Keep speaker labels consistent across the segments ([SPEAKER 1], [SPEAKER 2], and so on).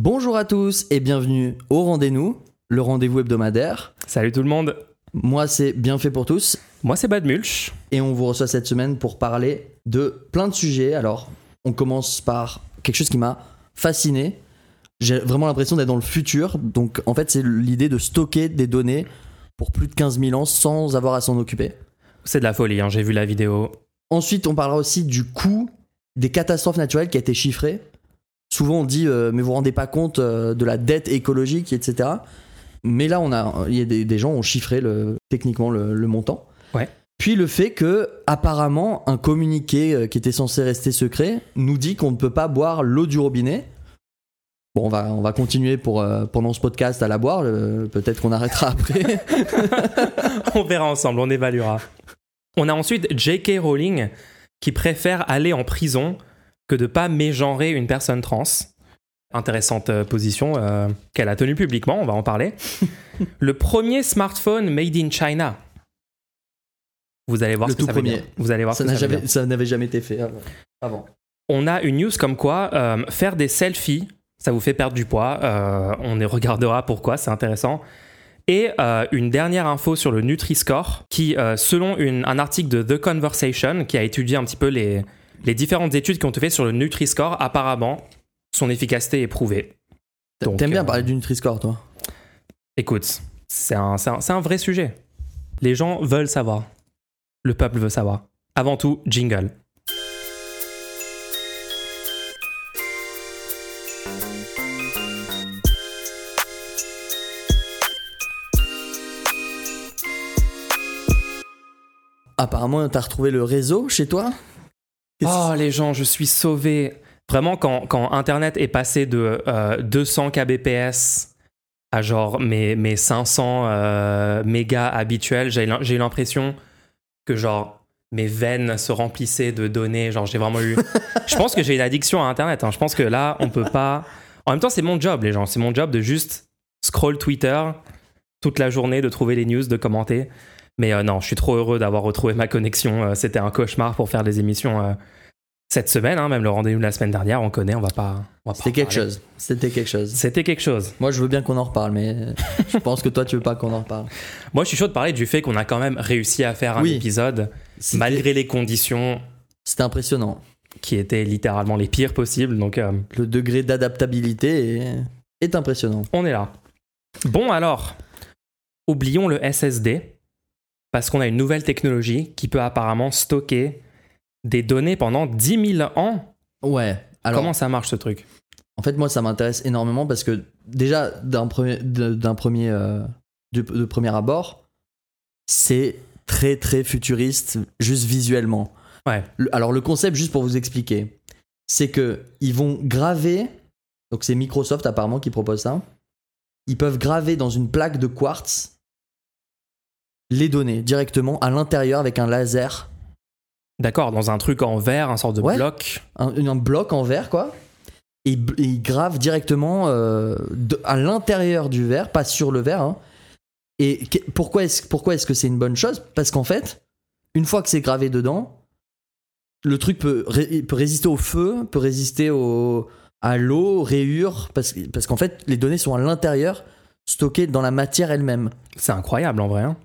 [SPEAKER 1] Bonjour à tous et bienvenue au rendez-nous, le rendez-vous hebdomadaire.
[SPEAKER 2] Salut tout le monde.
[SPEAKER 1] Moi, c'est bien fait pour tous
[SPEAKER 2] Moi, c'est Bad Mulch.
[SPEAKER 1] et on vous reçoit cette semaine pour parler de plein de sujets. Alors, on commence par quelque chose qui m'a fasciné. J'ai vraiment l'impression d'être dans le futur. Donc, en fait, c'est l'idée de stocker des données pour plus de 15 000 ans sans avoir à s'en occuper.
[SPEAKER 2] C'est de la folie, hein, j'ai vu la vidéo.
[SPEAKER 1] Ensuite, on parlera aussi du coût des catastrophes naturelles qui a été chiffré. Souvent, on dit, euh, mais vous vous rendez pas compte euh, de la dette écologique, etc. Mais là, on a, il y a des, des gens ont chiffré le, techniquement le, le montant.
[SPEAKER 2] Ouais.
[SPEAKER 1] Puis le fait que, apparemment, un communiqué euh, qui était censé rester secret nous dit qu'on ne peut pas boire l'eau du robinet. Bon, on va, on va continuer pour, euh, pendant ce podcast à la boire. euh, Peut-être qu'on arrêtera après.
[SPEAKER 2] on verra ensemble, on évaluera. On a ensuite J.K. Rowling qui préfère aller en prison que de pas mégenrer une personne trans. Intéressante euh, position euh, qu'elle a tenue publiquement, on va en parler. Le premier smartphone made in China. Vous allez voir
[SPEAKER 1] Le
[SPEAKER 2] ce que
[SPEAKER 1] tout
[SPEAKER 2] ça veut
[SPEAKER 1] premier.
[SPEAKER 2] dire. Vous allez voir
[SPEAKER 1] ça
[SPEAKER 2] que ça veut
[SPEAKER 1] jamais- ça n'avait jamais été fait avant.
[SPEAKER 2] On a une news comme quoi euh, faire des selfies, ça vous fait perdre du poids. Euh, on y regardera pourquoi, c'est intéressant. Et euh, une dernière info sur le Nutri-Score, qui, selon une- un article de The Conversation, qui a étudié un petit peu les, les différentes études qui ont été faites sur le Nutri-Score, apparemment, son efficacité est prouvée.
[SPEAKER 1] T'aimes bien
[SPEAKER 2] euh,
[SPEAKER 1] parler du Nutri-Score, toi?
[SPEAKER 2] Écoute, c'est un, un- vrai sujet. Les gens veulent savoir. Le peuple veut savoir. Avant tout, jingle.
[SPEAKER 1] Apparemment, t'as retrouvé le réseau chez toi?
[SPEAKER 2] Oh les gens, je suis sauvé. Vraiment, quand, quand Internet est passé de euh, 200 kbps à genre mes, mes 500 euh, mégas habituels, j'ai eu l'impression que genre mes veines se remplissaient de données. Genre j'ai vraiment eu... je pense que j'ai une addiction à Internet. hein. Je pense que là, on peut pas... En même temps, c'est mon job, les gens. C'est mon job de juste scroll Twitter toute la journée, de trouver les news, de commenter. Mais euh, non, je suis trop heureux d'avoir retrouvé ma connexion. Euh, C'était un cauchemar pour faire des émissions euh, cette semaine, hein, même le rendez-vous de la semaine dernière, on connaît, on va pas.
[SPEAKER 1] C'était quelque
[SPEAKER 2] parler.
[SPEAKER 1] chose. C'était quelque chose.
[SPEAKER 2] C'était quelque chose.
[SPEAKER 1] Moi, je veux bien qu'on en reparle, mais je pense que toi, tu veux pas qu'on en reparle.
[SPEAKER 2] Moi, je suis chaud de parler du fait qu'on a quand même réussi à faire un épisode malgré les conditions
[SPEAKER 1] C'était impressionnant.
[SPEAKER 2] qui étaient littéralement les pires possibles. Donc, euh,
[SPEAKER 1] Le degré d'adaptabilité est... est impressionnant.
[SPEAKER 2] on est là. Bon, alors, oublions le SSD parce qu'on a une nouvelle technologie qui peut apparemment stocker des données pendant 10 000 ans.
[SPEAKER 1] Ouais. Alors,
[SPEAKER 2] Comment ça marche ce truc?
[SPEAKER 1] En fait, moi, ça m'intéresse énormément parce que déjà, d'un premier, d'un premier, euh, de, de premier abord, c'est très très futuriste, juste visuellement.
[SPEAKER 2] Ouais.
[SPEAKER 1] Le- alors le concept, juste pour vous expliquer, c'est que ils vont graver, donc c'est Microsoft apparemment qui propose ça, ils peuvent graver dans une plaque de quartz les données directement à l'intérieur avec un laser,
[SPEAKER 2] D'accord, dans un truc en verre, un sorte de
[SPEAKER 1] Ouais.
[SPEAKER 2] bloc.
[SPEAKER 1] un, un bloc en verre quoi, et, ils gravent directement euh, de- à l'intérieur du verre, pas sur le verre. hein. Et que- pourquoi est-ce pourquoi est-ce que c'est une bonne chose? Parce qu'en fait, une fois que c'est gravé dedans, le truc peut, ré- peut résister au feu, peut résister au, à l'eau, aux rayures, parce, parce qu'en fait, les données sont à l'intérieur, stockées dans la matière elle-même.
[SPEAKER 2] C'est incroyable en vrai. hein.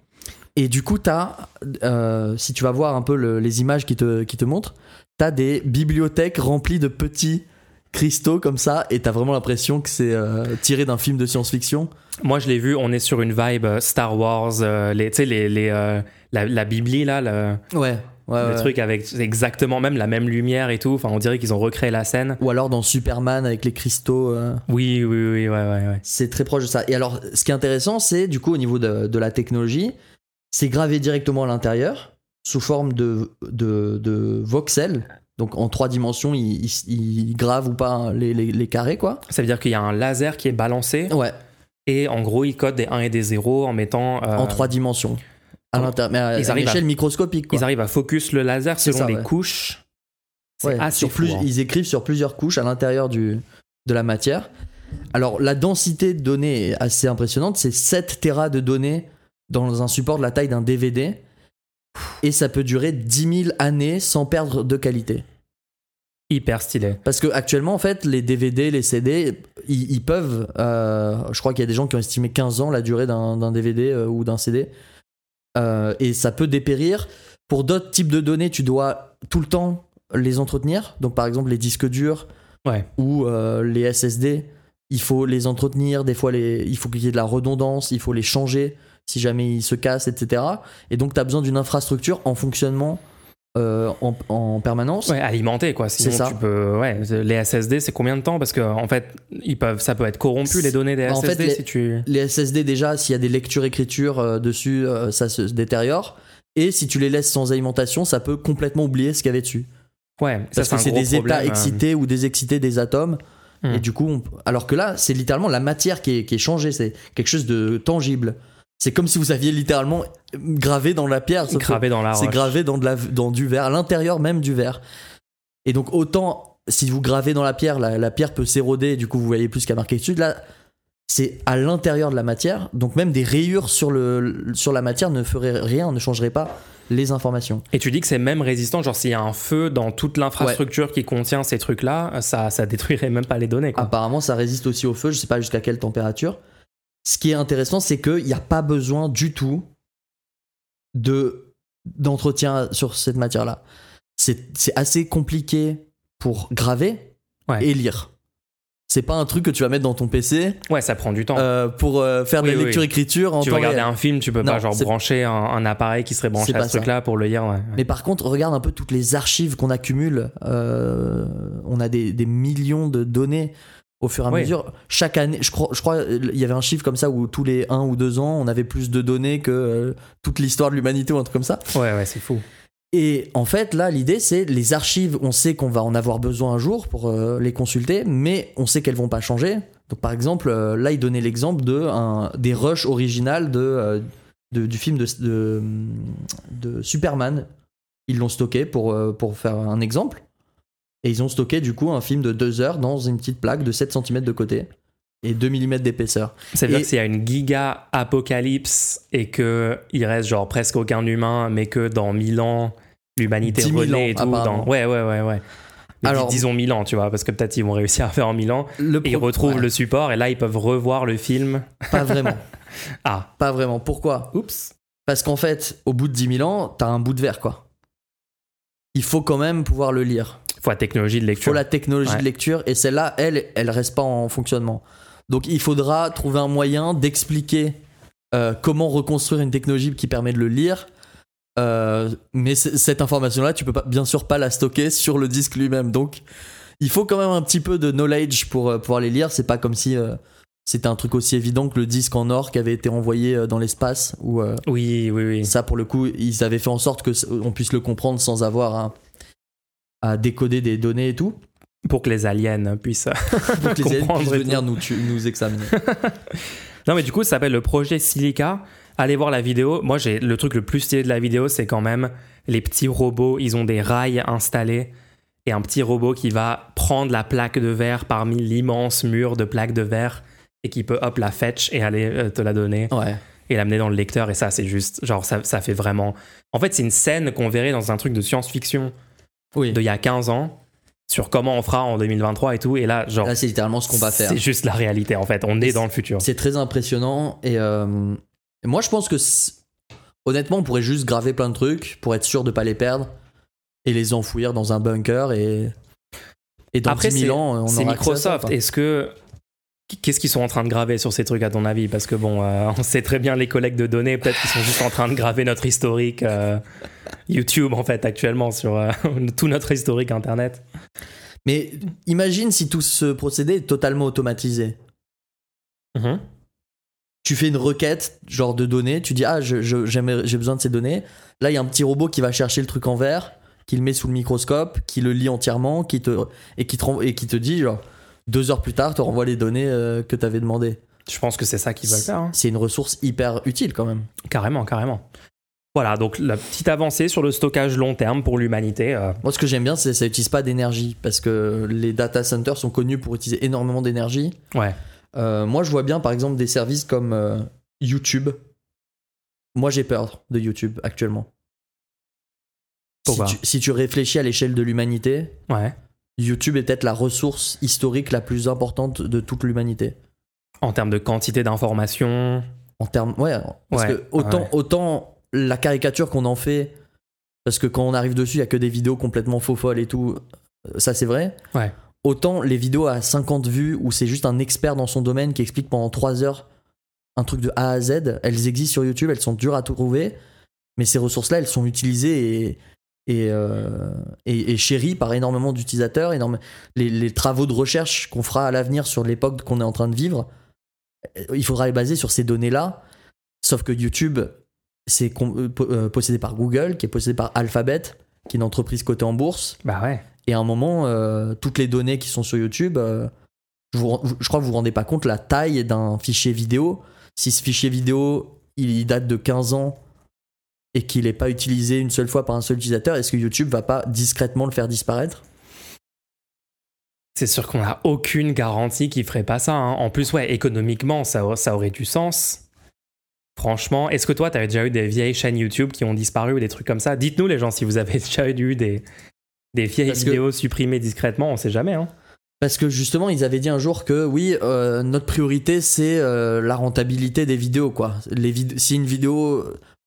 [SPEAKER 1] Et du coup, t'as, euh, si tu vas voir un peu le- les images qui te, qui te montrent, t'as des bibliothèques remplies de petits cristaux comme ça, et t'as vraiment l'impression que c'est euh, tiré d'un film de science-fiction.
[SPEAKER 2] Moi, je l'ai vu, on est sur une vibe euh, Star Wars, euh, les, tu sais, les, les, la, la Bibli, là, le,
[SPEAKER 1] Ouais. ouais,
[SPEAKER 2] le
[SPEAKER 1] ouais.
[SPEAKER 2] truc avec exactement même la même lumière et tout. Enfin, on dirait qu'ils ont recréé la scène.
[SPEAKER 1] Ou alors dans Superman avec les cristaux. euh,
[SPEAKER 2] Oui, oui, oui, ouais, ouais, ouais.
[SPEAKER 1] c'est très proche de ça. Et alors, ce qui est intéressant, c'est du coup au niveau de, de la technologie, c'est gravé directement à l'intérieur sous forme de, de, de voxels. Donc en trois dimensions, il, il- il grave ou pas les, les- les carrés, quoi.
[SPEAKER 2] Ça veut dire qu'il y a un laser qui est balancé
[SPEAKER 1] Ouais,
[SPEAKER 2] et en gros, il code des 1 et des 0 en mettant. euh,
[SPEAKER 1] en trois dimensions. À l'intérieur,
[SPEAKER 2] Ils
[SPEAKER 1] à
[SPEAKER 2] arrivent à-
[SPEAKER 1] l'échelle microscopique, quoi.
[SPEAKER 2] Ils arrivent à focus le laser selon
[SPEAKER 1] ça,
[SPEAKER 2] les
[SPEAKER 1] ouais.
[SPEAKER 2] couches. C'est
[SPEAKER 1] Ouais,
[SPEAKER 2] assez
[SPEAKER 1] sur plus-
[SPEAKER 2] hein.
[SPEAKER 1] Ils écrivent sur plusieurs couches à l'intérieur du, de la matière. Alors, la densité de données est assez impressionnante. C'est 7 Tera de données dans un support de la taille d'un DVD. Et ça peut durer 10 000 années sans perdre de qualité.
[SPEAKER 2] Hyper stylé.
[SPEAKER 1] Parce que actuellement, en fait, les DVD, les CD, ils, ils peuvent. euh, je crois qu'il y a des gens qui ont estimé 15 ans la durée d'un DVD euh, ou d'un CD. Euh, et ça peut dépérir. Pour d'autres types de données, tu dois tout le temps les entretenir. Donc, par exemple, les disques durs
[SPEAKER 2] Ouais.
[SPEAKER 1] ou les SSD, il faut les entretenir. Des fois, les, il faut qu'il y ait de la redondance, il faut les changer si jamais ils se cassent, etc. Et donc, tu as besoin d'une infrastructure en fonctionnement euh, en, en permanence.
[SPEAKER 2] Ouais, alimenté quoi. Sinon
[SPEAKER 1] C'est ça.
[SPEAKER 2] tu peux. Ouais, les SSD, c'est combien de temps? Parce que en fait, ils peuvent, ça peut être corrompu les données des
[SPEAKER 1] En fait,
[SPEAKER 2] SSD
[SPEAKER 1] les-
[SPEAKER 2] si tu.
[SPEAKER 1] Les SSD, déjà, s'il y a des lectures-écritures euh, dessus, euh, ça se détériore. Et si tu les laisses sans alimentation, ça peut complètement oublier ce qu'il y avait dessus.
[SPEAKER 2] Ouais, ça
[SPEAKER 1] Parce
[SPEAKER 2] c'est
[SPEAKER 1] que c'est des
[SPEAKER 2] problème,
[SPEAKER 1] états excités ou désexcités des atomes.
[SPEAKER 2] Hmm.
[SPEAKER 1] Et du coup, on- alors que là, c'est littéralement la matière qui est, qui est changée. C'est quelque chose de tangible. C'est comme si vous aviez littéralement gravé dans la pierre.
[SPEAKER 2] gravé dans la
[SPEAKER 1] C'est gravé dans, de la, dans du verre, à l'intérieur même du verre. Et donc, autant si vous gravez dans la pierre, la, la pierre peut s'éroder, du coup, vous voyez plus ce qu'il y a marqué dessus. Là, c'est à l'intérieur de la matière, donc même des rayures sur, le, sur la matière ne feraient rien, ne changeraient pas les informations.
[SPEAKER 2] Et tu dis que c'est même résistant, genre s'il y a un feu dans toute l'infrastructure qui contient ces trucs-là, ça, ça détruirait même pas les données. Quoi.
[SPEAKER 1] Apparemment, ça résiste aussi au feu, je sais pas jusqu'à quelle température. Ce qui est intéressant, c'est qu'il n'y a pas besoin du tout de d'entretien sur cette matière-là. C'est c'est assez compliqué pour graver
[SPEAKER 2] Ouais.
[SPEAKER 1] et lire. C'est pas un truc que tu vas mettre dans ton PC
[SPEAKER 2] Ouais, ça prend du temps.
[SPEAKER 1] euh, pour euh, faire
[SPEAKER 2] Oui,
[SPEAKER 1] des
[SPEAKER 2] oui,
[SPEAKER 1] lectures-écriture en
[SPEAKER 2] tu
[SPEAKER 1] temps
[SPEAKER 2] regarder
[SPEAKER 1] réel.
[SPEAKER 2] un film, tu peux pas genre brancher un, un appareil qui serait branché à ce truc-là pour le lire. Ouais.
[SPEAKER 1] Mais par contre, regarde un peu toutes les archives qu'on accumule. Euh, on a des, des millions de données au fur et à
[SPEAKER 2] Oui.
[SPEAKER 1] mesure. Chaque année, je crois, je crois, il y avait un chiffre comme ça où tous les un ou deux ans, on avait plus de données que euh, toute l'histoire de l'humanité ou un truc comme ça.
[SPEAKER 2] Ouais, ouais, c'est fou.
[SPEAKER 1] Et en fait, là, l'idée, c'est les archives, on sait qu'on va en avoir besoin un jour pour euh, les consulter, mais on sait qu'elles vont pas changer. Donc, par exemple, euh, là, il donnait l'exemple de un, des rushs originales de, euh, de- du film de, de, de Superman. Ils l'ont stocké pour, pour faire un exemple. Et ils ont stocké, du coup, un film de deux heures dans une petite plaque de 7 cm de côté et 2 mm d'épaisseur.
[SPEAKER 2] Ça veut
[SPEAKER 1] Et-
[SPEAKER 2] dire que s'il y a une giga apocalypse et que il reste genre presque aucun humain, mais que dans 1000 ans, l'humanité
[SPEAKER 1] 10 000
[SPEAKER 2] renaît et tout. Dans... Ouais, ouais, ouais, ouais. Mais
[SPEAKER 1] Alors-
[SPEAKER 2] dis- disons 1000 ans, tu vois, parce que peut-être ils vont réussir à faire en 1000 ans.
[SPEAKER 1] Le
[SPEAKER 2] Et ils retrouvent
[SPEAKER 1] ouais,
[SPEAKER 2] le support et là ils peuvent revoir le film.
[SPEAKER 1] Pas vraiment.
[SPEAKER 2] Ah,
[SPEAKER 1] pas vraiment. Pourquoi?
[SPEAKER 2] Oups.
[SPEAKER 1] Parce qu'en fait, au bout de 10 000 ans, t'as un bout de verre, quoi. Il faut quand même pouvoir le lire.
[SPEAKER 2] Faut la technologie de
[SPEAKER 1] Il
[SPEAKER 2] lecture.
[SPEAKER 1] faut la technologie
[SPEAKER 2] Ouais.
[SPEAKER 1] de lecture, et celle-là, elle, elle reste pas en fonctionnement. Donc il faudra trouver un moyen d'expliquer euh, comment reconstruire une technologie qui permet de le lire. Euh, mais cette information-là, tu peux pas, bien sûr pas la stocker sur le disque lui-même. Donc il faut quand même un petit peu de knowledge pour euh, pouvoir les lire. C'est pas comme si c'était un truc aussi évident que le disque en or qui avait été envoyé dans l'espace ou
[SPEAKER 2] Oui, oui, oui.
[SPEAKER 1] ça, pour le coup, ils avaient fait en sorte que on puisse le comprendre sans avoir à, à décoder des données et tout.
[SPEAKER 2] Pour que les aliens puissent.
[SPEAKER 1] Pour que les aliens puissent venir nous, tu- nous examiner.
[SPEAKER 2] Non, mais du coup, ça s'appelle le projet Silica. Allez voir la vidéo. Moi, j'ai le truc le plus stylé de la vidéo, c'est quand même les petits robots. Ils ont des rails installés et un petit robot qui va prendre la plaque de verre parmi l'immense mur de plaques de verre et qui peut hop la fetch et aller euh, te la donner
[SPEAKER 1] Ouais.
[SPEAKER 2] et l'amener dans le lecteur. Et ça, c'est juste genre ça, ça fait vraiment. En fait, c'est une scène qu'on verrait dans un truc de science-fiction
[SPEAKER 1] Oui.
[SPEAKER 2] d'il y a 15 ans sur comment on fera en 2023 et tout. Et là, genre,
[SPEAKER 1] Là, c'est littéralement ce qu'on va faire.
[SPEAKER 2] c'est juste la réalité en fait. On est dans le futur.
[SPEAKER 1] C'est très impressionnant. Et euh, moi, je pense que honnêtement, on pourrait juste graver plein de trucs pour être sûr de pas les perdre et les enfouir dans un bunker. Et, et dans
[SPEAKER 2] Après,
[SPEAKER 1] 10
[SPEAKER 2] c'est
[SPEAKER 1] 000 ans, on
[SPEAKER 2] c'est Microsoft. Est-ce que qu'est-ce qu'ils sont en train de graver sur ces trucs à ton avis? Parce que bon, euh, on sait très bien les collègues de données. Peut-être qu'ils sont juste en train de graver notre historique euh, YouTube en fait actuellement sur euh, tout notre historique internet.
[SPEAKER 1] Mais imagine si tout ce procédé est totalement automatisé.
[SPEAKER 2] Mhm.
[SPEAKER 1] tu fais une requête genre de données, tu dis ah je- je- j'aimerais- j'ai besoin de ces données. Là il y a un petit robot qui va chercher le truc en vert, qui le met sous le microscope, qui le lit entièrement, qui te et qui te et qui te dit genre deux heures plus tard te renvoie les données euh, que tu avais demandé.
[SPEAKER 2] Je pense que c'est ça qu'ils veulent faire. hein.
[SPEAKER 1] C'est une ressource hyper utile quand même.
[SPEAKER 2] Carrément, carrément. Voilà, donc la petite avancée sur le stockage long terme pour l'humanité. euh,
[SPEAKER 1] Moi ce que j'aime bien c'est que ça utilise pas d'énergie parce que les data centers sont connus pour utiliser énormément d'énergie.
[SPEAKER 2] ouais.
[SPEAKER 1] Euh, moi je vois bien par exemple des services comme euh, YouTube. Moi j'ai peur de YouTube actuellement. Si
[SPEAKER 2] Pourquoi
[SPEAKER 1] tu, si tu réfléchis à l'échelle de l'humanité,
[SPEAKER 2] Ouais.
[SPEAKER 1] YouTube est peut-être la ressource historique la plus importante de toute l'humanité.
[SPEAKER 2] En termes de quantité d'informations.
[SPEAKER 1] En termes, ouais, parce
[SPEAKER 2] Ouais,
[SPEAKER 1] que autant,
[SPEAKER 2] ouais.
[SPEAKER 1] autant la caricature qu'on en fait, parce que quand on arrive dessus, il y a que des vidéos complètement faux folles et tout, euh, ça c'est vrai.
[SPEAKER 2] Ouais.
[SPEAKER 1] Autant les vidéos à 50 vues où c'est juste un expert dans son domaine qui explique pendant 3 heures un truc de A à Z, elles existent sur YouTube, elles sont dures à trouver, mais ces ressources-là, elles sont utilisées et, et, euh, et, et chéries par énormément d'utilisateurs. énorme- Les, les travaux de recherche qu'on fera à l'avenir sur l'époque qu'on est en train de vivre, euh, il faudra les baser sur ces données-là. Sauf que YouTube, c'est euh, euh, possédé par Google, qui est possédé par Alphabet, qui est une entreprise cotée en bourse.
[SPEAKER 2] Bah ouais.
[SPEAKER 1] Et à un moment, euh, toutes les données qui sont sur YouTube, euh, je, vous- je crois que vous vous rendez pas compte la taille d'un fichier vidéo. Si ce fichier vidéo, il date de 15 ans et qu'il n'est pas utilisé une seule fois par un seul utilisateur, est-ce que YouTube va pas discrètement le faire disparaître?
[SPEAKER 2] C'est sûr qu'on n'a aucune garantie qu'il ferait pas ça. hein. En plus, ouais, économiquement, ça, ça aurait du sens. Franchement, est-ce que toi, tu avais déjà eu des vieilles chaînes YouTube qui ont disparu ou des trucs comme ça? Dites-nous, les gens, si vous avez déjà eu des, des vieilles
[SPEAKER 1] Parce que-
[SPEAKER 2] vidéos supprimées discrètement, on sait jamais. Hein.
[SPEAKER 1] Parce que justement, ils avaient dit un jour que oui, euh, notre priorité c'est euh, la rentabilité des vidéos. Quoi. Les vid- si une vidéo,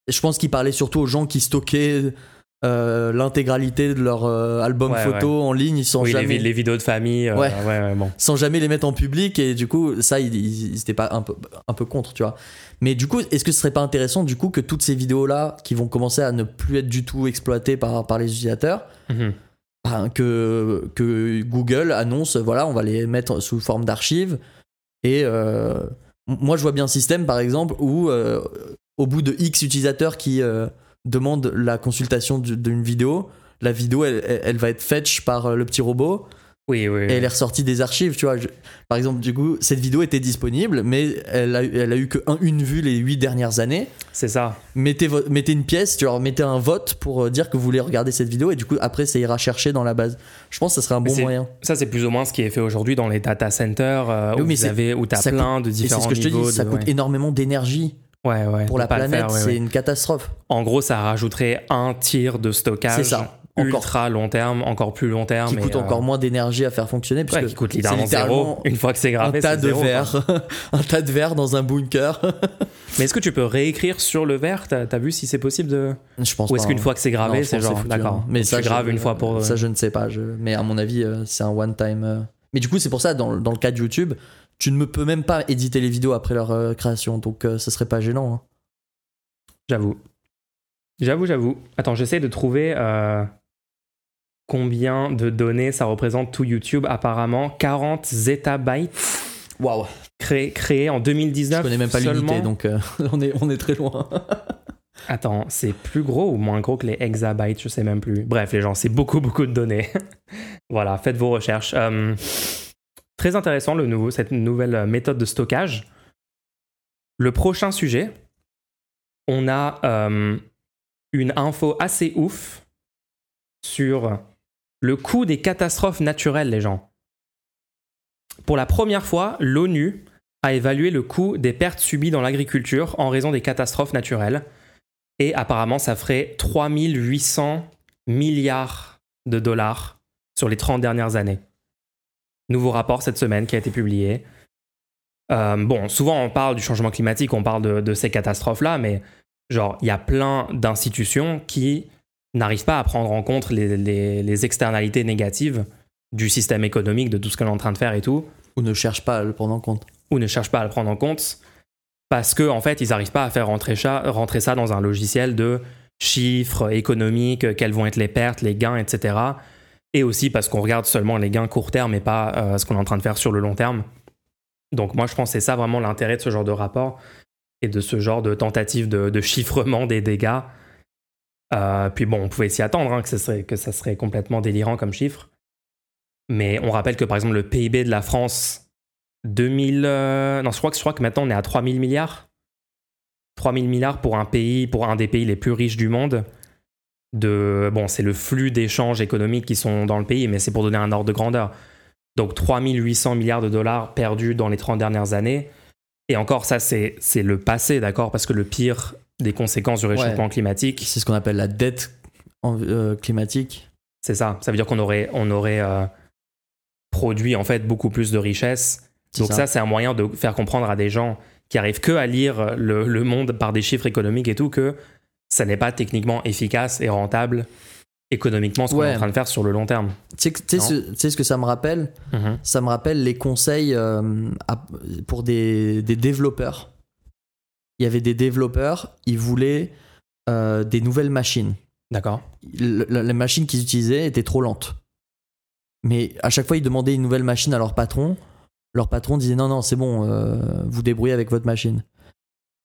[SPEAKER 1] je pense qu'ils parlaient surtout aux gens qui stockaient euh, l'intégralité de leur euh, album
[SPEAKER 2] Ouais,
[SPEAKER 1] photo en ligne sans
[SPEAKER 2] oui,
[SPEAKER 1] jamais
[SPEAKER 2] les vidéos de famille. euh,
[SPEAKER 1] Ouais.
[SPEAKER 2] bon.
[SPEAKER 1] sans jamais les mettre en public et du coup ça ils, ils, ils étaient pas un peu un peu contre tu vois mais du coup est-ce que ce serait pas intéressant du coup que toutes ces vidéos là qui vont commencer à ne plus être du tout exploitées par par les utilisateurs
[SPEAKER 2] Mhm.
[SPEAKER 1] ben, que que Google annonce voilà on va les mettre sous forme d'archives et euh, moi je vois bien un système par exemple où au bout de X utilisateurs qui demandent la consultation du- d'une vidéo la vidéo elle, elle- elle va être fetch par euh, le petit robot
[SPEAKER 2] Oui, oui.
[SPEAKER 1] et elle est ressortie des archives, tu vois. Je- par exemple, du coup, cette vidéo était disponible, mais elle a, elle a eu que un- une vue les huit dernières années.
[SPEAKER 2] C'est ça.
[SPEAKER 1] Mettez, mettez une pièce, tu vois, mettez un vote pour euh, dire que vous voulez regarder cette vidéo, et du coup, après, ça ira chercher dans la base. Je pense que ça serait un bon
[SPEAKER 2] c'est-
[SPEAKER 1] moyen.
[SPEAKER 2] Ça, c'est plus ou moins ce qui est fait aujourd'hui dans les data centers euh,
[SPEAKER 1] Oui,
[SPEAKER 2] où,
[SPEAKER 1] mais
[SPEAKER 2] vous
[SPEAKER 1] c'est-
[SPEAKER 2] avez, où tu as plein de
[SPEAKER 1] Et c'est
[SPEAKER 2] différents
[SPEAKER 1] ce que je te
[SPEAKER 2] niveaux.
[SPEAKER 1] dis, ça coûte
[SPEAKER 2] ouais.
[SPEAKER 1] énormément d'énergie
[SPEAKER 2] Ouais, ouais,
[SPEAKER 1] pour la planète,
[SPEAKER 2] ouais,
[SPEAKER 1] c'est une catastrophe.
[SPEAKER 2] En gros, ça rajouterait un tir de stockage
[SPEAKER 1] ça. Encore.
[SPEAKER 2] ultra long terme, encore plus long terme.
[SPEAKER 1] Qui
[SPEAKER 2] et,
[SPEAKER 1] coûte
[SPEAKER 2] euh,
[SPEAKER 1] encore moins d'énergie à faire fonctionner, puisque
[SPEAKER 2] qui coûte
[SPEAKER 1] c'est
[SPEAKER 2] littéralement, zéro. Une fois que c'est
[SPEAKER 1] un
[SPEAKER 2] gravé,
[SPEAKER 1] tas
[SPEAKER 2] c'est
[SPEAKER 1] de verre, un tas de verre dans un bunker.
[SPEAKER 2] Mais est-ce que tu peux réécrire sur le verre? T'as as vu si c'est possible de
[SPEAKER 1] je pense
[SPEAKER 2] Ou est-ce qu'une
[SPEAKER 1] hein.
[SPEAKER 2] fois que c'est gravé, c'est genre d'accord.
[SPEAKER 1] hein. Mais ça,
[SPEAKER 2] graves une fois pour. euh,
[SPEAKER 1] Ça, je ne sais pas. je- Mais à mon avis, euh, c'est un one-time. euh. Mais du coup, c'est pour ça, dans, dans le cas de YouTube, tu ne me peux même pas éditer les vidéos après leur euh, création. Donc, euh, ça serait pas gênant. hein.
[SPEAKER 2] J'avoue. J'avoue, j'avoue. Attends, j'essaie de trouver euh, combien de données ça représente tout YouTube. Apparemment, 40 zettabytes
[SPEAKER 1] Waouh.
[SPEAKER 2] créés, créés en 2019.
[SPEAKER 1] Je connais même pas l'unité, donc euh, on, est, on est très loin.
[SPEAKER 2] Attends, c'est plus gros ou moins gros que les hexabytes Je sais même plus. Bref, les gens, c'est beaucoup, beaucoup de données. voilà, faites vos recherches. Euh, très intéressant, le nouveau, cette nouvelle méthode de stockage. Le prochain sujet, on a euh, une info assez ouf sur le coût des catastrophes naturelles, les gens. Pour la première fois, l'ONU a évalué le coût des pertes subies dans l'agriculture en raison des catastrophes naturelles. Et apparemment, ça ferait 3800 milliards de dollars sur les 30 dernières années. Nouveau rapport cette semaine qui a été publié. Euh, bon, souvent on parle du changement climatique, on parle de, de ces catastrophes-là, mais genre, il y a plein d'institutions qui n'arrivent pas à prendre en compte les, les- les externalités négatives du système économique, de tout ce qu'on est en train de faire et tout
[SPEAKER 1] Ou ne cherche pas à le prendre en compte.
[SPEAKER 2] ou ne cherchent pas à le prendre en compte parce que en fait ils n'arrivent pas à faire rentrer ça, rentrer ça dans un logiciel de chiffres économiques, quelles vont être les pertes, les gains, etc. Et aussi parce qu'on regarde seulement les gains court terme et pas euh, ce qu'on est en train de faire sur le long terme. Donc moi je pense que c'est ça vraiment l'intérêt de ce genre de rapport et de ce genre de tentative de, chiffrement des dégâts. Euh, puis bon, on pouvait s'y attendre hein, que, ça serait, que ça serait complètement délirant comme chiffre. Mais on rappelle que par exemple le PIB de la France 2000 euh, non je crois que je crois que maintenant on est à 3000 milliards 3000 milliards pour un pays pour un des pays les plus riches du monde de bon c'est le flux d'échanges économiques qui sont dans le pays mais c'est pour donner un ordre de grandeur. Donc 3800 milliards de dollars perdus dans les 30 dernières années. Et encore ça c'est c'est le passé d'accord? Parce que le pire des conséquences du réchauffement climatique.
[SPEAKER 1] C'est ce qu'on appelle la dette en- euh, climatique.
[SPEAKER 2] c'est ça. Ça veut dire qu'on aurait on aurait euh, produit en fait beaucoup plus de richesses. Donc ça, c'est un moyen de faire comprendre à des gens qui arrivent que à lire le, le monde par des chiffres économiques et tout que ça n'est pas techniquement efficace et rentable économiquement ce qu'on
[SPEAKER 1] Ouais.
[SPEAKER 2] est en train de faire sur le long terme.
[SPEAKER 1] Tu sais ce, que ça me rappelle
[SPEAKER 2] Mhm.
[SPEAKER 1] Ça me rappelle les conseils euh, à- pour des, des développeurs. Il y avait des développeurs, ils voulaient euh, des nouvelles machines.
[SPEAKER 2] D'accord.
[SPEAKER 1] Le- la, la machine qu'ils utilisaient était trop lente. Mais à chaque fois, ils demandaient une nouvelle machine à leur patron. Leur patron disait non, non, c'est bon, euh, vous débrouillez avec votre machine.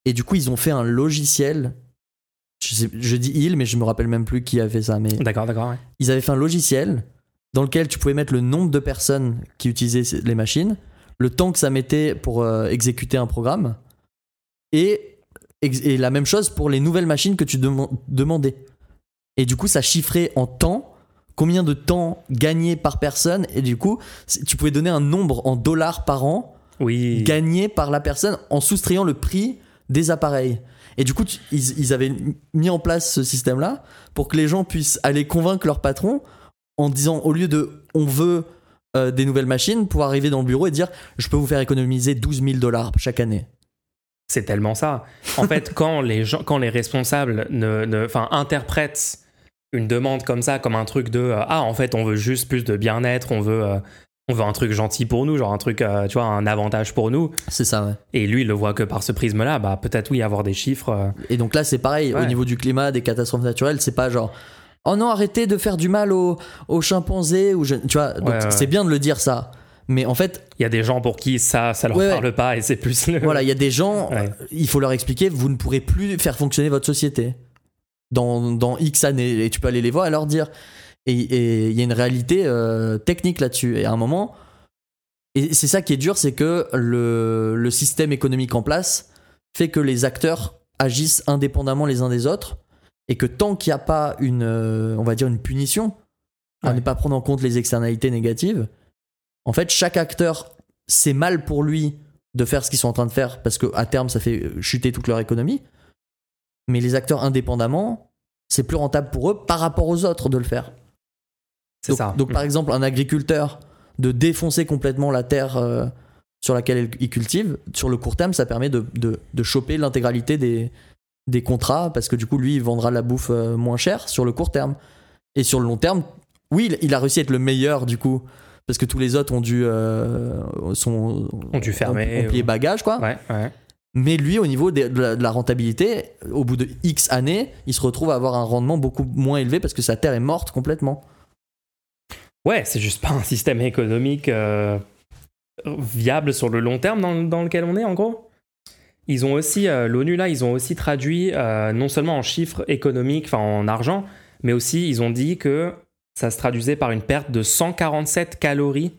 [SPEAKER 1] Et du coup, ils ont fait un logiciel. Je, sais- je dis il, mais je me rappelle même plus qui a fait ça. Mais
[SPEAKER 2] D'accord, d'accord. ouais.
[SPEAKER 1] ils avaient fait un logiciel dans lequel tu pouvais mettre le nombre de personnes qui utilisaient les machines, le temps que ça mettait pour euh, exécuter un programme, et, la même chose pour les nouvelles machines que tu deman- demandais. Et du coup, ça chiffrait en temps combien de temps gagné par personne, et du coup, tu pouvais donner un nombre en dollars par an
[SPEAKER 2] Oui.
[SPEAKER 1] gagné par la personne en soustrayant le prix des appareils. Et du coup, tu- ils, ils avaient mis en place ce système-là pour que les gens puissent aller convaincre leur patron en disant, au lieu de on veut euh, des nouvelles machines, pour arriver dans le bureau et dire je peux vous faire économiser 12 000 dollars chaque année.
[SPEAKER 2] C'est tellement ça. En fait, quand les gens, quand les responsables ne, interprètent une demande comme ça, comme un truc de euh, ah en fait on veut juste plus de bien-être, on veut euh, on veut un truc gentil pour nous, genre un truc euh, tu vois un avantage pour nous.
[SPEAKER 1] C'est ça, ouais.
[SPEAKER 2] Et lui il le voit que par ce prisme-là, bah peut-être oui avoir des chiffres. euh,
[SPEAKER 1] Et donc là, c'est pareil, au niveau du climat, des catastrophes naturelles, c'est pas genre oh non, arrêtez de faire du mal aux, aux chimpanzés, ou je- tu vois, donc
[SPEAKER 2] Ouais, ouais.
[SPEAKER 1] c'est bien de le dire ça. Mais en fait,
[SPEAKER 2] Il y a des gens pour qui ça ça leur parle pas et c'est plus le-
[SPEAKER 1] Voilà, il y a des gens, il faut leur expliquer, vous ne pourrez plus faire fonctionner votre société dans, dans X années. Et tu peux aller les voir et leur dire. Et il y a une réalité euh, technique là-dessus. Et à un moment, et c'est ça qui est dur, c'est que le, le système économique en place fait que les acteurs agissent indépendamment les uns des autres. Et que tant qu'il n'y a pas une, euh, on va dire, une punition, à
[SPEAKER 2] Ouais.
[SPEAKER 1] ne pas prendre en compte les externalités négatives, en fait, chaque acteur, c'est mal pour lui de faire ce qu'ils sont en train de faire parce qu'à terme, ça fait chuter toute leur économie. Mais les acteurs indépendamment, c'est plus rentable pour eux par rapport aux autres de le faire. Donc,
[SPEAKER 2] ça.
[SPEAKER 1] donc, par exemple, un agriculteur de défoncer complètement la terre euh, sur laquelle il cultive, sur le court terme, ça permet de, de, de choper l'intégralité des, des contrats parce que du coup, lui, il vendra la bouffe euh, moins cher sur le court terme. Et sur le long terme, oui, il, il a réussi à être le meilleur du coup. Parce que tous les autres ont dû, euh, sont,
[SPEAKER 2] Ont dû fermer,
[SPEAKER 1] ont plié
[SPEAKER 2] ou-
[SPEAKER 1] bagages, quoi.
[SPEAKER 2] Ouais, ouais.
[SPEAKER 1] Mais lui, au niveau de, de la, de la rentabilité, au bout de X années, il se retrouve à avoir un rendement beaucoup moins élevé parce que sa terre est morte complètement.
[SPEAKER 2] Ouais, c'est juste pas un système économique euh, viable sur le long terme dans, lequel on est, en gros. Ils ont aussi, euh, l'ONU là, ils ont aussi traduit euh, non seulement en chiffres économiques, enfin en argent, mais aussi ils ont dit que ça se traduisait par une perte de 147 calories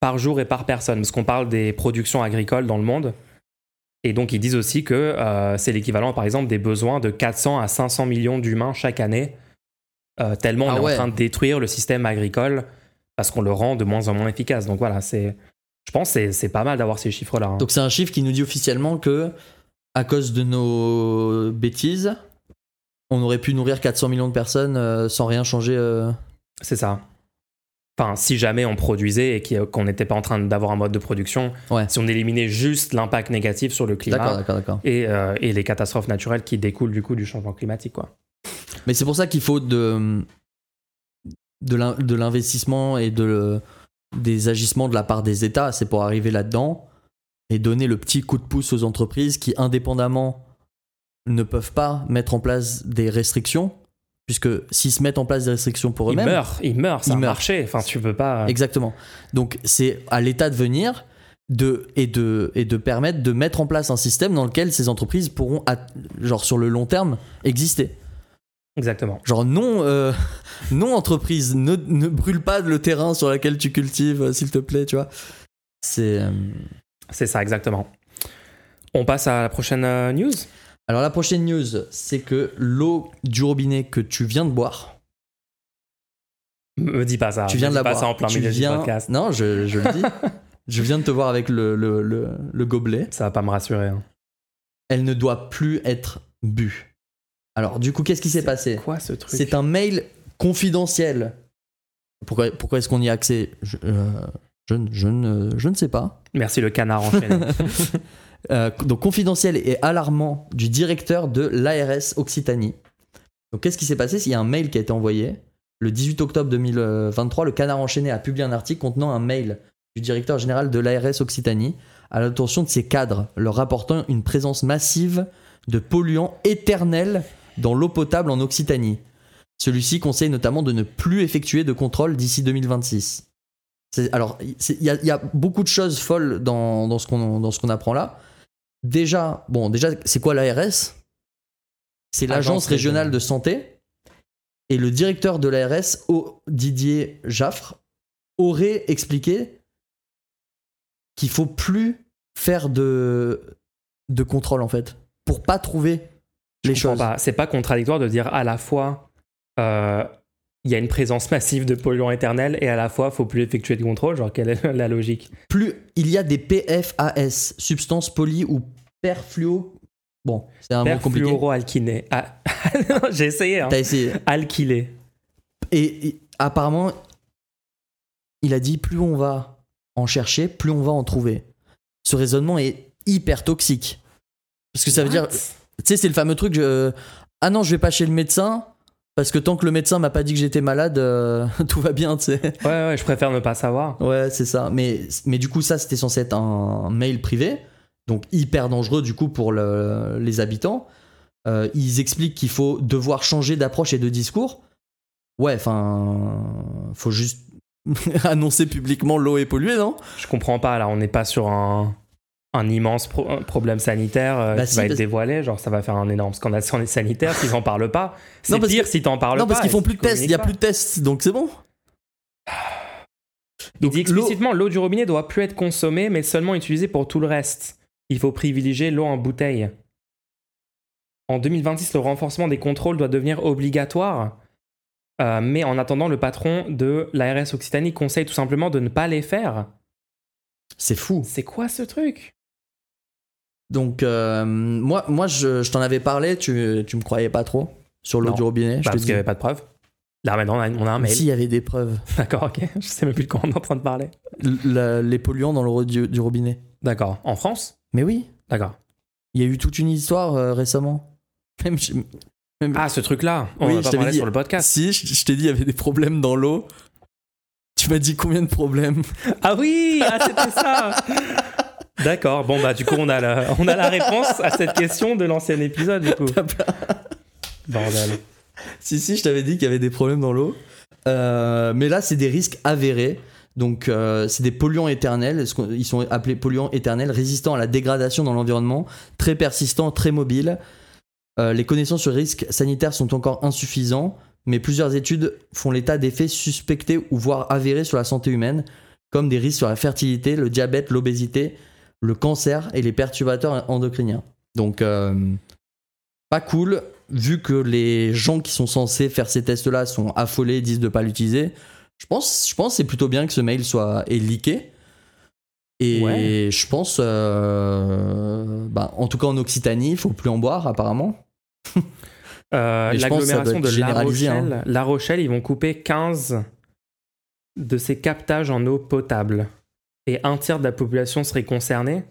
[SPEAKER 2] par jour et par personne, parce qu'on parle des productions agricoles dans le monde. Et donc ils disent aussi que c'est l'équivalent, par exemple, des besoins de 400 à 500 millions d'humains chaque année, euh, tellement on
[SPEAKER 1] Ah
[SPEAKER 2] est
[SPEAKER 1] ouais.
[SPEAKER 2] en train de détruire le système agricole parce qu'on le rend de moins en moins efficace. Donc voilà, c'est, je pense que c'est- pas mal d'avoir ces chiffres-là. hein.
[SPEAKER 1] Donc c'est un chiffre qui nous dit officiellement que, à cause de nos bêtises, on aurait pu nourrir 400 millions de personnes euh, sans rien changer. euh.
[SPEAKER 2] C'est ça. Enfin, si jamais on produisait et qu'on n'était pas en train d'avoir un mode de production,
[SPEAKER 1] Ouais.
[SPEAKER 2] si on éliminait juste l'impact négatif sur le
[SPEAKER 1] D'accord,
[SPEAKER 2] climat
[SPEAKER 1] d'accord, d'accord.
[SPEAKER 2] et, euh, et les catastrophes naturelles qui découlent du coup du changement climatique, quoi.
[SPEAKER 1] Mais c'est pour ça qu'il faut de, de l'in- de l'investissement et de, des agissements de la part des États. C'est pour arriver là-dedans et donner le petit coup de pouce aux entreprises qui, indépendamment, ne peuvent pas mettre en place des restrictions. Puisque s'ils se mettent en place des restrictions pour
[SPEAKER 2] Ils
[SPEAKER 1] eux-mêmes.
[SPEAKER 2] meurent, ils meurent, c'est
[SPEAKER 1] Ils
[SPEAKER 2] un
[SPEAKER 1] meurent.
[SPEAKER 2] marché. Enfin, tu peux pas.
[SPEAKER 1] Exactement. Donc c'est à l'État de venir de, et, de, et de permettre de mettre en place un système dans lequel ces entreprises pourront, genre sur le long terme, exister.
[SPEAKER 2] Exactement.
[SPEAKER 1] Genre non, euh, non entreprise, ne, ne brûle pas le terrain sur lequel tu cultives, euh, s'il te plaît, tu vois. C'est euh,
[SPEAKER 2] C'est ça, exactement. On passe à la prochaine news.
[SPEAKER 1] alors la prochaine news, c'est que l'eau du robinet que tu viens de boire,
[SPEAKER 2] Me dis pas ça.
[SPEAKER 1] tu viens
[SPEAKER 2] Me
[SPEAKER 1] de
[SPEAKER 2] dis
[SPEAKER 1] la
[SPEAKER 2] pas
[SPEAKER 1] boire,
[SPEAKER 2] ça en plein
[SPEAKER 1] tu
[SPEAKER 2] milieu
[SPEAKER 1] viens,
[SPEAKER 2] du podcast.
[SPEAKER 1] non, je, je le dis, je viens de te voir avec le, le, le, le gobelet.
[SPEAKER 2] Ça va pas me rassurer. hein.
[SPEAKER 1] Elle ne doit plus être bue. Alors du coup, qu'est-ce qui s'est passé
[SPEAKER 2] Quoi ce truc
[SPEAKER 1] C'est un mail confidentiel. Pourquoi, pourquoi est-ce qu'on y a accès je, euh, Je, ne- je ne, je ne sais pas.
[SPEAKER 2] Merci le canard enchaîné.
[SPEAKER 1] Euh, donc confidentiel et alarmant du directeur de l'ARS Occitanie. Donc qu'est-ce qui s'est passé Il y a un mail qui a été envoyé. Le 18 octobre 2023, le Canard enchaîné a publié un article contenant un mail du directeur général de l'ARS Occitanie à l'attention de ses cadres, leur rapportant une présence massive de polluants éternels dans l'eau potable en Occitanie. Celui-ci conseille notamment de ne plus effectuer de contrôle d'ici 2026. C'est- Alors, il y, a- il y a beaucoup de choses folles dans, dans ce qu'on apprend là. Déjà, bon, déjà, c'est quoi l'ARS C'est l'agence
[SPEAKER 2] Agence
[SPEAKER 1] régionale de santé. Et le directeur de l'ARS, O- Didier Jaffre, aurait expliqué qu'il faut plus faire de, de contrôle en fait, pour pas trouver
[SPEAKER 2] Je
[SPEAKER 1] choses.
[SPEAKER 2] C'est pas contradictoire de dire à la fois euh, il y a une présence massive de polluants éternels et à la fois faut plus effectuer de contrôle. Genre quelle est la logique?
[SPEAKER 1] Plus il y a des PFAS, substances poly ou perfluo. Bon, c'est un mot compliqué.
[SPEAKER 2] Perfluoroalkyné. Ah, J'ai essayé. Hein.
[SPEAKER 1] T'as essayé.
[SPEAKER 2] Alkylé.
[SPEAKER 1] Et, et apparemment, il a dit plus on va en chercher, plus on va en trouver. Ce raisonnement est hyper toxique. Parce que ça veut dire, tu sais, c'est le fameux truc, je- ah non, je vais pas chez le médecin, parce que tant que le médecin m'a pas dit que j'étais malade, euh, tout va bien, tu sais.
[SPEAKER 2] Ouais, ouais, je préfère ne pas savoir.
[SPEAKER 1] Ouais, c'est ça. Mais, mais du coup, ça, c'était censé être un mail privé, donc hyper dangereux du coup pour le- les habitants. Euh, ils expliquent qu'il faut devoir changer d'approche et de discours. Ouais, enfin, faut juste annoncer publiquement l'eau est polluée, non?
[SPEAKER 2] Je comprends pas. Là, on n'est pas sur un, un immense pro- un problème sanitaire euh,
[SPEAKER 1] Bah
[SPEAKER 2] qui
[SPEAKER 1] si,
[SPEAKER 2] va être dévoilé. Genre, ça va faire un énorme scandale sanitaires s'ils en parlent pas. C'est
[SPEAKER 1] Non,
[SPEAKER 2] pire
[SPEAKER 1] que-
[SPEAKER 2] si t'en parles
[SPEAKER 1] Non,
[SPEAKER 2] pas.
[SPEAKER 1] parce qu'ils font plus de tests, il y a plus de tests, donc c'est bon.
[SPEAKER 2] pas. Il dit explicitement l'eau du robinet doit plus être consommée, mais seulement utilisée pour tout le reste. Il faut privilégier l'eau en bouteille. En 2026, le renforcement des contrôles doit devenir obligatoire. Euh, mais en attendant, le patron de l'ARS Occitanie conseille tout simplement de ne pas les faire.
[SPEAKER 1] C'est fou.
[SPEAKER 2] C'est quoi ce truc?
[SPEAKER 1] Donc, euh, moi, moi je, je t'en avais parlé, tu, tu me croyais pas trop sur l'eau du robinet. je
[SPEAKER 2] Bah,
[SPEAKER 1] te
[SPEAKER 2] Parce qu'il n'y avait pas de preuves. Là, maintenant, on a, on a un mail.
[SPEAKER 1] S'il y avait des preuves.
[SPEAKER 2] D'accord, ok. Je sais même plus de quoi on est en train de parler.
[SPEAKER 1] Les polluants dans l'eau du, du robinet.
[SPEAKER 2] D'accord. En France?
[SPEAKER 1] Mais oui,
[SPEAKER 2] D'accord.
[SPEAKER 1] il y a eu toute une histoire euh, récemment. Même, je- même-
[SPEAKER 2] Ah, ce truc-là On
[SPEAKER 1] Oui, je
[SPEAKER 2] pas parlé
[SPEAKER 1] dit-
[SPEAKER 2] sur le podcast.
[SPEAKER 1] si, je, je t'ai dit, il y avait des problèmes dans l'eau. Tu m'as dit combien de problèmes?
[SPEAKER 2] Ah oui Ah, c'était ça D'accord. Bon, bah, du coup, on a, la, on a la réponse à cette question de l'ancien épisode, du coup. Bordel.
[SPEAKER 1] Si, si, je t'avais dit qu'il y avait des problèmes dans l'eau. Euh, mais là, c'est des risques avérés. Donc, euh, c'est des polluants éternels. Ils sont appelés polluants éternels, résistants à la dégradation dans l'environnement, très persistants, très mobiles. Euh, les connaissances sur les risques sanitaires sont encore insuffisants, mais plusieurs études font l'état d'effets suspectés ou voire avérés sur la santé humaine, comme des risques sur la fertilité, le diabète, l'obésité, le cancer et les perturbateurs endocriniens. Donc, euh, pas cool, vu que les gens qui sont censés faire ces tests-là sont affolés, disent de pas l'utiliser. Je pense, je pense que c'est plutôt bien que ce mail soit est leaké. Et
[SPEAKER 2] Ouais.
[SPEAKER 1] je pense, euh, bah, en tout cas en Occitanie, il faut plus en boire apparemment.
[SPEAKER 2] Euh, L'agglomération de La
[SPEAKER 1] hein.
[SPEAKER 2] Rochelle, La Rochelle, ils vont couper 15 de ces captages en eau potable. Et un tiers de la population serait concernée.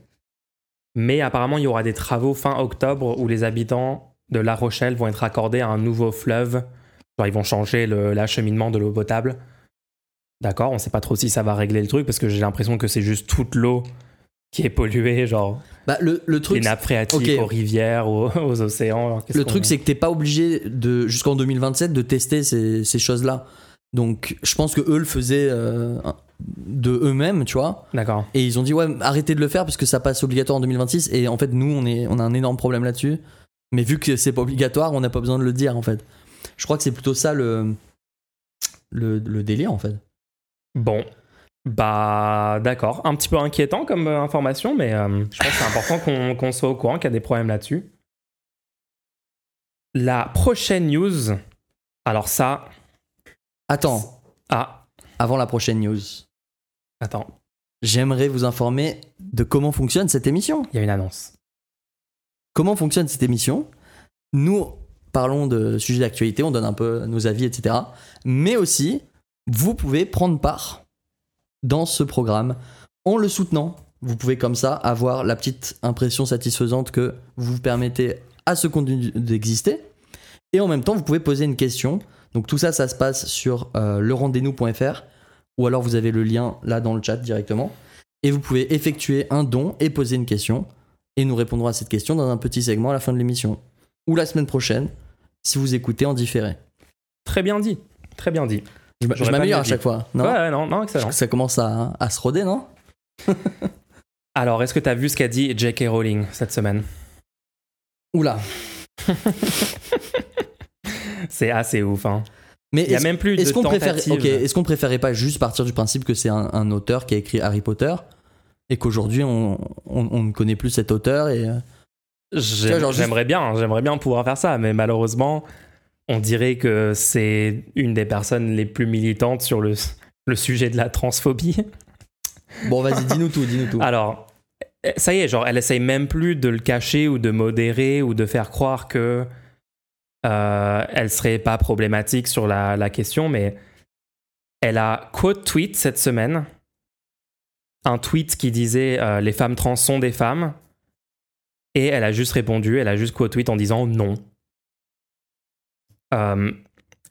[SPEAKER 2] Mais apparemment, il y aura des travaux fin octobre où les habitants de La Rochelle vont être accordés à un nouveau fleuve. Genre, ils vont changer le- l'acheminement de l'eau potable. D'accord, on sait pas trop si ça va régler le truc parce que j'ai l'impression que c'est juste toute l'eau qui est polluée, genre
[SPEAKER 1] Bah, le, le
[SPEAKER 2] les
[SPEAKER 1] truc,
[SPEAKER 2] nappes phréatiques aux rivières, aux, aux océans.
[SPEAKER 1] le truc, c'est que t'es pas obligé de jusqu'en 2027 de tester ces, ces choses-là. Donc, je pense que eux le faisaient euh, de eux-mêmes, tu vois.
[SPEAKER 2] D'accord.
[SPEAKER 1] Et ils ont dit ouais arrêtez de le faire parce que ça passe obligatoire en 2026 et en fait nous on est on a un énorme problème là-dessus. Mais vu que c'est pas obligatoire, on n'a pas besoin de le dire en fait. Je crois que c'est plutôt ça le le, le délire en fait.
[SPEAKER 2] Bon, bah d'accord. Un petit peu inquiétant comme euh, information, mais euh, je pense que c'est important qu'on qu'on soit au courant qu'il y a des problèmes là-dessus. La prochaine news, alors ça,
[SPEAKER 1] Attends,
[SPEAKER 2] ah,
[SPEAKER 1] avant la prochaine news,
[SPEAKER 2] attends,
[SPEAKER 1] j'aimerais vous informer de comment fonctionne cette émission.
[SPEAKER 2] il y a une annonce.
[SPEAKER 1] Comment fonctionne cette émission? Nous parlons de sujets d'actualité, on donne un peu nos avis, etc. Mais aussi, vous pouvez prendre part dans ce programme en le soutenant. Vous pouvez comme ça avoir la petite impression satisfaisante que vous permettez à ce contenu d'exister. Et en même temps, vous pouvez poser une question. Donc tout ça, ça se passe sur euh, lerendez-nous.fr ou alors vous avez le lien là dans le chat directement. Et vous pouvez effectuer un don et poser une question. Et nous répondrons à cette question dans un petit segment à la fin de l'émission. Ou la semaine prochaine, si vous écoutez en différé.
[SPEAKER 2] Très bien dit. Très bien dit.
[SPEAKER 1] Je, m'améliore à chaque fois. Non
[SPEAKER 2] ouais, ouais, non, non, excellent.
[SPEAKER 1] Ça commence à, à se roder, non
[SPEAKER 2] Alors, est-ce que tu as vu ce qu'a dit J.K. Rowling cette semaine?
[SPEAKER 1] Oula.
[SPEAKER 2] C'est assez ouf. Hein.
[SPEAKER 1] Mais
[SPEAKER 2] Il y a même plus de
[SPEAKER 1] est-ce qu'on préfère, ok, est-ce qu'on préférait pas juste partir du principe que c'est un, un auteur qui a écrit Harry Potter et qu'aujourd'hui on, on- on ne connaît plus cet auteur et euh,
[SPEAKER 2] J'aime-
[SPEAKER 1] vois, genre juste-
[SPEAKER 2] J'aimerais bien, j'aimerais bien pouvoir faire ça, mais malheureusement, on dirait que c'est une des personnes les plus militantes sur le, le sujet de la transphobie.
[SPEAKER 1] bon vas-y dis-nous tout, dis-nous tout.
[SPEAKER 2] Alors, ça y est, genre, elle essaye même plus de le cacher ou de modérer ou de faire croire que euh, elle serait pas problématique sur la, question, mais elle a quote tweet cette semaine un tweet qui disait euh, les femmes trans sont des femmes et elle a juste répondu, elle a juste quote tweet en disant non. Euh,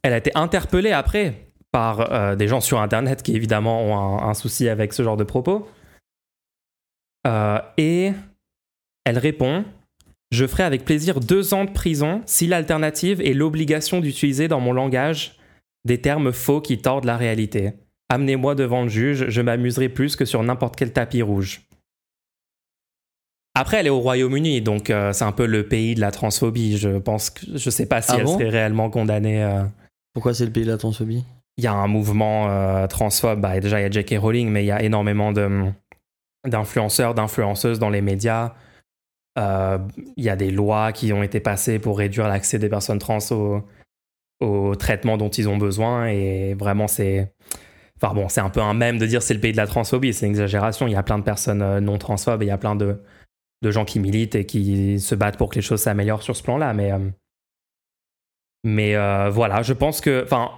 [SPEAKER 2] elle a été interpellée après par euh, des gens sur internet qui évidemment ont un- souci avec ce genre de propos. Et elle répond Je ferai avec plaisir deux ans de prison si l'alternative est l'obligation d'utiliser dans mon langage des termes faux qui tordent la réalité. Amenez-moi devant le juge, je m'amuserai plus que sur n'importe quel tapis rouge. Après, elle est au Royaume-Uni, donc euh, c'est un peu le pays de la transphobie. Je pense que je sais pas si
[SPEAKER 1] Ah
[SPEAKER 2] elle
[SPEAKER 1] bon?
[SPEAKER 2] serait réellement condamnée. euh.
[SPEAKER 1] Pourquoi c'est le pays de la transphobie?
[SPEAKER 2] Il y a un mouvement euh, transphobe. Bah, déjà, il y a J.K. Rowling, mais il y a énormément de, d'influenceurs, d'influenceuses dans les médias. Euh, Il y a des lois qui ont été passées pour réduire l'accès des personnes trans au, au traitement dont ils ont besoin. Et vraiment, c'est. Enfin bon, c'est un peu un mème de dire c'est le pays de la transphobie. C'est une exagération. Il y a plein de personnes euh, non transphobes il y a plein de, gens qui militent et qui se battent pour que les choses s'améliorent sur ce plan-là. Mais. euh, mais euh, voilà, je pense que, enfin,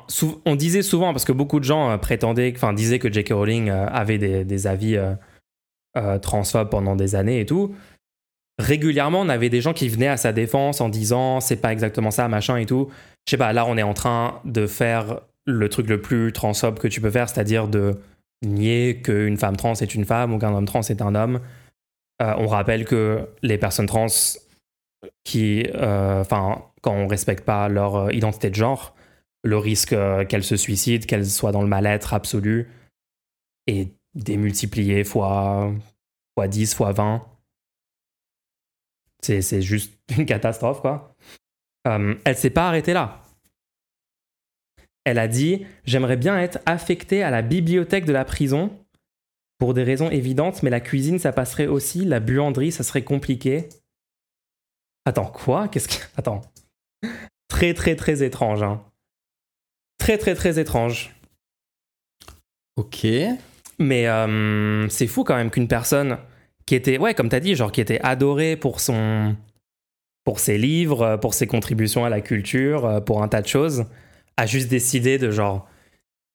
[SPEAKER 2] on disait souvent parce que beaucoup de gens euh, prétendaient, enfin, disaient que J.K. Rowling euh, avait des, avis euh, euh, transphobes pendant des années et tout. Régulièrement, on avait des gens qui venaient à sa défense en disant c'est pas exactement ça, machin et tout. Je sais pas, là, on est en train de faire le truc le plus transphobe que tu peux faire, c'est-à-dire de nier qu'une femme trans est une femme ou qu'un homme trans est un homme. Euh, on rappelle que les personnes trans qui, euh, enfin, quand on respecte pas leur euh, identité de genre, le risque qu'elles se suicident, qu'elles soient dans le mal-être absolu, est démultiplié fois, fois 10, fois 20. C'est, c'est juste une catastrophe, quoi. Euh, elle s'est pas arrêtée là. Elle a dit J'aimerais bien être affectée à la bibliothèque de la prison pour des raisons évidentes, mais la cuisine, ça passerait aussi. La buanderie, ça serait compliqué. Attends, quoi? Qu'est-ce que. Attends. Très, très, très étrange. Hein. Très, très, très étrange.
[SPEAKER 1] Ok.
[SPEAKER 2] Mais euh, c'est fou quand même qu'une personne qui était, ouais, comme t'as dit, genre qui était adorée pour son, pour ses livres, pour ses contributions à la culture, euh, pour un tas de choses, a juste décidé de genre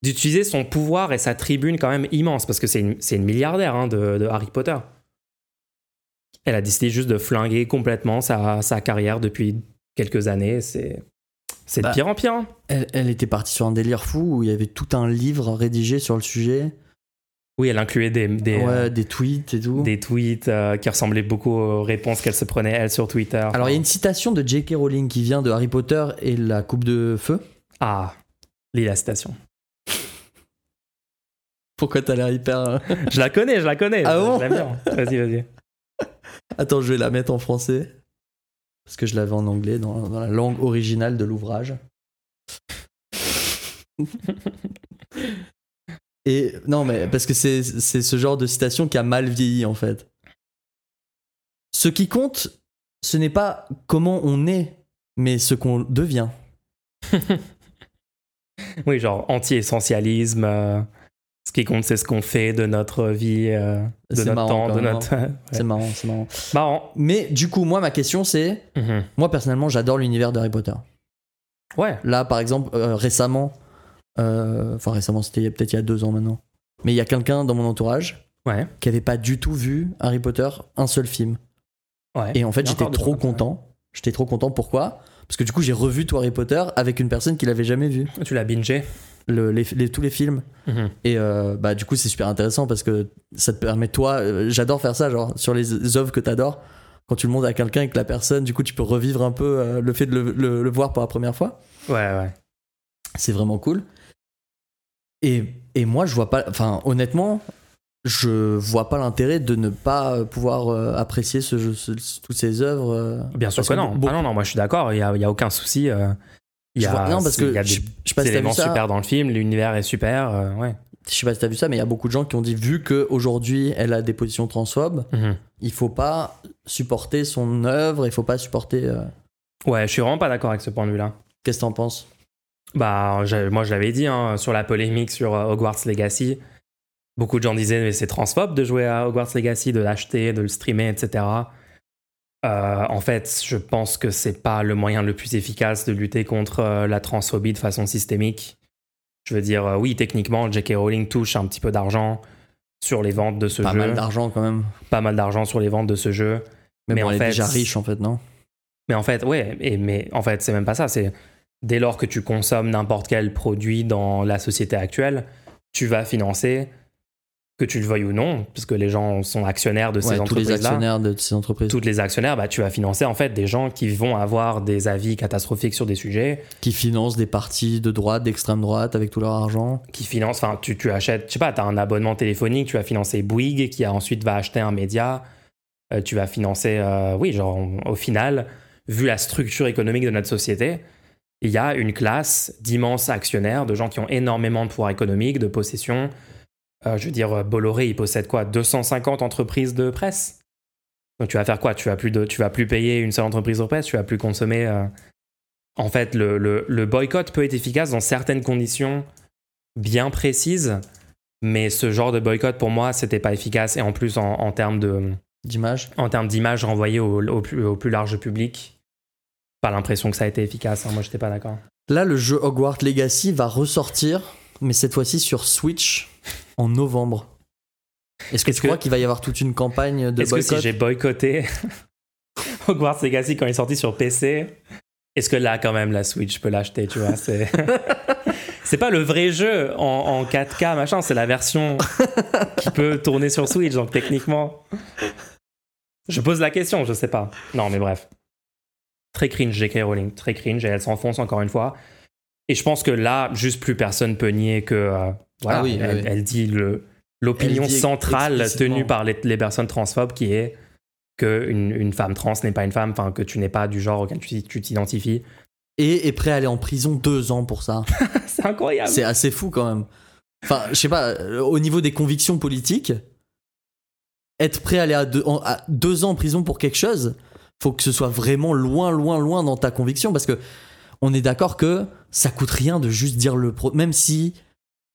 [SPEAKER 2] d'utiliser son pouvoir et sa tribune quand même immense parce que c'est une, une milliardaire hein, de, de Harry Potter. Elle a décidé juste de flinguer complètement sa, sa carrière depuis quelques années. C'est c'est de
[SPEAKER 1] Bah,
[SPEAKER 2] pire en pire. hein.
[SPEAKER 1] Elle, elle était partie sur un délire fou où il y avait tout un livre rédigé sur le sujet.
[SPEAKER 2] Oui, elle incluait des, des,
[SPEAKER 1] ouais,
[SPEAKER 2] euh,
[SPEAKER 1] des tweets et tout.
[SPEAKER 2] des tweets euh, qui ressemblaient beaucoup aux réponses qu'elle se prenait elle sur Twitter.
[SPEAKER 1] Alors il y a une citation de J.K. Rowling qui vient de Harry Potter et la coupe de feu.
[SPEAKER 2] Ah, lis la citation.
[SPEAKER 1] Pourquoi t'as l'air hyper... euh,
[SPEAKER 2] Je la connais, je la connais.
[SPEAKER 1] Ah bon.
[SPEAKER 2] Vas-y, vas-y.
[SPEAKER 1] Attends, je vais la mettre en français. Parce que je l'avais en anglais, dans, dans la langue originale de l'ouvrage. Et non, mais parce que c'est ce genre de citation qui a mal vieilli en fait. Ce qui compte, ce n'est pas comment on est, mais ce qu'on devient.
[SPEAKER 2] Oui, genre anti-essentialisme. euh, ce qui compte, c'est ce qu'on fait de notre vie, euh, de notre
[SPEAKER 1] marrant,
[SPEAKER 2] temps, de notre. Ouais.
[SPEAKER 1] C'est marrant, c'est marrant.
[SPEAKER 2] Marrant.
[SPEAKER 1] Mais du coup, moi, ma question c'est,
[SPEAKER 2] Mhm.
[SPEAKER 1] moi personnellement, j'adore l'univers d'Harry Potter.
[SPEAKER 2] Ouais.
[SPEAKER 1] Là, par exemple, euh, récemment, enfin récemment, c'était peut-être il y a deux ans maintenant. mais il y a quelqu'un dans mon entourage
[SPEAKER 2] Ouais.
[SPEAKER 1] qui avait pas du tout vu Harry Potter un seul film.
[SPEAKER 2] Ouais.
[SPEAKER 1] Et en fait, j'étais trop content. J'étais trop content. Pourquoi? Parce que du coup, j'ai revu tout Harry Potter avec une personne qui l'avait jamais vu.
[SPEAKER 2] Tu l'as bingé
[SPEAKER 1] Le- les- les- tous les films.
[SPEAKER 2] Mhm.
[SPEAKER 1] Et euh, bah, du coup, c'est super intéressant parce que ça te permet, toi, euh, j'adore faire ça, genre, sur les œuvres que t'adores. Quand tu le montres à quelqu'un et que la personne, du coup, tu peux revivre un peu euh, le fait de le, le- le voir pour la première fois.
[SPEAKER 2] Ouais, ouais.
[SPEAKER 1] C'est vraiment cool. Et, et moi, je vois pas. Enfin, honnêtement, je vois pas l'intérêt de ne pas pouvoir euh, apprécier ce jeu, ce- toutes ces œuvres. euh,
[SPEAKER 2] Bien sûr que non. Ah non, non, moi je suis d'accord, il n'y a, y a aucun souci. euh, Il y a,
[SPEAKER 1] vois- non, parce que
[SPEAKER 2] y a des
[SPEAKER 1] je pas si
[SPEAKER 2] éléments
[SPEAKER 1] ça.
[SPEAKER 2] super dans le film, l'univers est super. euh, ouais.
[SPEAKER 1] Je sais pas si t'as vu ça, mais il y a beaucoup de gens qui ont dit vu qu'aujourd'hui elle a des positions transphobes,
[SPEAKER 2] Mhm.
[SPEAKER 1] il faut pas supporter son œuvre, il faut pas supporter.
[SPEAKER 2] Ouais, je suis vraiment pas d'accord avec ce point de vue-là.
[SPEAKER 1] Qu'est-ce que t'en penses?
[SPEAKER 2] Bah, moi je l'avais dit hein, sur la polémique sur euh, Hogwarts Legacy. Beaucoup de gens disaient mais c'est transphobe de jouer à Hogwarts Legacy, de l'acheter, de le streamer, etc. Euh, en fait, je pense que c'est pas le moyen le plus efficace de lutter contre euh, la transphobie de façon systémique. Je veux dire, oui, techniquement, J.K. Rowling touche un petit peu d'argent sur les ventes de ce
[SPEAKER 1] Pas
[SPEAKER 2] jeu.
[SPEAKER 1] mal d'argent quand même.
[SPEAKER 2] pas mal d'argent sur les ventes de ce jeu.
[SPEAKER 1] Mais,
[SPEAKER 2] Mais
[SPEAKER 1] bon,
[SPEAKER 2] en
[SPEAKER 1] elle
[SPEAKER 2] fait,
[SPEAKER 1] est déjà riche en fait, non?
[SPEAKER 2] Mais en fait, ouais, et, mais en fait, c'est même pas ça. C'est dès lors que tu consommes n'importe quel produit dans la société actuelle, tu vas financer, que tu le veuilles ou non, parce que les gens sont actionnaires de ces
[SPEAKER 1] Ouais, tous les actionnaires de ces entreprises.
[SPEAKER 2] Toutes les actionnaires, bah, tu vas financer en fait des gens qui vont avoir des avis catastrophiques sur des sujets,
[SPEAKER 1] qui financent des partis de droite, d'extrême droite avec tout leur argent.
[SPEAKER 2] qui financent, enfin, tu, tu achètes, je sais pas, tu as un abonnement téléphonique, tu vas financer Bouygues, qui a ensuite va acheter un média, euh, tu vas financer, euh, oui, genre, au final, vu la structure économique de notre société, il y a une classe d'immenses actionnaires, de gens qui ont énormément de pouvoir économique, de possession. Euh, je veux dire, Bolloré, il possède quoi? 250 entreprises de presse? Donc tu vas faire quoi? Tu vas, plus de, tu vas plus payer une seule entreprise de presse, tu vas plus consommer. euh. En fait, le, le- le boycott peut être efficace dans certaines conditions bien précises, mais ce genre de boycott, pour moi, c'était pas efficace. Et en plus, en, en termes de,
[SPEAKER 1] D'image
[SPEAKER 2] en termes d'image renvoyée au, au plus, au plus large public, pas l'impression que ça a été efficace. hein. Moi, j'étais pas d'accord.
[SPEAKER 1] Là, le jeu Hogwarts Legacy va ressortir, mais cette fois-ci sur Switch en novembre. Est-ce que
[SPEAKER 2] Est-ce
[SPEAKER 1] tu crois
[SPEAKER 2] que-
[SPEAKER 1] qu'il va y avoir toute une campagne de
[SPEAKER 2] Est-ce que si
[SPEAKER 1] boycott
[SPEAKER 2] j'ai boycotté Hogwarts Legacy quand il est sorti sur PC, est-ce que là, quand même, la Switch, je peux l'acheter, tu vois C'est c'est pas le vrai jeu en, en 4K, machin, c'est la version qui peut tourner sur Switch, donc techniquement. Je pose la question, je sais pas. Non, mais bref. Très cringe, J.K. Rowling, très cringe, et elle s'enfonce encore une fois. Et je pense que là, juste plus personne peut nier que. euh, voilà,
[SPEAKER 1] Ah oui,
[SPEAKER 2] elle,
[SPEAKER 1] oui.
[SPEAKER 2] elle dit le- l'opinion centrale tenue par les, les personnes transphobes qui est que une, une femme trans n'est pas une femme, enfin que tu n'es pas du genre auquel tu tu t'identifies.
[SPEAKER 1] Et est prêt à aller en prison deux ans pour ça.
[SPEAKER 2] C'est incroyable.
[SPEAKER 1] C'est assez fou quand même. Enfin, je sais pas, euh, au niveau des convictions politiques, être prêt à aller à deux, en- à deux ans en prison pour quelque chose, faut que ce soit vraiment loin, loin, loin dans ta conviction parce que on est d'accord que ça coûte rien de juste dire le pro, même si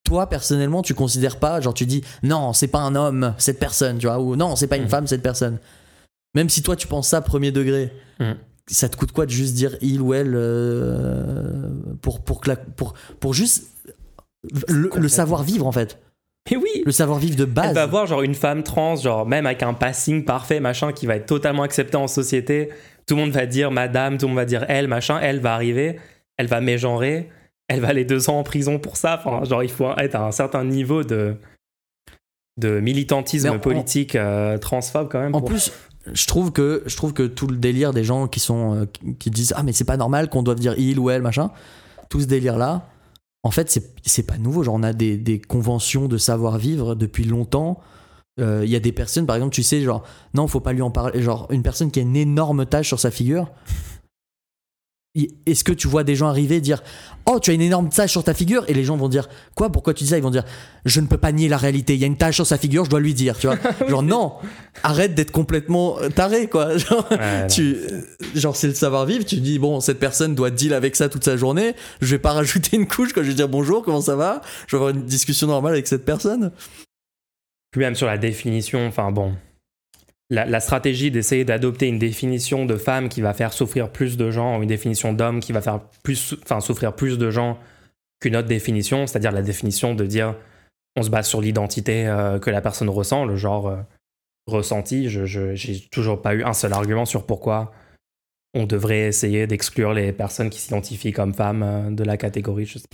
[SPEAKER 1] toi personnellement tu considères pas, genre tu dis non, c'est pas un homme cette personne, tu vois, ou non, c'est pas une
[SPEAKER 2] Mhm.
[SPEAKER 1] femme cette personne. Même si toi tu penses ça premier degré,
[SPEAKER 2] Mhm.
[SPEAKER 1] ça te coûte quoi de juste dire il ou elle euh, pour pour que la- pour pour juste le, savoir vivre en fait,
[SPEAKER 2] Mais oui,
[SPEAKER 1] le savoir vivre de
[SPEAKER 2] elle
[SPEAKER 1] base.
[SPEAKER 2] va voir genre une femme trans, genre même avec un passing parfait, machin, qui va être totalement accepté en société. Tout le monde va dire madame, tout le monde va dire elle, machin. Elle va arriver, elle va mégenrer, elle va aller deux ans en prison pour ça. Enfin, genre il faut être à un certain niveau de de militantisme
[SPEAKER 1] en-
[SPEAKER 2] politique euh, transphobe quand même.
[SPEAKER 1] En
[SPEAKER 2] pour-
[SPEAKER 1] plus, je trouve que je trouve que tout le délire des gens qui sont euh, qui disent ah mais c'est pas normal qu'on doive dire il ou elle machin, tout ce délire là, en fait c'est pas nouveau. Genre on a des, conventions de savoir vivre depuis longtemps. Euh, Il y a des personnes par exemple tu sais genre non faut pas lui en parler genre une personne qui a une énorme tache sur sa figure. Est-ce que tu vois des gens arriver et dire Oh, tu as une énorme tache sur ta figure Et les gens vont dire Quoi? Pourquoi tu dis ça? Ils vont dire Je ne peux pas nier la réalité. Il y a une tache sur sa figure, je dois lui dire. Tu vois Genre, non Arrête d'être complètement taré, quoi. Genre, tu, genre c'est le savoir-vivre. Tu dis Bon, cette personne doit deal avec ça toute sa journée. Je vais pas rajouter une couche quand je vais dire bonjour, comment ça va? Je vais avoir une discussion normale avec cette personne.
[SPEAKER 2] Puis même sur la définition, enfin bon, la, la stratégie d'essayer d'adopter une définition de femme qui va faire souffrir plus de gens, ou une définition d'homme qui va faire plus, enfin souffrir plus de gens qu'une autre définition, c'est-à-dire la définition de dire on se base sur l'identité euh, que la personne ressent, le genre euh, ressenti. Je, j'ai toujours pas eu un seul argument sur pourquoi on devrait essayer d'exclure les personnes qui s'identifient comme femmes euh, de la catégorie. Je sais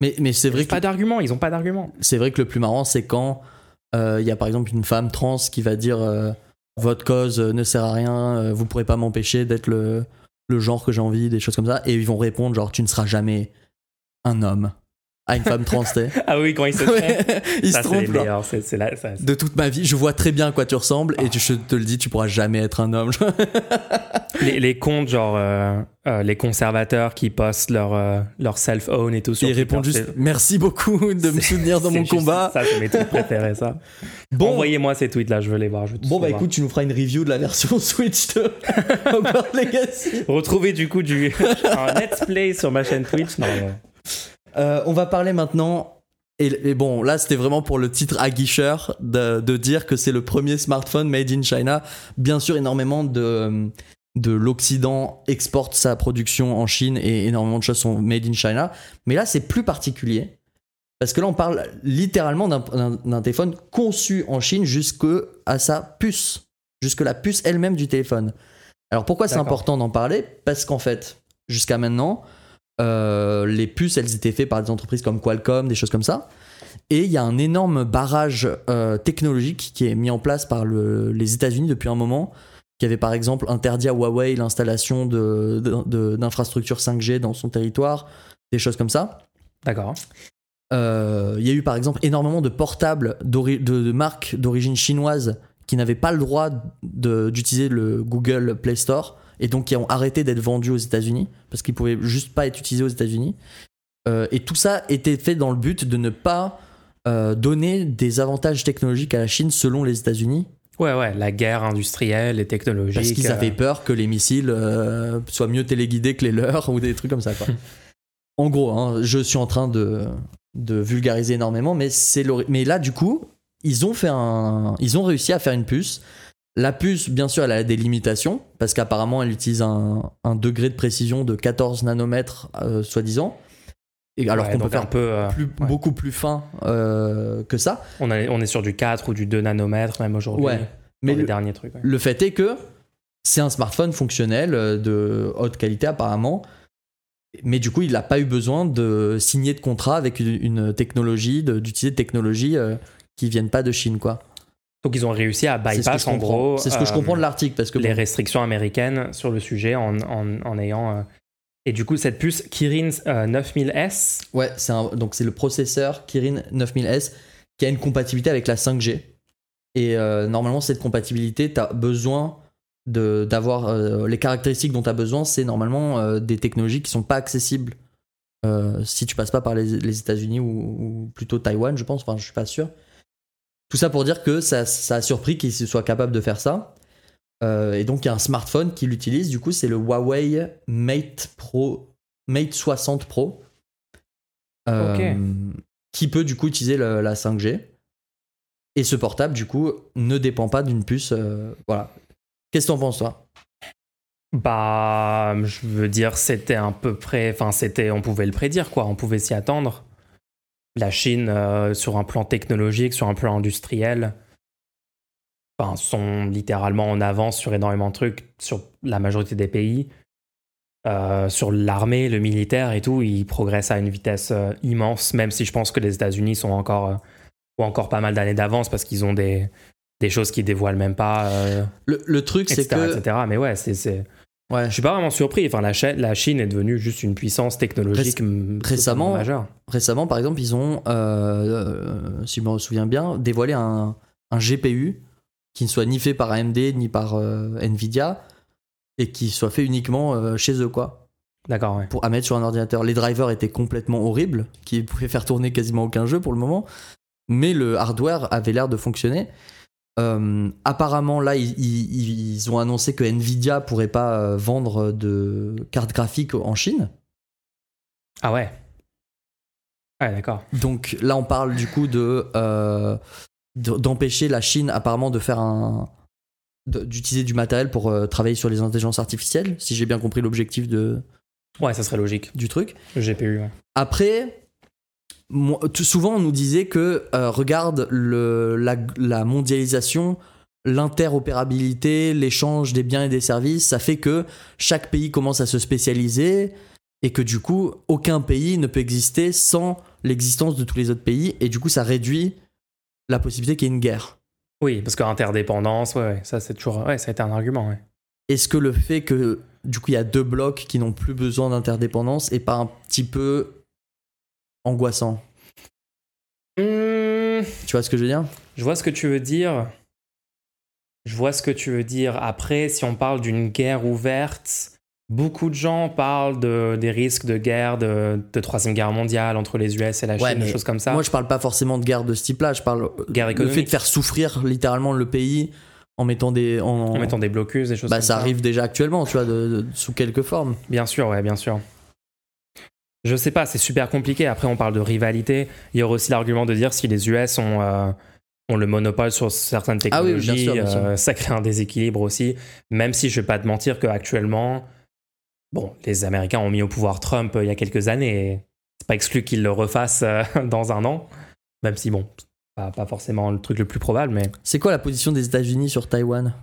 [SPEAKER 1] Mais, mais c'est vrai que
[SPEAKER 2] pas d'argument, ils ont pas d'argument.
[SPEAKER 1] c'est vrai que le plus marrant, c'est quand il y a par exemple une femme trans qui va dire votre cause euh, ne sert à rien, euh, vous pourrez pas m'empêcher d'être le, le genre que j'ai envie, des choses comme ça, et ils vont répondre genre tu ne seras jamais un homme à une femme trans.
[SPEAKER 2] Ah oui, quand ils se
[SPEAKER 1] Ouais,
[SPEAKER 2] trompent.
[SPEAKER 1] ils
[SPEAKER 2] ça,
[SPEAKER 1] se
[SPEAKER 2] la- ça-
[SPEAKER 1] De toute ma vie, je vois très bien à quoi tu ressembles et tu- je te le dis, tu pourras jamais être un homme.
[SPEAKER 2] les, les comptes, genre euh, euh, les conservateurs qui postent leur, euh, leur self-own et tout sur
[SPEAKER 1] ils répondent juste merci beaucoup de me soutenir dans mon
[SPEAKER 2] juste-
[SPEAKER 1] combat.
[SPEAKER 2] Ça, c'est mes trucs préférés, ça.
[SPEAKER 1] Bon,
[SPEAKER 2] Envoyez-moi ces tweets-là, je veux les voir. Je veux tous
[SPEAKER 1] bon bah
[SPEAKER 2] voir.
[SPEAKER 1] écoute, tu nous feras une review de la version Switch de Hogwarts Legacy.
[SPEAKER 2] Retrouvez du coup du, un let's play sur ma chaîne Twitch. Non, non.
[SPEAKER 1] Euh, on va parler maintenant. Et, et bon, là, c'était vraiment pour le titre aguicheur de, de dire que c'est le premier smartphone made in China. Bien sûr, énormément de, de l'Occident exporte sa production en Chine et énormément de choses sont made in China. Mais là, c'est plus particulier. Parce que là, on parle littéralement d'un- téléphone conçu en Chine jusque à sa puce. Jusque la puce elle-même du téléphone. Alors pourquoi c'est important d'en parler? Parce qu'en fait, jusqu'à maintenant, euh, les puces, elles étaient faites par des entreprises comme Qualcomm, des choses comme ça. Et il y a un énorme barrage euh, technologique qui est mis en place par le- les États-Unis depuis un moment, qui avait par exemple interdit à Huawei l'installation d'infrastructures 5G dans son territoire, des choses comme ça.
[SPEAKER 2] D'accord.
[SPEAKER 1] Euh, Il y a eu par exemple énormément de portables de, de marques d'origine chinoise qui n'avaient pas le droit d'utiliser le Google Play Store et donc qui ont arrêté d'être vendus aux États-Unis parce qu'ils pouvaient juste pas être utilisés aux États-Unis. Euh, et tout ça était fait dans le but de ne pas euh, donner des avantages technologiques à la Chine selon les États-Unis
[SPEAKER 2] Ouais, ouais, la guerre industrielle et technologique.
[SPEAKER 1] parce qu'ils
[SPEAKER 2] euh,
[SPEAKER 1] avaient peur que les missiles euh, soient mieux téléguidés que les leurs ou des trucs comme ça. Quoi. en gros, hein, je suis en train de, de vulgariser énormément, mais, mais là, du coup, ils ont, fait un, ils ont réussi à faire une puce. La puce, bien sûr, elle a des limitations parce qu'apparemment, elle utilise un, un degré de précision de 14 nanomètres, euh, soi-disant. Et alors
[SPEAKER 2] ouais,
[SPEAKER 1] qu'on peut faire
[SPEAKER 2] peu. euh,
[SPEAKER 1] plus-
[SPEAKER 2] ouais.
[SPEAKER 1] beaucoup plus fin euh, que ça.
[SPEAKER 2] on, est, on est sur du 4 ou du 2 nanomètres, même aujourd'hui.
[SPEAKER 1] Ouais.
[SPEAKER 2] Mais
[SPEAKER 1] Mais
[SPEAKER 2] les
[SPEAKER 1] le-
[SPEAKER 2] derniers trucs.
[SPEAKER 1] Le fait est que c'est un smartphone fonctionnel de haute qualité apparemment. Mais du coup, il n'a pas eu besoin de signer de contrat avec une, une technologie, d'utiliser de technologies euh, qui viennent pas de Chine, quoi.
[SPEAKER 2] Donc ils ont réussi à bypass en gros.
[SPEAKER 1] C'est ce que je
[SPEAKER 2] euh,
[SPEAKER 1] comprends de l'article parce que
[SPEAKER 2] les
[SPEAKER 1] bon,
[SPEAKER 2] restrictions américaines sur le sujet en, en, en ayant. euh, Et du coup, cette puce Kirin euh, 9000S,
[SPEAKER 1] ouais, c'est donc c'est le processeur Kirin 9000S qui a une compatibilité avec la 5G. Et euh, normalement, cette compatibilité, tu as besoin de- d'avoir euh, les caractéristiques dont tu as besoin, c'est normalement euh, des technologies qui sont pas accessibles euh, si tu passes pas par les, les États-Unis ou, ou plutôt Taïwan, je pense. Enfin, je suis pas sûr. Tout ça pour dire que ça, ça a surpris qu'ils soient capables de faire ça. Euh, et donc, il y a un smartphone qui l'utilise. Du coup, c'est le Huawei Mate Pro, Mate 60 Pro, Euh, qui peut du coup utiliser le- la 5G. Et ce portable, du coup, ne dépend pas d'une puce. euh, voilà. Qu'est-ce que t'en penses, toi?
[SPEAKER 2] Bah, je veux dire, c'était à peu près. Enfin, c'était. On pouvait le prédire, quoi. On pouvait s'y attendre. La Chine, euh, sur un plan technologique, sur un plan industriel, enfin, sont littéralement en avance sur énormément de trucs, sur la majorité des pays. Euh, sur l'armée, le militaire et tout, ils progressent à une vitesse euh, immense, même si je pense que les États-Unis sont encore, ont encore pas mal d'années d'avance parce qu'ils ont des, des choses qu'ils dévoilent même pas,
[SPEAKER 1] le, le truc, c'est
[SPEAKER 2] etc.,
[SPEAKER 1] que.
[SPEAKER 2] etc. Mais ouais, c'est...
[SPEAKER 1] Ouais.
[SPEAKER 2] je suis pas vraiment surpris. Enfin, la, Chi- la Chine est devenue juste une puissance technologique m-
[SPEAKER 1] récemment-
[SPEAKER 2] majeure.
[SPEAKER 1] Récemment, par exemple, ils ont, euh, euh, si je me souviens bien, dévoilé un, un GPU qui ne soit ni fait par AMD ni par euh, Nvidia et qui soit fait uniquement euh, chez eux, quoi.
[SPEAKER 2] D'accord, ouais.
[SPEAKER 1] pour à mettre sur un ordinateur. Les drivers étaient complètement horribles, qui pouvaient faire tourner quasiment aucun jeu pour le moment, mais le hardware avait l'air de fonctionner. Euh, apparemment, là, ils, ils- ils ont annoncé que Nvidia pourrait pas euh, vendre de cartes graphiques en Chine.
[SPEAKER 2] Ah ouais. Ouais, d'accord.
[SPEAKER 1] Donc là, on parle du coup de euh, de- d'empêcher la Chine apparemment de faire un d'utiliser du matériel pour euh, travailler sur les intelligences artificielles, si j'ai bien compris l'objectif de
[SPEAKER 2] Ouais, ça serait logique.
[SPEAKER 1] du truc.
[SPEAKER 2] Le GPU, ouais.
[SPEAKER 1] Après, moi, tout souvent on nous disait que euh, regarde le, la, la mondialisation, l'interopérabilité, l'échange des biens et des services, ça fait que chaque pays commence à se spécialiser et que du coup aucun pays ne peut exister sans l'existence de tous les autres pays et du coup ça réduit la possibilité qu'il y ait une guerre.
[SPEAKER 2] Oui, parce qu'interdépendance, ouais, ouais, ça c'est toujours, ouais, ça a été un argument. Ouais.
[SPEAKER 1] Est-ce que le fait que du coup il y a deux blocs qui n'ont plus besoin d'interdépendance est pas un petit peu angoissant
[SPEAKER 2] Hmm,
[SPEAKER 1] Tu vois ce que je veux dire?
[SPEAKER 2] Je vois ce que tu veux dire. Je vois ce que tu veux dire. Après, si on parle d'une guerre ouverte, beaucoup de gens parlent de, des risques de guerre, de, de troisième guerre mondiale entre les US et la Chine, des choses comme ça.
[SPEAKER 1] Moi je parle pas forcément de guerre de ce type-là, je parle
[SPEAKER 2] Guerre
[SPEAKER 1] le fait
[SPEAKER 2] économique.
[SPEAKER 1] de faire souffrir littéralement le pays en mettant des en,
[SPEAKER 2] en mettant des blocus, des choses
[SPEAKER 1] bah
[SPEAKER 2] comme
[SPEAKER 1] ça
[SPEAKER 2] ça.
[SPEAKER 1] arrive déjà actuellement, tu vois, de- de- sous quelques formes.
[SPEAKER 2] Bien sûr, ouais, bien sûr. Je sais pas, c'est super compliqué. Après, on parle de rivalité. Il y aurait aussi l'argument de dire si les US ont, euh, ont le monopole sur certaines
[SPEAKER 1] Ah oui,
[SPEAKER 2] technologies,
[SPEAKER 1] bien sûr, bien sûr.
[SPEAKER 2] euh, ça crée un déséquilibre aussi. Même si je vais pas te mentir qu'actuellement, bon, les Américains ont mis au pouvoir Trump euh, il y a quelques années. et C'est pas exclu qu'ils le refassent dans un an. Même si, bon, pas, pas forcément le truc le plus probable, mais
[SPEAKER 1] C'est quoi la position des États-Unis sur Taïwan?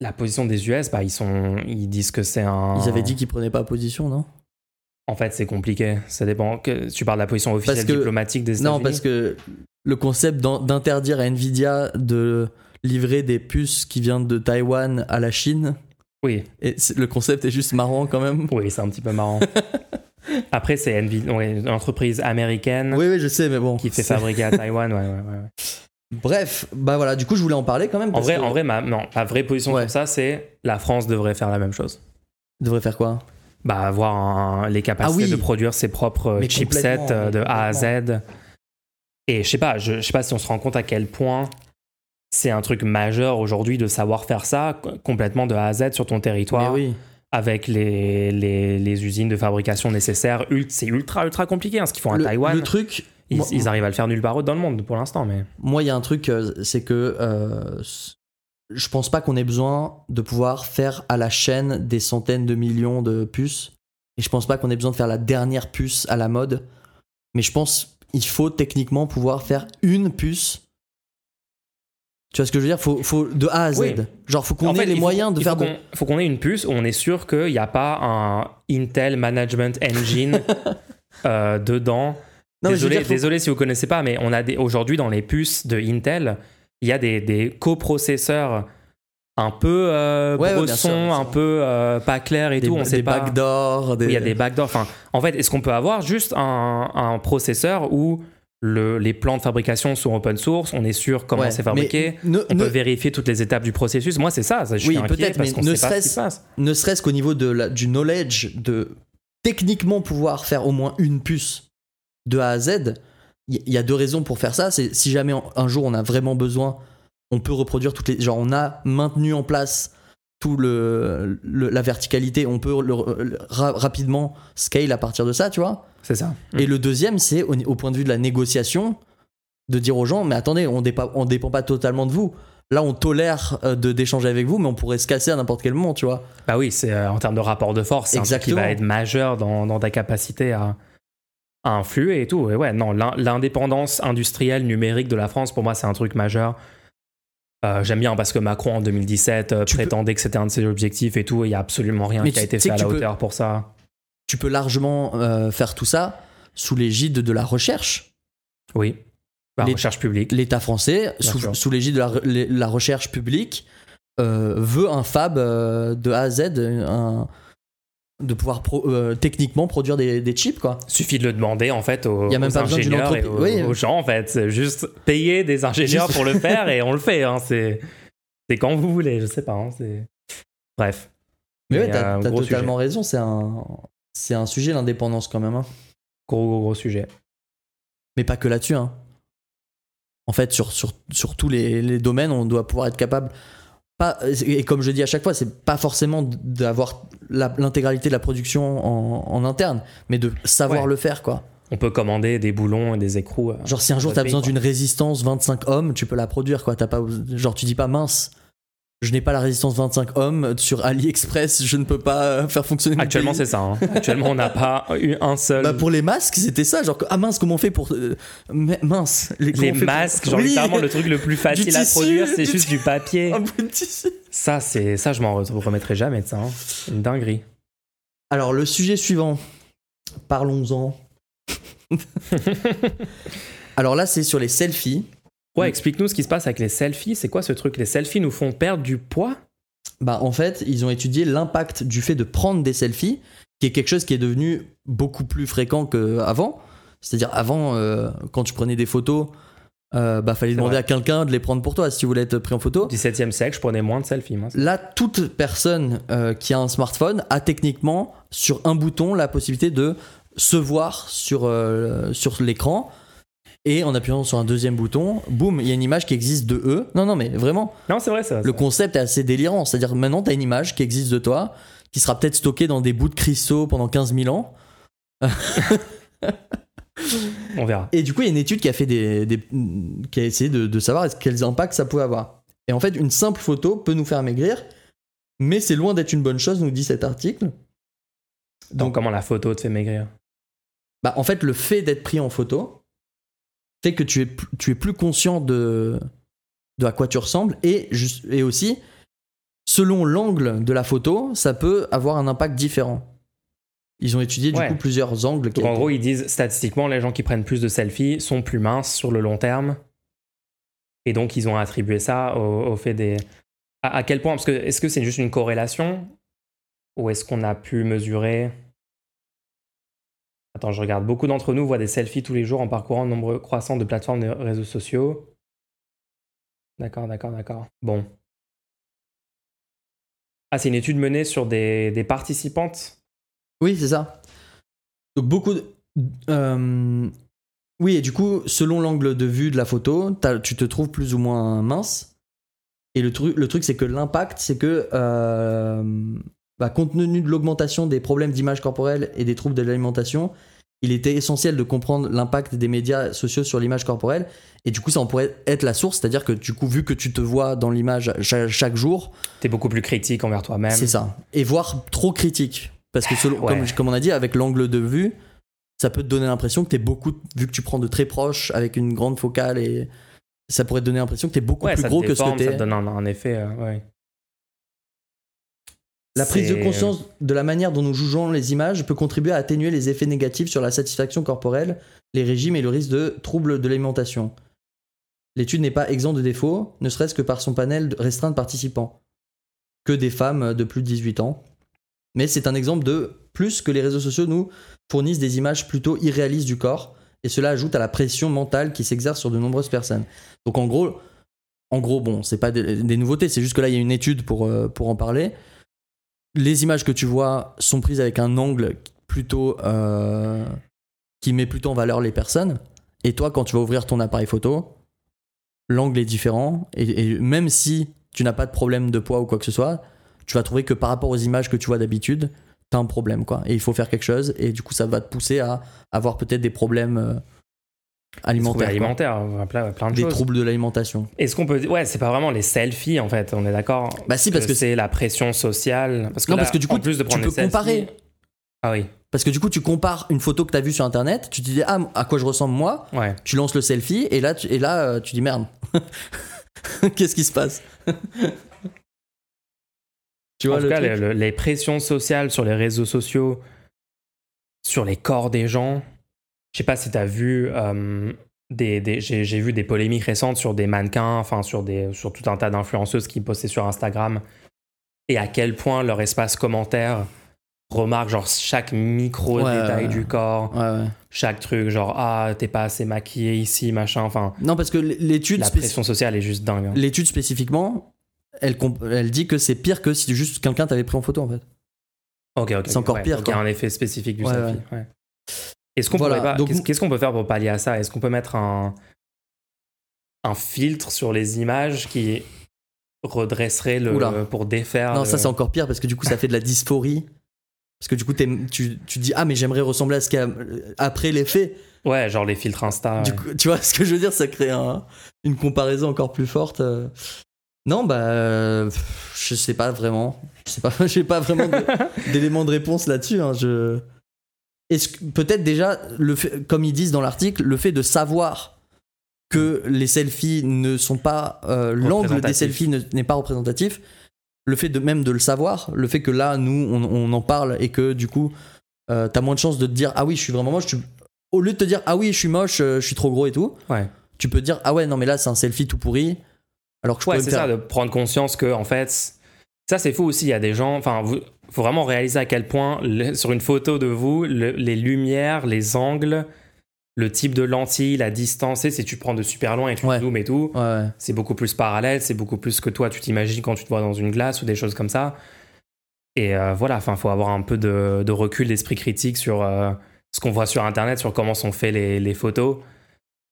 [SPEAKER 2] La position des US, bah, ils, sont, ils disent que c'est un.
[SPEAKER 1] Ils avaient dit qu'ils prenaient pas position, non?
[SPEAKER 2] En fait, c'est compliqué. Ça dépend. Que, tu parles de la position officielle
[SPEAKER 1] que-
[SPEAKER 2] diplomatique des États-Unis
[SPEAKER 1] Non, parce que le concept d'interdire à Nvidia de livrer des puces qui viennent de Taïwan à la Chine,
[SPEAKER 2] Oui,
[SPEAKER 1] et le concept est juste marrant quand même.
[SPEAKER 2] oui, c'est un petit peu marrant. Après, c'est Nvidia, une entreprise américaine
[SPEAKER 1] Oui, oui, je sais, mais bon.
[SPEAKER 2] qui fait fabriquer à Taïwan. Ouais, ouais, ouais.
[SPEAKER 1] Bref, bah voilà, du coup, je voulais en parler quand même.
[SPEAKER 2] En vrai,
[SPEAKER 1] que-
[SPEAKER 2] en vrai, ma, non, ma vraie position
[SPEAKER 1] Ouais.
[SPEAKER 2] sur ça, c'est la France devrait faire la même chose.
[SPEAKER 1] devrait faire quoi?
[SPEAKER 2] Bah, avoir un- les capacités
[SPEAKER 1] Ah oui.
[SPEAKER 2] de produire ses propres
[SPEAKER 1] Mais
[SPEAKER 2] chipsets euh, de A à Z. Et je sais pas, je, je sais pas si on se rend compte à quel point c'est un truc majeur aujourd'hui de savoir faire ça complètement de A à Z sur ton territoire.
[SPEAKER 1] Mais oui.
[SPEAKER 2] avec les, les, les usines de fabrication nécessaires. C'est ultra, ultra compliqué hein, ce qu'ils font à
[SPEAKER 1] Le,
[SPEAKER 2] Taïwan.
[SPEAKER 1] le truc,
[SPEAKER 2] ils,
[SPEAKER 1] moi-
[SPEAKER 2] ils arrivent à le faire nulle part autre dans le monde pour l'instant, mais
[SPEAKER 1] Moi, il y a un truc, euh, c'est que euh, je pense pas qu'on ait besoin de pouvoir faire à la chaîne des centaines de millions de puces. Et je pense pas qu'on ait besoin de faire la dernière puce à la mode. Mais je pense il faut techniquement pouvoir faire une puce. Tu vois ce que je veux dire? Faut, faut de A à Z.
[SPEAKER 2] Oui.
[SPEAKER 1] Genre, faut qu'on ait
[SPEAKER 2] fait,
[SPEAKER 1] les
[SPEAKER 2] faut-
[SPEAKER 1] moyens de faire.
[SPEAKER 2] faut qu'on faut qu'on ait une puce où on est sûr qu'il n'y a pas un Intel Management Engine euh, dedans.
[SPEAKER 1] Non,
[SPEAKER 2] désolé,
[SPEAKER 1] faut-
[SPEAKER 2] désolé si vous connaissez pas, mais on a des aujourd'hui dans les puces de Intel, il y a des, des coprocesseurs un peu euh,
[SPEAKER 1] Ouais, ouais, sûr,
[SPEAKER 2] un peu euh, pas clairs et
[SPEAKER 1] des,
[SPEAKER 2] tout. On
[SPEAKER 1] des
[SPEAKER 2] sait pas.
[SPEAKER 1] des.
[SPEAKER 2] Oui, il y a des backdoors. Enfin, en fait, est-ce qu'on peut avoir juste un, un processeur où le- les plans de fabrication sont open source, on est sûr comment
[SPEAKER 1] Ouais,
[SPEAKER 2] c'est fabriqué,
[SPEAKER 1] ne-
[SPEAKER 2] on
[SPEAKER 1] ne-
[SPEAKER 2] peut vérifier toutes les étapes du processus? Moi, c'est ça, ça, je
[SPEAKER 1] Oui, peut-être,
[SPEAKER 2] parce
[SPEAKER 1] mais
[SPEAKER 2] qu'on
[SPEAKER 1] ne
[SPEAKER 2] sait pas ce qui
[SPEAKER 1] serait-ce-
[SPEAKER 2] se passe.
[SPEAKER 1] ne serait-ce qu'au niveau de la- du knowledge de techniquement pouvoir faire au moins une puce de A à Z, il y, a deux raisons pour faire ça. C'est si jamais un jour on a vraiment besoin, on peut reproduire toutes les. Genre, on a maintenu en place tout le, le- la verticalité, on peut le- le- ra- rapidement scale à partir de ça, tu vois.
[SPEAKER 2] C'est ça.
[SPEAKER 1] Et le deuxième, c'est au, au point de vue de la négociation, de dire aux gens, mais attendez, on dépa- on dépend pas totalement de vous. Là, on tolère euh, de d'échanger avec vous, mais on pourrait se casser à n'importe quel moment, tu vois.
[SPEAKER 2] Bah oui, c'est euh, en termes de rapport de force, c'est un truc qui va être majeur dans, dans ta capacité à, à influer et tout. Et ouais, non, l'in- l'indépendance industrielle numérique de la France, pour moi, c'est un truc majeur. Euh, J'aime bien parce que Macron en 2017 euh,
[SPEAKER 1] peux-
[SPEAKER 2] prétendait que c'était un de ses objectifs et tout, et il y a absolument rien
[SPEAKER 1] Mais
[SPEAKER 2] qui a été fait à la
[SPEAKER 1] peux-
[SPEAKER 2] hauteur pour ça.
[SPEAKER 1] tu peux largement euh, faire tout ça sous l'égide de la recherche.
[SPEAKER 2] Oui. La recherche publique.
[SPEAKER 1] L'État français,
[SPEAKER 2] Bien
[SPEAKER 1] sous, l'égide de la, recherche publique, veut un fab de A à Z, un- de pouvoir pro- euh, techniquement produire des, des chips, quoi.
[SPEAKER 2] Suffit de le demander en fait aux,
[SPEAKER 1] y a même
[SPEAKER 2] aux
[SPEAKER 1] pas
[SPEAKER 2] ingénieurs et aux,
[SPEAKER 1] entreprise. Oui.
[SPEAKER 2] aux gens en fait. Juste payer des ingénieurs pour le faire et on le fait. hein. C'est c'est quand vous voulez, je sais pas. hein. Bref.
[SPEAKER 1] Mais ouais,
[SPEAKER 2] Mais,
[SPEAKER 1] t'as
[SPEAKER 2] euh,
[SPEAKER 1] t'as totalement raison, c'est un, c'est un sujet l'indépendance quand même. hein.
[SPEAKER 2] Gros, gros, gros sujet.
[SPEAKER 1] Mais pas que là-dessus. hein. En fait, sur, sur, sur tous les, les domaines, on doit pouvoir être capable. Pas, et comme je dis à chaque fois, c'est pas forcément d'avoir l'intégralité de la production en, en interne, mais de savoir
[SPEAKER 2] Ouais.
[SPEAKER 1] le faire, quoi.
[SPEAKER 2] On peut commander des boulons et des écrous. euh,
[SPEAKER 1] Genre, si un jour t'as besoin d'une résistance 25 hommes, tu peux la produire, quoi. T'as pas, genre, tu dis pas mince, je n'ai pas la résistance 25 hommes sur AliExpress, je ne peux pas euh, faire fonctionner. mon
[SPEAKER 2] Actuellement, c'est ça. hein. Actuellement, on n'a pas eu un seul.
[SPEAKER 1] Bah pour les masques, c'était ça, genre ah mince comment on fait pour euh, mince
[SPEAKER 2] les
[SPEAKER 1] pour-
[SPEAKER 2] masques, genre
[SPEAKER 1] Oui,
[SPEAKER 2] littéralement le truc le plus facile à produire, c'est juste du papier.
[SPEAKER 1] un bout de tissu.
[SPEAKER 2] Ça, c'est ça, je m'en re- remettrai jamais de ça. hein. Une dinguerie.
[SPEAKER 1] Alors le sujet suivant, parlons-en. Alors là c'est sur les selfies.
[SPEAKER 2] Ouais, explique-nous ce qui se passe avec les selfies. C'est quoi ce truc? Les selfies nous font perdre du poids?
[SPEAKER 1] Bah en fait ils ont étudié l'impact du fait de prendre des selfies, qui est quelque chose qui est devenu beaucoup plus fréquent qu'avant. C'est-à-dire avant euh, quand tu prenais des photos, euh, bah fallait demander
[SPEAKER 2] vrai.
[SPEAKER 1] à quelqu'un de les prendre pour toi si tu voulais être pris en photo.
[SPEAKER 2] Au 17e siècle, je prenais moins de selfies. Moi.
[SPEAKER 1] Là, toute personne euh, qui a un smartphone a techniquement sur un bouton la possibilité de se voir sur, euh, sur l'écran. Et en appuyant sur un deuxième bouton, boum, il y a une image qui existe de eux. Non, non, mais vraiment,
[SPEAKER 2] Non, c'est vrai, ça.
[SPEAKER 1] le concept est assez délirant. C'est-à-dire maintenant, tu as une image qui existe de toi, qui sera peut-être stockée dans des bouts de cristaux pendant 15 000 ans.
[SPEAKER 2] On verra.
[SPEAKER 1] Et du coup, il y a une étude qui a, fait des, des- qui a essayé de, de savoir quels impacts ça pouvait avoir. Et en fait, une simple photo peut nous faire maigrir, mais c'est loin d'être une bonne chose, nous dit cet article.
[SPEAKER 2] Donc,
[SPEAKER 1] Donc,
[SPEAKER 2] comment la photo te fait maigrir?
[SPEAKER 1] Bah, en fait, le fait d'être pris en photo fait que tu es, plus- tu es plus conscient de, de à quoi tu ressembles et, aussi, selon l'angle de la photo, ça peut avoir un impact différent. Ils ont étudié du
[SPEAKER 2] Ouais.
[SPEAKER 1] coup plusieurs angles.
[SPEAKER 2] Donc en gros, ils disent statistiquement, les gens qui prennent plus de selfies sont plus minces sur le long terme. Et donc, ils ont attribué ça au, au fait des. À, à quel point? Parce que est-ce que c'est juste une corrélation? Ou est-ce qu'on a pu mesurer Attends, je regarde. Beaucoup d'entre nous voient des selfies tous les jours en parcourant nombre croissant de plateformes de réseaux sociaux. D'accord, d'accord, d'accord. Bon. Ah, c'est une étude menée sur des, des participantes?
[SPEAKER 1] Oui, c'est ça. Donc beaucoup de... euh, Oui, et du coup, selon l'angle de vue de la photo, tu te trouves plus ou moins mince. Et le truc, le truc c'est que l'impact, c'est que, euh, bah, compte tenu de l'augmentation des problèmes d'image corporelle et des troubles de l'alimentation, il était essentiel de comprendre l'impact des médias sociaux sur l'image corporelle. Et du coup, ça en pourrait être la source, c'est-à-dire que du coup, vu que tu te vois dans l'image cha- chaque jour,
[SPEAKER 2] T'es beaucoup plus critique envers toi-même.
[SPEAKER 1] c'est ça. Et voire trop critique. Parce que selon,
[SPEAKER 2] Ouais.
[SPEAKER 1] comme, comme on a dit, avec l'angle de vue, ça peut te donner l'impression que t'es beaucoup, vu que tu prends de très proche avec une grande focale et ça pourrait te donner l'impression que t'es beaucoup
[SPEAKER 2] Ouais,
[SPEAKER 1] plus gros que ce que
[SPEAKER 2] déforme, ça te
[SPEAKER 1] t'es.
[SPEAKER 2] donne un, un effet. euh, ouais.
[SPEAKER 1] La prise de
[SPEAKER 2] C'est-
[SPEAKER 1] conscience de la manière dont nous jugeons les images peut contribuer à atténuer les effets négatifs sur la satisfaction corporelle, les régimes et le risque de troubles de l'alimentation. L'étude n'est pas exempte de défauts, ne serait-ce que par son panel restreint de participants, que des femmes de plus de 18 ans. Mais c'est un exemple de plus que les réseaux sociaux nous fournissent des images plutôt irréalistes du corps, et cela ajoute à la pression mentale qui s'exerce sur de nombreuses personnes. Donc en gros, en gros bon, c'est pas des, des nouveautés, c'est juste que là il y a une étude pour, euh, pour en parler. Les images que tu vois sont prises avec un angle plutôt euh, qui met plutôt en valeur les personnes. Et toi, quand tu vas ouvrir ton appareil photo, l'angle est différent. Et, même si tu n'as pas de problème de poids ou quoi que ce soit, tu vas trouver que par rapport aux images que tu vois d'habitude, t'as un problème quoi. Et il faut faire quelque chose. Et du coup, ça va te pousser à avoir peut-être des problèmes euh,
[SPEAKER 2] Plein, plein de
[SPEAKER 1] des
[SPEAKER 2] choses.
[SPEAKER 1] troubles de l'alimentation.
[SPEAKER 2] Est-ce qu'on peut. Ouais, c'est pas vraiment les selfies en fait, on est d'accord
[SPEAKER 1] Bah si, parce que
[SPEAKER 2] c'est la pression sociale. Parce que
[SPEAKER 1] non,
[SPEAKER 2] là,
[SPEAKER 1] parce que du coup,
[SPEAKER 2] en plus de
[SPEAKER 1] tu peux
[SPEAKER 2] selfies-
[SPEAKER 1] comparer.
[SPEAKER 2] Ah oui,
[SPEAKER 1] Parce que du coup, tu compares une photo que tu as vue sur internet, tu te dis ah à quoi je ressemble moi,
[SPEAKER 2] ouais.
[SPEAKER 1] tu lances le selfie et là tu, et là euh, tu dis merde. Qu'est-ce qui se passe Tu vois
[SPEAKER 2] en tout cas,
[SPEAKER 1] truc
[SPEAKER 2] le- le- les pressions sociales sur les réseaux sociaux, sur les corps des gens. Je sais pas si tu as vu. euh, des, des- j'ai, vu des polémiques récentes sur des mannequins, enfin sur, des, sur tout un tas d'influenceuses qui postaient sur Instagram, et à quel point leur espace commentaire remarque genre chaque micro
[SPEAKER 1] Ouais,
[SPEAKER 2] détail
[SPEAKER 1] ouais.
[SPEAKER 2] du corps,
[SPEAKER 1] Ouais,
[SPEAKER 2] chaque truc, genre ah t'es pas assez maquillé ici, machin, enfin
[SPEAKER 1] Non parce que l'étude
[SPEAKER 2] la pression sociale est juste dingue. hein.
[SPEAKER 1] l'étude spécifiquement, elle, elle dit que c'est pire que si juste quelqu'un t'avait pris en photo en fait.
[SPEAKER 2] Ok, ok.
[SPEAKER 1] C'est encore pire,
[SPEAKER 2] Il y a un effet spécifique du selfie. Est-ce qu'on
[SPEAKER 1] Voilà,
[SPEAKER 2] pas- qu'est-ce, qu'est-ce qu'on peut faire pour pallier à ça? Est-ce qu'on peut mettre un, un filtre sur les images qui redresserait le
[SPEAKER 1] Oula.
[SPEAKER 2] pour défaire
[SPEAKER 1] non
[SPEAKER 2] le-
[SPEAKER 1] ça c'est encore pire parce que du coup ça fait de la dysphorie. Parce que du coup tu, tu dis ah mais j'aimerais ressembler à ce qu'il y a euh, après l'effet.
[SPEAKER 2] Ouais, genre les filtres Insta.
[SPEAKER 1] Du coup, tu vois ce que je veux dire, ça crée un- une comparaison encore plus forte. euh. Non, bah, je sais pas vraiment. Je sais pas, j'ai pas vraiment d'éléments de réponse là-dessus. hein, je... Peut-être déjà, le fait, comme ils disent dans l'article, le fait de savoir que les selfies ne sont pas euh, l'angle des selfies ne- n'est pas représentatif. Le fait de même de le savoir, le fait que là nous on, on en parle et que du coup euh, t'as moins de chances de te dire ah oui je suis vraiment moche. tu- Au lieu de te dire ah oui je suis moche, euh, je suis trop gros et tout,
[SPEAKER 2] Ouais.
[SPEAKER 1] tu peux te dire ah ouais non mais là c'est un selfie tout pourri. Alors que je
[SPEAKER 2] Ouais, c'est
[SPEAKER 1] faire
[SPEAKER 2] ça, de prendre conscience que, en fait, ça c'est fou aussi. Il y a des gens, enfin, vous- faut vraiment réaliser à quel point, le- sur une photo de vous, le- les lumières, les angles, le type de lentille, la distance, et si tu prends de super loin et tu
[SPEAKER 1] Ouais.
[SPEAKER 2] zoomes et tout,
[SPEAKER 1] Ouais, ouais.
[SPEAKER 2] c'est beaucoup plus parallèle, c'est beaucoup plus que toi tu t'imagines quand tu te vois dans une glace ou des choses comme ça. Et euh, voilà, enfin, faut avoir un peu de, de recul, d'esprit critique sur euh, ce qu'on voit sur Internet, sur comment sont faits les, les photos.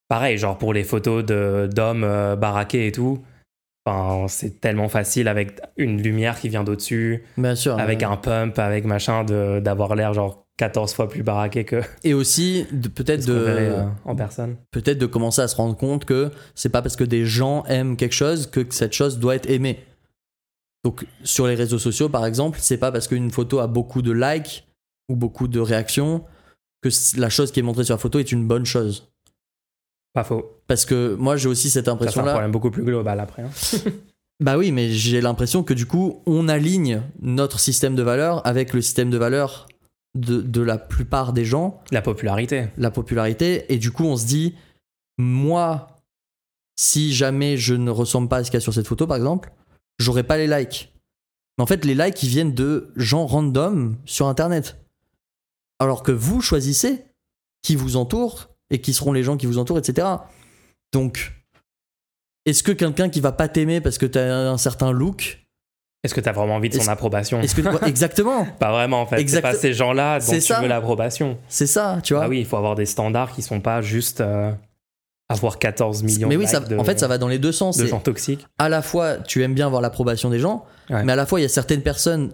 [SPEAKER 2] Pareil, genre pour les photos d'hommes euh, baraqués et tout, enfin, c'est tellement facile avec une lumière qui vient d'au-dessus,
[SPEAKER 1] Bien sûr.
[SPEAKER 2] avec
[SPEAKER 1] ouais.
[SPEAKER 2] un pump, avec machin, de- d'avoir l'air genre 14 fois plus baraqué que
[SPEAKER 1] Et aussi de- peut-être
[SPEAKER 2] verrait,
[SPEAKER 1] de
[SPEAKER 2] euh, en personne.
[SPEAKER 1] peut-être de commencer à se rendre compte que c'est pas parce que des gens aiment quelque chose que cette chose doit être aimée. Donc sur les réseaux sociaux par exemple, c'est pas parce qu'une photo a beaucoup de likes ou beaucoup de réactions que la chose qui est montrée sur la photo est une bonne chose.
[SPEAKER 2] Pas faux.
[SPEAKER 1] Parce que moi j'ai aussi cette
[SPEAKER 2] Ça, c'est un problème beaucoup plus global après. hein.
[SPEAKER 1] Bah oui, mais j'ai l'impression que du coup, on aligne notre système de valeurs avec le système de valeurs de, de la plupart des gens,
[SPEAKER 2] La popularité.
[SPEAKER 1] la popularité, et du coup, on se dit, moi, si jamais je ne ressemble pas à ce qu'il y a sur cette photo, par exemple, j'aurai pas les likes. Mais en fait, les likes, ils viennent de gens random sur Internet. Alors que vous choisissez qui vous entoure et qui seront les gens qui vous entourent, etc. Donc, est-ce que quelqu'un qui va pas t'aimer parce que t'as un certain look,
[SPEAKER 2] Est-ce que tu as vraiment envie de son approbation
[SPEAKER 1] que exactement,
[SPEAKER 2] Pas vraiment en fait. C'est pas ces gens-là dont tu
[SPEAKER 1] ça.
[SPEAKER 2] veux l'approbation.
[SPEAKER 1] c'est ça, tu vois
[SPEAKER 2] Ah oui, il faut avoir des standards qui sont pas juste euh, avoir 14 millions
[SPEAKER 1] Mais
[SPEAKER 2] de
[SPEAKER 1] oui, ça,
[SPEAKER 2] de,
[SPEAKER 1] en fait, ça va dans les deux sens.
[SPEAKER 2] de gens toxiques.
[SPEAKER 1] à la fois, tu aimes bien avoir l'approbation des gens,
[SPEAKER 2] Ouais.
[SPEAKER 1] mais à la fois, il y a certaines personnes,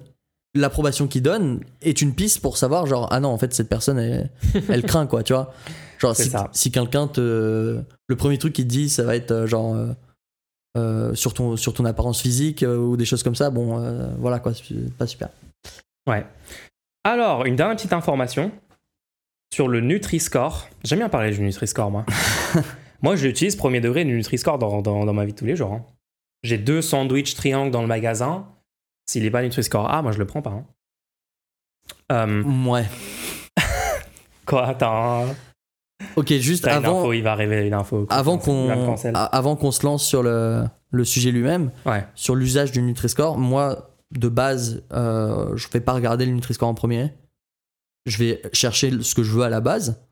[SPEAKER 1] l'approbation qu'ils donnent est une piste pour savoir, genre, ah non, en fait, cette personne, elle, elle craint, quoi, tu vois. Genre,
[SPEAKER 2] C'est
[SPEAKER 1] si,
[SPEAKER 2] ça.
[SPEAKER 1] si quelqu'un te. Le premier truc qu'il te dit, ça va être euh, genre. euh, euh, sur, ton, sur ton apparence physique euh, ou des choses comme ça, bon, euh, voilà quoi, c'est pas super.
[SPEAKER 2] Ouais. Alors, une dernière petite information sur le Nutri-Score. J'aime bien parler du Nutri-Score, moi. moi, je l'utilise premier degré, le Nutri-Score, dans, dans, dans ma vie de tous les jours. hein. J'ai deux sandwichs triangles dans le magasin. S'il n'est pas Nutri-Score A, moi, je le prends pas. hein.
[SPEAKER 1] Ouais.
[SPEAKER 2] quoi, attends.
[SPEAKER 1] Ok, juste avant,
[SPEAKER 2] info, il va révéler une info.
[SPEAKER 1] avant qu'on avant qu'on se lance sur le, le sujet lui-même,
[SPEAKER 2] Ouais.
[SPEAKER 1] sur l'usage du Nutri-Score, moi, de base, euh, je vais pas regarder le Nutri-Score en premier. Je vais chercher ce que je veux à la base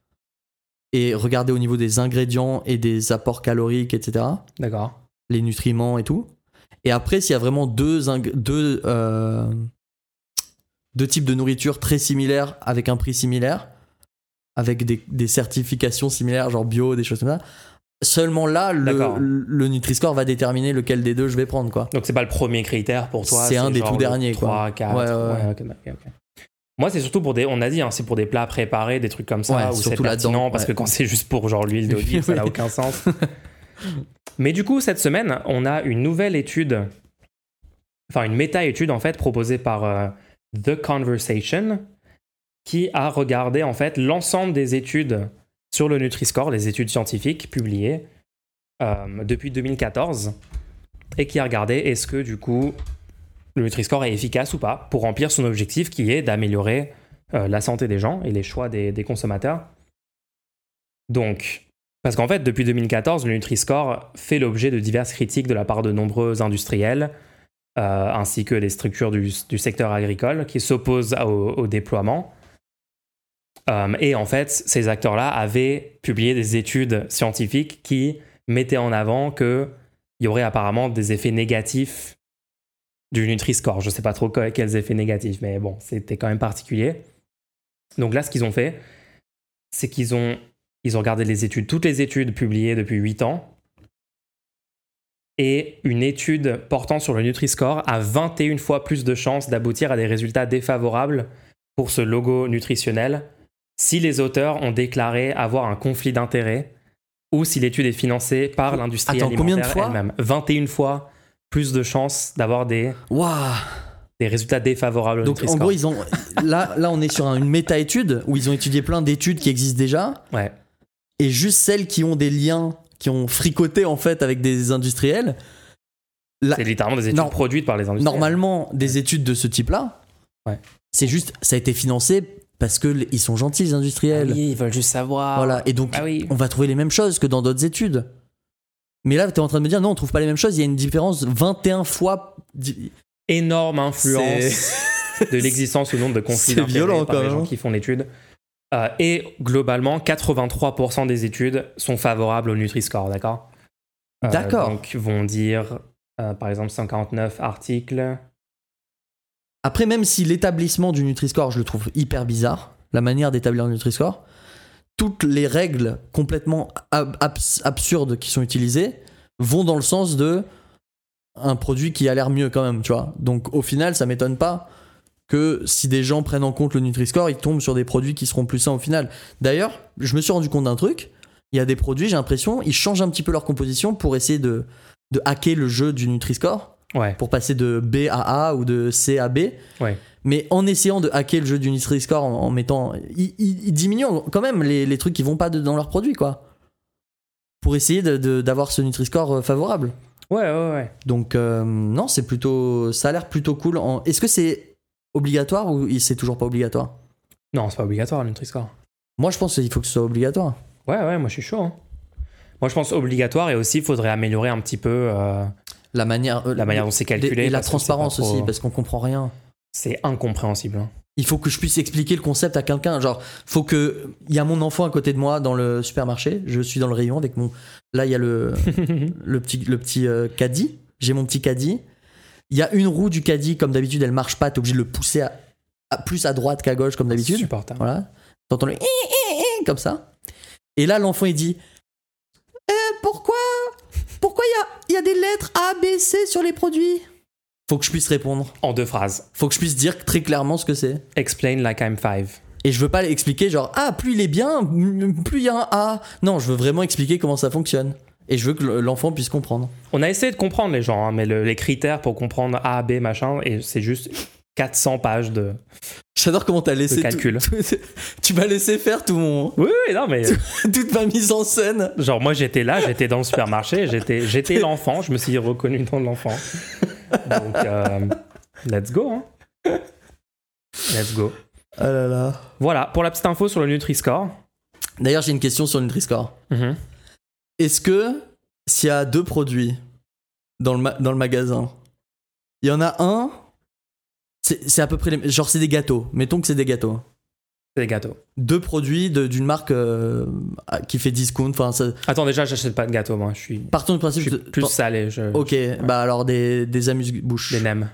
[SPEAKER 1] et regarder au niveau des ingrédients et des apports caloriques, etc.
[SPEAKER 2] D'accord.
[SPEAKER 1] Les nutriments et tout. Et après, s'il y a vraiment deux, deux, euh, deux types de nourriture très similaires avec un prix similaire, avec des, des certifications similaires, genre bio, des choses comme ça, seulement là, le, le Nutri-Score va déterminer lequel des deux je vais prendre, quoi.
[SPEAKER 2] Donc c'est pas le premier critère pour toi.
[SPEAKER 1] C'est un des tout derniers, quoi.
[SPEAKER 2] 3, 4.
[SPEAKER 1] Ouais, ouais,
[SPEAKER 2] ok, ok, ok. Moi, c'est surtout pour des. On a dit, hein, c'est pour des plats préparés, des trucs comme ça, où c'est pertinent, parce que quand c'est juste pour genre l'huile d'olive, ça n'a aucun sens. Mais du coup, cette semaine, on a une nouvelle étude, enfin une méta-étude en fait, proposée par euh, The Conversation, qui a regardé en fait l'ensemble des études sur le Nutri-Score, les études scientifiques publiées euh, depuis 2014, et qui a regardé est-ce que du coup le Nutri-Score est efficace ou pas pour remplir son objectif qui est d'améliorer euh, la santé des gens et les choix des, consommateurs. Donc, parce qu'en fait, depuis 2014, le Nutri-Score fait l'objet de diverses critiques de la part de nombreux industriels, euh, ainsi que des structures du, secteur agricole qui s'opposent au déploiement. Euh, et en fait, ces acteurs-là avaient publié des études scientifiques qui mettaient en avant qu'il y aurait apparemment des effets négatifs du Nutri-Score. Je ne sais pas trop que- quels effets négatifs, mais bon, c'était quand même particulier. Donc là, ce qu'ils ont fait, c'est qu'ils ont, ils ont regardé les études, toutes les études publiées depuis 8 ans, et une étude portant sur le Nutri-Score a 21 fois plus de chances d'aboutir à des résultats défavorables pour ce logo nutritionnel si les auteurs ont déclaré avoir un conflit d'intérêts ou si l'étude est financée par l'industrie alimentaire elle-même. 21 fois plus de chances d'avoir des, résultats défavorables
[SPEAKER 1] Donc en gros, ils ont là, là, on est sur un- une méta-étude où ils ont étudié plein d'études qui existent déjà
[SPEAKER 2] Ouais.
[SPEAKER 1] et juste celles qui ont des liens, qui ont fricoté en fait avec des industriels.
[SPEAKER 2] C'est littéralement des études
[SPEAKER 1] Non.
[SPEAKER 2] produites par les industriels.
[SPEAKER 1] normalement, des études de ce type-là,
[SPEAKER 2] Ouais.
[SPEAKER 1] c'est juste, ça a été financé parce que ils sont gentils les
[SPEAKER 2] Ah
[SPEAKER 1] industriels.
[SPEAKER 2] oui, ils veulent juste savoir.
[SPEAKER 1] Voilà, et donc
[SPEAKER 2] Ah oui.
[SPEAKER 1] on va trouver les mêmes choses que dans d'autres études. Mais là, tu es en train de me dire non, on trouve pas les mêmes choses, il y a une différence 21 fois.
[SPEAKER 2] Énorme influence de l'existence ou non de conflits
[SPEAKER 1] C'est
[SPEAKER 2] d'intérêts
[SPEAKER 1] violent,
[SPEAKER 2] par
[SPEAKER 1] quand
[SPEAKER 2] les gens qui font l'étude. Euh, et globalement, 83% des études sont favorables au Nutri-Score, d'accord? Euh,
[SPEAKER 1] D'accord.
[SPEAKER 2] Donc, vont dire, euh, par exemple, 149 articles.
[SPEAKER 1] Après, même si l'établissement du Nutri-Score, je le trouve hyper bizarre, la manière d'établir un Nutri-Score, toutes les règles complètement ab- abs- absurdes qui sont utilisées vont dans le sens de un produit qui a l'air mieux quand même, tu vois. Donc au final, ça m'étonne pas que si des gens prennent en compte le Nutri-Score, ils tombent sur des produits qui seront plus sains au final. D'ailleurs, je me suis rendu compte d'un truc. Il y a des produits, j'ai l'impression, ils changent un petit peu leur composition pour essayer de, de hacker le jeu du Nutri-Score
[SPEAKER 2] Ouais.
[SPEAKER 1] pour passer de B à A ou de C à B.
[SPEAKER 2] Ouais.
[SPEAKER 1] Mais en essayant de hacker le jeu du Nutri-Score en, en mettant. Ils, ils- ils diminuent quand même les, les trucs qui vont pas de- dans leurs produits, quoi. Pour essayer d'avoir ce Nutri-Score euh, favorable.
[SPEAKER 2] Ouais, ouais, ouais.
[SPEAKER 1] Donc, euh, non, c'est plutôt. Ça a l'air plutôt cool. En... Est-ce que c'est obligatoire ou c'est toujours pas obligatoire?
[SPEAKER 2] Non, c'est pas obligatoire le Nutri-Score.
[SPEAKER 1] Moi, je pense qu'il faut que ce soit obligatoire.
[SPEAKER 2] Ouais, ouais, moi je suis chaud. hein. Moi je pense obligatoire et aussi il faudrait améliorer un petit peu euh,
[SPEAKER 1] La manière. euh,
[SPEAKER 2] la manière dont c'est calculé.
[SPEAKER 1] Et la transparence
[SPEAKER 2] trop-
[SPEAKER 1] aussi, parce qu'on comprend rien.
[SPEAKER 2] C'est incompréhensible. hein.
[SPEAKER 1] Il faut que je puisse expliquer le concept à quelqu'un. Genre, faut que. Il y a mon enfant à côté de moi dans le supermarché. Je suis dans le rayon avec mon. Là, il y a le, le petit, le petit euh, caddie. J'ai mon petit caddie. Il y a une roue du caddie, comme d'habitude, elle marche pas. T'es obligé de le pousser à, à- plus à droite qu'à gauche, comme d'habitude.
[SPEAKER 2] Supportable.
[SPEAKER 1] Voilà. T'entends le. comme ça. Et là, l'enfant, il dit Euh, Pourquoi il y a, il y a des lettres A, B, C sur les produits? Faut que je puisse répondre.
[SPEAKER 2] En deux phrases.
[SPEAKER 1] Faut que je puisse dire très clairement ce que c'est.
[SPEAKER 2] Explain like I'm five.
[SPEAKER 1] Et je veux pas expliquer genre ah plus il est bien, plus il y a un A. Non, je veux vraiment expliquer comment ça fonctionne. Et je veux que l'enfant puisse comprendre.
[SPEAKER 2] On a essayé de comprendre les gens, hein, mais le- les critères pour comprendre A, B, machin, et c'est juste 400 pages de.
[SPEAKER 1] J'adore comment t'as laissé tout-
[SPEAKER 2] calcul.
[SPEAKER 1] tout- tu m'as laissé faire tout mon
[SPEAKER 2] Oui, oui, non, mais.
[SPEAKER 1] toute ma mise en scène.
[SPEAKER 2] Genre, moi j'étais là, j'étais dans le supermarché, j'étais, j'étais l'enfant, je me suis reconnu dans l'enfant. Donc, euh, let's go, hein. Let's go.
[SPEAKER 1] Ah là là.
[SPEAKER 2] Voilà, pour la petite info sur le Nutri-Score.
[SPEAKER 1] D'ailleurs, j'ai une question sur le Nutri-Score.
[SPEAKER 2] Mhm.
[SPEAKER 1] Est-ce que s'il y a deux produits dans le, ma- dans le magasin, il y en a un, c'est à peu près les, genre c'est des gâteaux. Mettons que c'est des gâteaux.
[SPEAKER 2] C'est des gâteaux.
[SPEAKER 1] Deux produits de- d'une marque euh, qui fait discount. Enfin, ça-
[SPEAKER 2] Attends, déjà, j'achète pas de gâteaux, moi. Je suis,
[SPEAKER 1] partons du
[SPEAKER 2] je
[SPEAKER 1] principe.
[SPEAKER 2] suis
[SPEAKER 1] de-
[SPEAKER 2] plus salé. Je,
[SPEAKER 1] Ok, bah alors des, des amuse-bouches.
[SPEAKER 2] Des nems.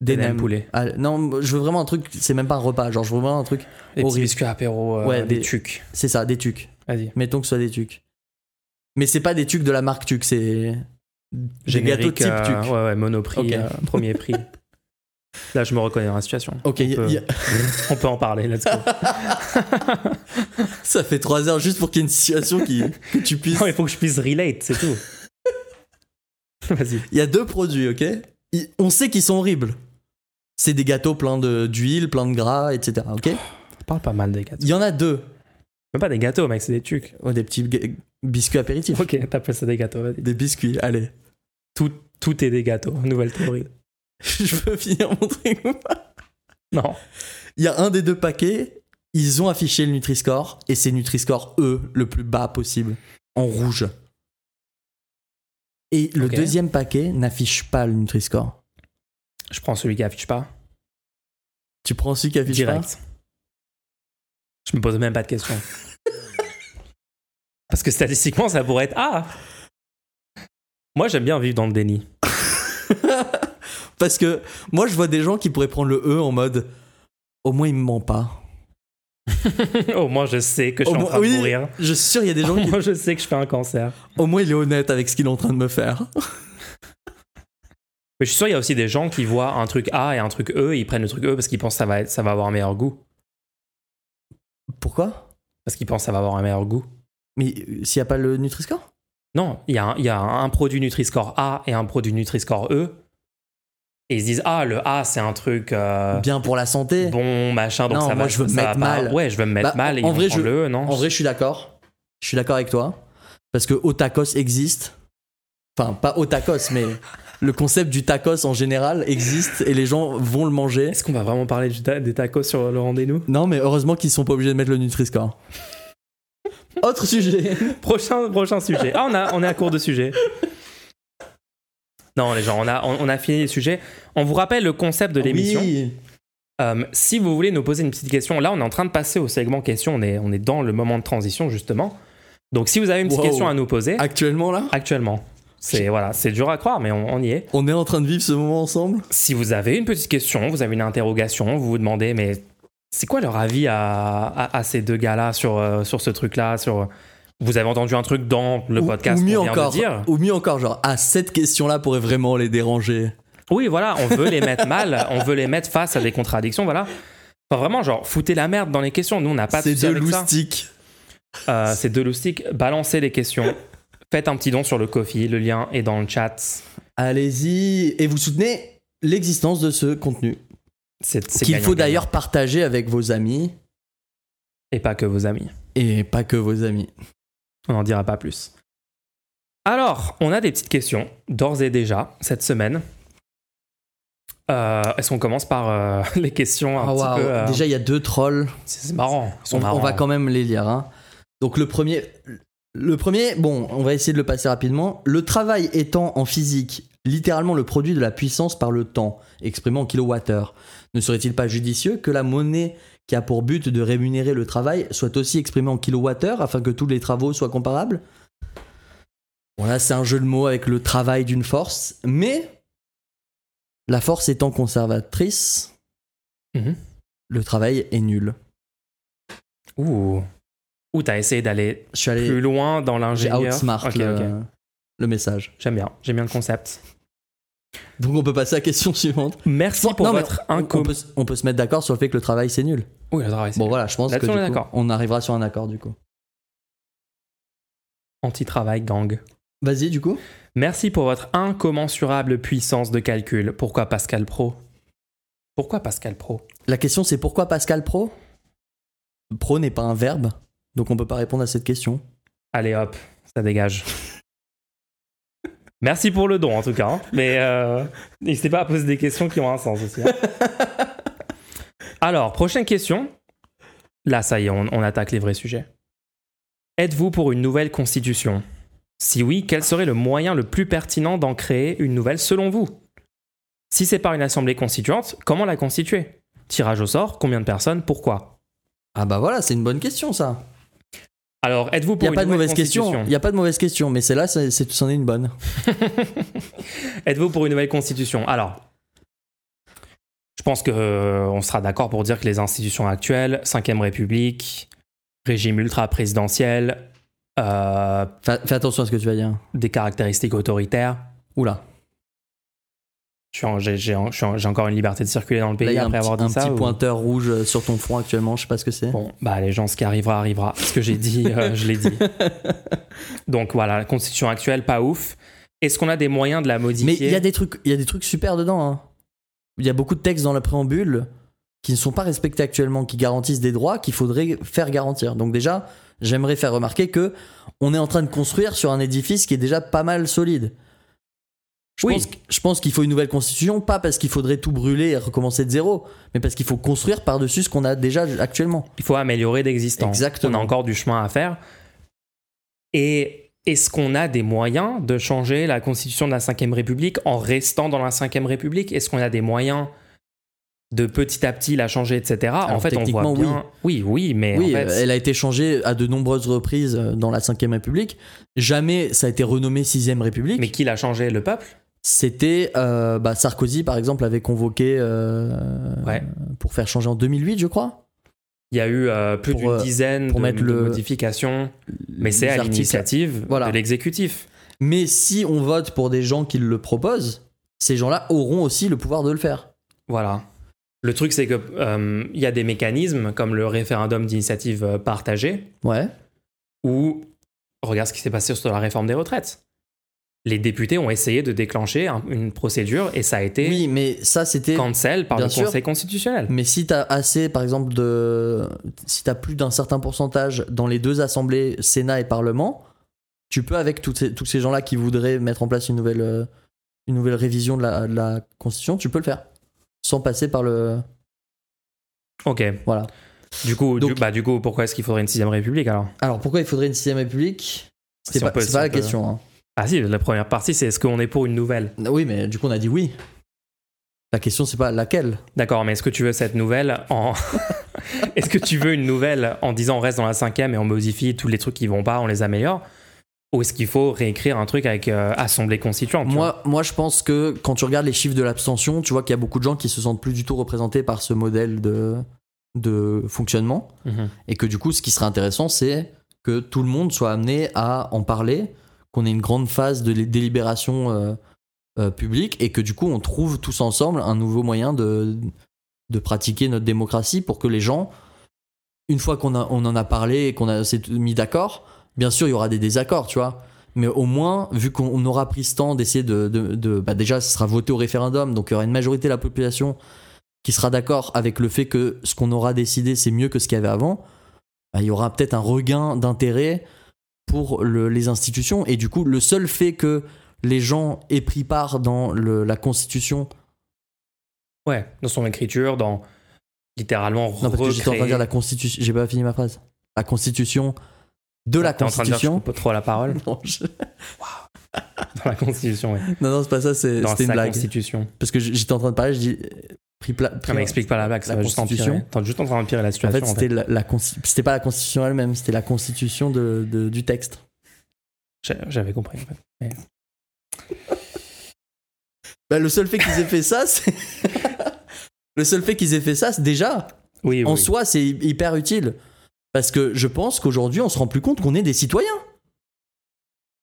[SPEAKER 1] Des
[SPEAKER 2] Des nems
[SPEAKER 1] nems.
[SPEAKER 2] poulet.
[SPEAKER 1] Ah, non, je veux vraiment un truc, c'est même pas un repas, genre je veux vraiment un truc,
[SPEAKER 2] Des petits
[SPEAKER 1] Horrible.
[SPEAKER 2] biscuits apéro, euh,
[SPEAKER 1] Ouais,
[SPEAKER 2] des
[SPEAKER 1] des-
[SPEAKER 2] tucs.
[SPEAKER 1] c'est ça, des tucs.
[SPEAKER 2] Vas-y.
[SPEAKER 1] Mettons que ce soit des tucs. Mais c'est pas des tucs de la marque tuc, c'est des gâteaux type
[SPEAKER 2] euh,
[SPEAKER 1] tuc.
[SPEAKER 2] Ouais, ouais, monoprix, premier prix. Là, je me reconnais dans la situation.
[SPEAKER 1] Ok,
[SPEAKER 2] on,
[SPEAKER 1] y-
[SPEAKER 2] peut,
[SPEAKER 1] y a-
[SPEAKER 2] on peut en parler, let's go.
[SPEAKER 1] ça fait trois heures juste pour qu'il y ait une situation qui, que tu puisses.
[SPEAKER 2] Non, il faut que je puisse relate, c'est tout. Vas-y.
[SPEAKER 1] Il y a deux produits, ok? On sait qu'ils sont horribles. C'est des gâteaux pleins d'huile, pleins de gras, etc. Ok?
[SPEAKER 2] On parle pas mal des gâteaux.
[SPEAKER 1] Il y en a deux.
[SPEAKER 2] Même pas des gâteaux, mec, c'est des tucs.
[SPEAKER 1] Oh, des petits biscuits apéritifs.
[SPEAKER 2] Ok, t'appelles ça des gâteaux, vas-y.
[SPEAKER 1] Des biscuits, allez.
[SPEAKER 2] Tout, tout est des gâteaux, nouvelle théorie.
[SPEAKER 1] je peux finir mon truc ou pas
[SPEAKER 2] Non.
[SPEAKER 1] Il y a un des deux paquets, ils ont affiché le Nutri-Score, et c'est Nutri-Score E, le plus bas possible, en rouge. Et le deuxième paquet n'affiche pas le Nutri-Score.
[SPEAKER 2] Je prends celui qui affiche pas.
[SPEAKER 1] Tu prends celui qui affiche
[SPEAKER 2] Direct. Je me pose même pas de questions. Parce que statistiquement, ça pourrait être Ah Moi, j'aime bien vivre dans le déni.
[SPEAKER 1] Parce que moi, je vois des gens qui pourraient prendre le E en mode au moins il me ment pas.
[SPEAKER 2] Au moins, je sais que je suis
[SPEAKER 1] Au
[SPEAKER 2] en train de
[SPEAKER 1] oui,
[SPEAKER 2] mourir.
[SPEAKER 1] Je suis sûr, il y a des gens
[SPEAKER 2] Au
[SPEAKER 1] qui.
[SPEAKER 2] je sais que je fais un cancer.
[SPEAKER 1] Au moins, il est honnête avec ce qu'il est en train de me faire.
[SPEAKER 2] Mais je suis sûr, il y a aussi des gens qui voient un truc A et un truc E, et ils prennent le truc E parce qu'ils pensent que ça va, être- ça va avoir un meilleur goût.
[SPEAKER 1] Pourquoi?
[SPEAKER 2] Parce qu'ils pensent que ça va avoir un meilleur goût.
[SPEAKER 1] Mais euh, s'il n'y a pas le Nutri-Score?
[SPEAKER 2] Non, il y, a un- il y a un produit Nutri-Score A et un produit Nutri-Score E. Et ils se disent, ah, le A, c'est un truc euh,
[SPEAKER 1] Bien pour la santé.
[SPEAKER 2] bon, machin, donc
[SPEAKER 1] Non,
[SPEAKER 2] ça
[SPEAKER 1] moi,
[SPEAKER 2] va.
[SPEAKER 1] je veux me mettre mal.
[SPEAKER 2] Ouais, je veux me mettre
[SPEAKER 1] Bah,
[SPEAKER 2] mal. Et
[SPEAKER 1] en
[SPEAKER 2] ils
[SPEAKER 1] vrai, je-
[SPEAKER 2] le E, non?
[SPEAKER 1] En vrai, je suis d'accord. Je suis d'accord avec toi. Parce que au tacos existe. Enfin, pas au tacos, mais le concept du tacos en général existe et les gens vont le manger.
[SPEAKER 2] Est-ce qu'on va vraiment parler du ta- des tacos sur le rendez-nous?
[SPEAKER 1] Non, mais heureusement qu'ils sont pas obligés de mettre le Nutri-Score. Autre sujet.
[SPEAKER 2] prochain, prochain sujet. Ah, on, a, on est à court de sujet. Non, les gens, on a, on, on a fini les sujets. On vous rappelle le concept de l'émission.
[SPEAKER 1] Oui.
[SPEAKER 2] Euh, si vous voulez nous poser une petite question, là, on est en train de passer au segment questions. On est, on est dans le moment de transition, justement. Donc, si vous avez une petite
[SPEAKER 1] Wow.
[SPEAKER 2] question à nous poser,
[SPEAKER 1] Actuellement, là,
[SPEAKER 2] actuellement, c'est voilà, c'est dur à croire, mais on, on y est.
[SPEAKER 1] on est en train de vivre ce moment ensemble?
[SPEAKER 2] Si vous avez une petite question, vous avez une interrogation, vous vous demandez, mais c'est quoi leur avis à, à- à ces deux gars-là sur, euh, sur ce truc-là sur... Vous avez entendu un truc dans le
[SPEAKER 1] Ou-
[SPEAKER 2] podcast
[SPEAKER 1] ou mieux encore,
[SPEAKER 2] de dire
[SPEAKER 1] ou mieux encore, genre, ah, cette question-là pourrait vraiment les déranger.
[SPEAKER 2] Oui, voilà, on veut les mettre mal, on veut les mettre face à des contradictions, voilà. Enfin, vraiment, genre, foutez la merde dans les questions. Nous, on n'a pas de
[SPEAKER 1] C'est de loustique.
[SPEAKER 2] Euh, c'est de loustique. Balancez les questions. Faites un petit don sur le Kofi. Le lien est dans le chat.
[SPEAKER 1] Allez-y. Et vous soutenez l'existence de ce contenu.
[SPEAKER 2] C'est
[SPEAKER 1] Qu'il faut d'ailleurs partager avec vos amis.
[SPEAKER 2] Et pas que vos amis.
[SPEAKER 1] Et pas que vos amis.
[SPEAKER 2] On n'en dira pas plus. Alors, on a des petites questions, d'ores et déjà, cette semaine. Euh, Est-ce qu'on commence par euh, les questions un
[SPEAKER 1] Ah,
[SPEAKER 2] petit
[SPEAKER 1] waouh.
[SPEAKER 2] peu euh,
[SPEAKER 1] Déjà, il y a deux trolls.
[SPEAKER 2] C'est marrant.
[SPEAKER 1] On, va quand même les lire. hein. Donc le premier, le premier, bon, on va essayer de le passer rapidement. Le travail étant en physique littéralement le produit de la puissance par le temps, exprimé en kilowattheure, ne serait-il pas judicieux que la monnaie qui a pour but de rémunérer le travail soit aussi exprimée en kilowattheure afin que tous les travaux soient comparables? Bon là c'est un jeu de mots avec le travail d'une force, mais la force étant conservatrice,
[SPEAKER 2] Mhm.
[SPEAKER 1] le travail est nul.
[SPEAKER 2] Ouh. Ouh, t'as essayé d'aller
[SPEAKER 1] allé
[SPEAKER 2] plus loin dans
[SPEAKER 1] J'ai
[SPEAKER 2] l'ingénieur.
[SPEAKER 1] outsmart
[SPEAKER 2] Ok,
[SPEAKER 1] le, le message.
[SPEAKER 2] J'aime bien. J'aime bien le concept.
[SPEAKER 1] Donc on peut passer à la question suivante.
[SPEAKER 2] Merci
[SPEAKER 1] Bon,
[SPEAKER 2] pour
[SPEAKER 1] non,
[SPEAKER 2] votre
[SPEAKER 1] on, peut, on peut se mettre d'accord sur le fait que le travail c'est nul.
[SPEAKER 2] Oui, le travail, c'est
[SPEAKER 1] Bon voilà, je pense que du coup, on arrivera sur un accord du coup.
[SPEAKER 2] anti-travail gang.
[SPEAKER 1] Vas-y du coup.
[SPEAKER 2] Merci pour votre incommensurable puissance de calcul. Pourquoi Pascal Pro? Pourquoi Pascal Pro?
[SPEAKER 1] La question c'est pourquoi Pascal Pro? Pro n'est pas un verbe, donc on peut pas répondre à cette question.
[SPEAKER 2] Allez hop, ça dégage. Merci pour le don en tout cas. hein. Mais euh, n'hésitez pas à poser des questions qui ont un sens aussi. hein. Alors, prochaine question. Là, ça y est, on, on attaque les vrais sujets. Êtes-vous pour une nouvelle constitution? Si oui, quel serait le moyen le plus pertinent d'en créer une nouvelle selon vous? Si c'est par une assemblée constituante, comment la constituer? Tirage au sort, combien de personnes, pourquoi?
[SPEAKER 1] Ah bah voilà, c'est une bonne question ça.
[SPEAKER 2] Alors, êtes-vous pour
[SPEAKER 1] y a
[SPEAKER 2] une
[SPEAKER 1] pas de mauvaise question. Il y a pas de mauvaise question, mais celle-là, c'en est une bonne.
[SPEAKER 2] Êtes-vous pour une nouvelle constitution? Alors, je pense que euh, on sera d'accord pour dire que les institutions actuelles, 5ème République, régime ultra-présidentiel, euh,
[SPEAKER 1] Fais, fais attention à ce que tu vas dire.
[SPEAKER 2] des caractéristiques autoritaires.
[SPEAKER 1] Oula.
[SPEAKER 2] J'ai en- encore une liberté de circuler dans le pays
[SPEAKER 1] un
[SPEAKER 2] après
[SPEAKER 1] petit,
[SPEAKER 2] avoir dit
[SPEAKER 1] un
[SPEAKER 2] ça.
[SPEAKER 1] petit
[SPEAKER 2] ou-
[SPEAKER 1] pointeur rouge euh, sur ton front actuellement, je sais pas ce que c'est.
[SPEAKER 2] Bon, bah les gens, ce qui arrivera, arrivera. Ce que j'ai dit, euh, je l'ai dit. Donc voilà, la constitution actuelle, pas ouf. Est-ce qu'on a des moyens de la modifier
[SPEAKER 1] Mais il y a des trucs, il y a des trucs super dedans. hein. Il y a beaucoup de textes dans le préambule qui ne sont pas respectés actuellement, qui garantissent des droits qu'il faudrait faire garantir. Donc déjà, j'aimerais faire remarquer que on est en train de construire sur un édifice qui est déjà pas mal solide. Je
[SPEAKER 2] Oui.
[SPEAKER 1] pense, je pense qu'il faut une nouvelle constitution, pas parce qu'il faudrait tout brûler et recommencer de zéro, mais parce qu'il faut construire par-dessus ce qu'on a déjà actuellement.
[SPEAKER 2] Il faut améliorer l'existant.
[SPEAKER 1] Exactement.
[SPEAKER 2] On a encore du chemin à faire. Et est-ce qu'on a des moyens de changer la constitution de la Ve République en restant dans la Ve République? Est-ce qu'on a des moyens de petit à petit la changer, etc. en fait, on voit
[SPEAKER 1] techniquement,
[SPEAKER 2] bien. Oui, oui, mais
[SPEAKER 1] Oui,
[SPEAKER 2] en fait,
[SPEAKER 1] elle a été changée à de nombreuses reprises euh, dans la Ve République. Jamais ça a été renommé Sixième République.
[SPEAKER 2] mais qui l'a changé? Le peuple?
[SPEAKER 1] C'était euh, bah, Sarkozy, par exemple, avait convoqué euh,
[SPEAKER 2] Ouais.
[SPEAKER 1] pour faire changer en 2008, je crois.
[SPEAKER 2] Il y a eu euh, plus d'une dizaine
[SPEAKER 1] pour
[SPEAKER 2] de,
[SPEAKER 1] mettre
[SPEAKER 2] de
[SPEAKER 1] le-
[SPEAKER 2] modifications, mais c'est à l'initiative
[SPEAKER 1] Voilà.
[SPEAKER 2] de l'exécutif.
[SPEAKER 1] Mais si on vote pour des gens qui le proposent, ces gens-là auront aussi le pouvoir de le faire.
[SPEAKER 2] Voilà. Le truc, c'est que il y a des mécanismes comme le référendum d'initiative partagée
[SPEAKER 1] Ouais.
[SPEAKER 2] où regarde ce qui s'est passé sur la réforme des retraites. Les députés ont essayé de déclencher un- une procédure et ça a été
[SPEAKER 1] Oui, mais ça c'était.
[SPEAKER 2] cancel par le
[SPEAKER 1] sûr.
[SPEAKER 2] Conseil constitutionnel.
[SPEAKER 1] Mais si t'as assez, par exemple, de. Si t'as plus d'un certain pourcentage dans les deux assemblées, Sénat et Parlement, tu peux, avec toutes ces- tous ces gens-là qui voudraient mettre en place une nouvelle, euh, une nouvelle révision de la, de la Constitution, tu peux le faire. Sans passer par le.
[SPEAKER 2] Ok.
[SPEAKER 1] Voilà.
[SPEAKER 2] Du coup,
[SPEAKER 1] Donc-
[SPEAKER 2] du, bah, du coup pourquoi est-ce qu'il faudrait une sixième république alors?
[SPEAKER 1] Alors pourquoi il faudrait une sixième république? C'est
[SPEAKER 2] Si
[SPEAKER 1] pas,
[SPEAKER 2] peut-
[SPEAKER 1] c'est
[SPEAKER 2] si
[SPEAKER 1] pas
[SPEAKER 2] on
[SPEAKER 1] la
[SPEAKER 2] peut-
[SPEAKER 1] question. hein.
[SPEAKER 2] Ah si, la première partie, c'est est-ce qu'on est pour une nouvelle?
[SPEAKER 1] Oui, mais du coup, on a dit oui. La question, c'est pas laquelle.
[SPEAKER 2] D'accord, mais est-ce que tu veux cette nouvelle en... est-ce que tu veux une nouvelle en disant on reste dans la cinquième et on modifie tous les trucs qui vont pas, on les améliore? Ou est-ce qu'il faut réécrire un truc avec euh, assemblée constituante
[SPEAKER 1] Moi, moi, je pense que quand tu regardes les chiffres de l'abstention, tu vois qu'il y a beaucoup de gens qui se sentent plus du tout représentés par ce modèle de, de fonctionnement.
[SPEAKER 2] Mhm.
[SPEAKER 1] Et que du coup, ce qui serait intéressant, c'est que tout le monde soit amené à en parler, qu'on ait une grande phase de délibération euh, euh, publique et que du coup, on trouve tous ensemble un nouveau moyen de, de pratiquer notre démocratie pour que les gens, une fois qu'on on en a parlé et qu'on s'est mis d'accord, bien sûr, il y aura des désaccords, tu vois. Mais au moins, vu qu'on aura pris ce temps d'essayer de, de- de- bah déjà, ce sera voté au référendum, donc il y aura une majorité de la population qui sera d'accord avec le fait que ce qu'on aura décidé, c'est mieux que ce qu'il y avait avant, bah, il y aura peut-être un regain d'intérêt pour le- les institutions. Et du coup, le seul fait que les gens aient pris part dans le- la Constitution,
[SPEAKER 2] Ouais, dans son écriture, dans littéralement
[SPEAKER 1] non, parce que j'étais en train de dire la Constitution, j'ai pas fini ma phrase. La Constitution de la
[SPEAKER 2] T'es en train de dire que je
[SPEAKER 1] Constitution.
[SPEAKER 2] coupe trop la parole
[SPEAKER 1] Non, je-
[SPEAKER 2] dans la Constitution, ouais.
[SPEAKER 1] non, non, c'est pas ça, c'est- c'était une
[SPEAKER 2] sa
[SPEAKER 1] blague.
[SPEAKER 2] Constitution.
[SPEAKER 1] Parce que j'étais en train de parler, je dis. Pris pla- pris-
[SPEAKER 2] Non, mais explique pas la blague, ça
[SPEAKER 1] la Constitution.
[SPEAKER 2] T'es juste en train d'empirer la
[SPEAKER 1] En
[SPEAKER 2] situation.
[SPEAKER 1] fait, c'était la, la c'était pas la Constitution elle-même, c'était la Constitution de, de- du texte.
[SPEAKER 2] J'avais compris. en fait.
[SPEAKER 1] Bah, le seul fait qu'ils aient fait ça, c'est. le seul fait qu'ils aient fait ça, c'est déjà,
[SPEAKER 2] Oui, oui.
[SPEAKER 1] en
[SPEAKER 2] oui.
[SPEAKER 1] soi, c'est hy- hyper utile. Parce que je pense qu'aujourd'hui, on se rend plus compte qu'on est des citoyens.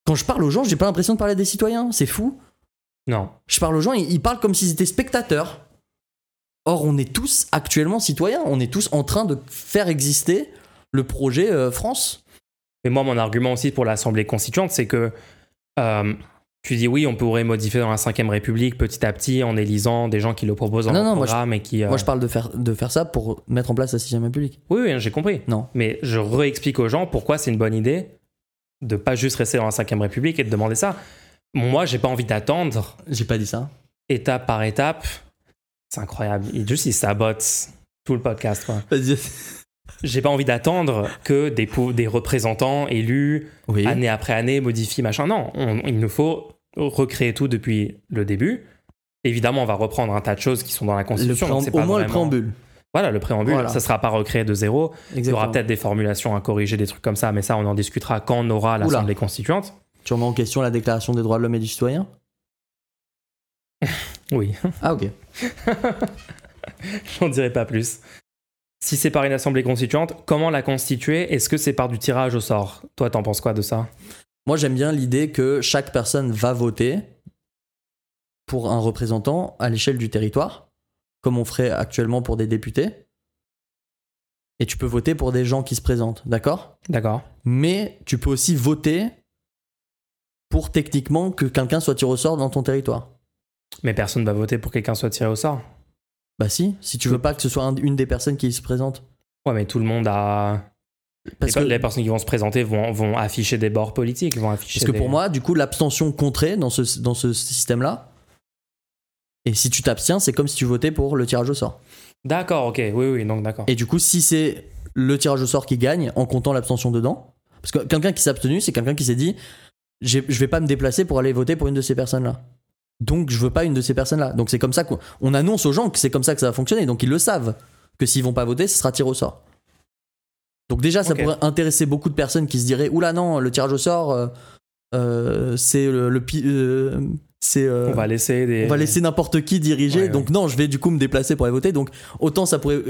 [SPEAKER 1] Quand je parle aux gens, j'ai pas l'impression de parler à des citoyens. C'est fou.
[SPEAKER 2] Non.
[SPEAKER 1] Je parle aux gens, ils, ils parlent comme s'ils étaient spectateurs. Or, on est tous actuellement citoyens. On est tous en train de faire exister le projet euh, France.
[SPEAKER 2] Mais moi, mon argument aussi pour l'Assemblée constituante, c'est que euh, tu dis oui, on pourrait modifier dans la 5ème République petit à petit en élisant des gens qui le proposent dans
[SPEAKER 1] Non,
[SPEAKER 2] le
[SPEAKER 1] non, moi, je-
[SPEAKER 2] programme et qui. euh,
[SPEAKER 1] Moi, je parle de faire, de faire ça pour mettre en place la 6 République.
[SPEAKER 2] Oui, oui, j'ai compris.
[SPEAKER 1] Non.
[SPEAKER 2] Mais je réexplique aux gens pourquoi c'est une bonne idée de pas juste rester dans la 5ème République et de demander ça. Moi, j'ai pas envie d'attendre
[SPEAKER 1] J'ai pas dit ça.
[SPEAKER 2] étape par étape. C'est incroyable. Il, juste, il sabote tout le podcast. quoi. J'ai pas envie d'attendre que des, représentants élus
[SPEAKER 1] Oui.
[SPEAKER 2] année après année, modifie, machin. Non, on- il nous faut recréer tout depuis le début. Évidemment, on va reprendre un tas de choses qui sont dans la
[SPEAKER 1] Le
[SPEAKER 2] Constitution. donc c'est
[SPEAKER 1] au
[SPEAKER 2] pas
[SPEAKER 1] moins le préambule.
[SPEAKER 2] Voilà, le préambule,
[SPEAKER 1] Voilà.
[SPEAKER 2] ça sera pas recréé de zéro. Il y aura peut-être des formulations à corriger, des trucs comme ça, mais ça, on en discutera quand on aura l'Assemblée constituante.
[SPEAKER 1] Tu remets en question la déclaration des droits de l'homme et du citoyen?
[SPEAKER 2] Oui,
[SPEAKER 1] Ah, ok.
[SPEAKER 2] j'en dirai pas plus. Si c'est par une Assemblée constituante, comment la constituer? Est-ce que c'est par du tirage au sort? Toi, t'en penses quoi de ça?
[SPEAKER 1] Moi, j'aime bien l'idée que chaque personne va voter pour un représentant à l'échelle du territoire, comme on ferait actuellement pour des députés. Et tu peux voter pour des gens qui se présentent, d'accord?
[SPEAKER 2] D'accord.
[SPEAKER 1] Mais tu peux aussi voter pour techniquement que quelqu'un soit tiré au sort dans ton territoire.
[SPEAKER 2] Mais personne va voter pour que quelqu'un soit tiré au sort.
[SPEAKER 1] Bah si, si tu veux pas que ce soit un- une des personnes qui se présente.
[SPEAKER 2] Ouais, mais tout le monde a.
[SPEAKER 1] Parce
[SPEAKER 2] les,
[SPEAKER 1] que,
[SPEAKER 2] les personnes qui vont se présenter vont, vont afficher des bords politiques, vont afficher.
[SPEAKER 1] parce que pour moi, du coup, l'abstention compterait dans ce, dans ce système-là. Et si tu t'abstiens, c'est comme si tu votais pour le tirage au sort.
[SPEAKER 2] D'accord, ok, oui, oui, donc d'accord.
[SPEAKER 1] Et du coup, si c'est le tirage au sort qui gagne en comptant l'abstention dedans, parce que quelqu'un qui s'est abstenu, c'est quelqu'un qui s'est dit je vais pas me déplacer pour aller voter pour une de ces personnes-là. Donc je veux pas une de ces personnes-là. Donc c'est comme ça qu'on on annonce aux gens que c'est comme ça que ça va fonctionner. Donc ils le savent que s'ils vont pas voter, ce sera tiré au sort. Donc déjà, ça pourrait intéresser beaucoup de personnes qui se diraient oula non, le tirage au sort, euh, euh, c'est le, le euh, c'est
[SPEAKER 2] On va laisser des.
[SPEAKER 1] on va laisser n'importe qui diriger.
[SPEAKER 2] Ouais, ouais.
[SPEAKER 1] Donc non, je vais du coup me déplacer pour aller voter. Donc autant ça pourrait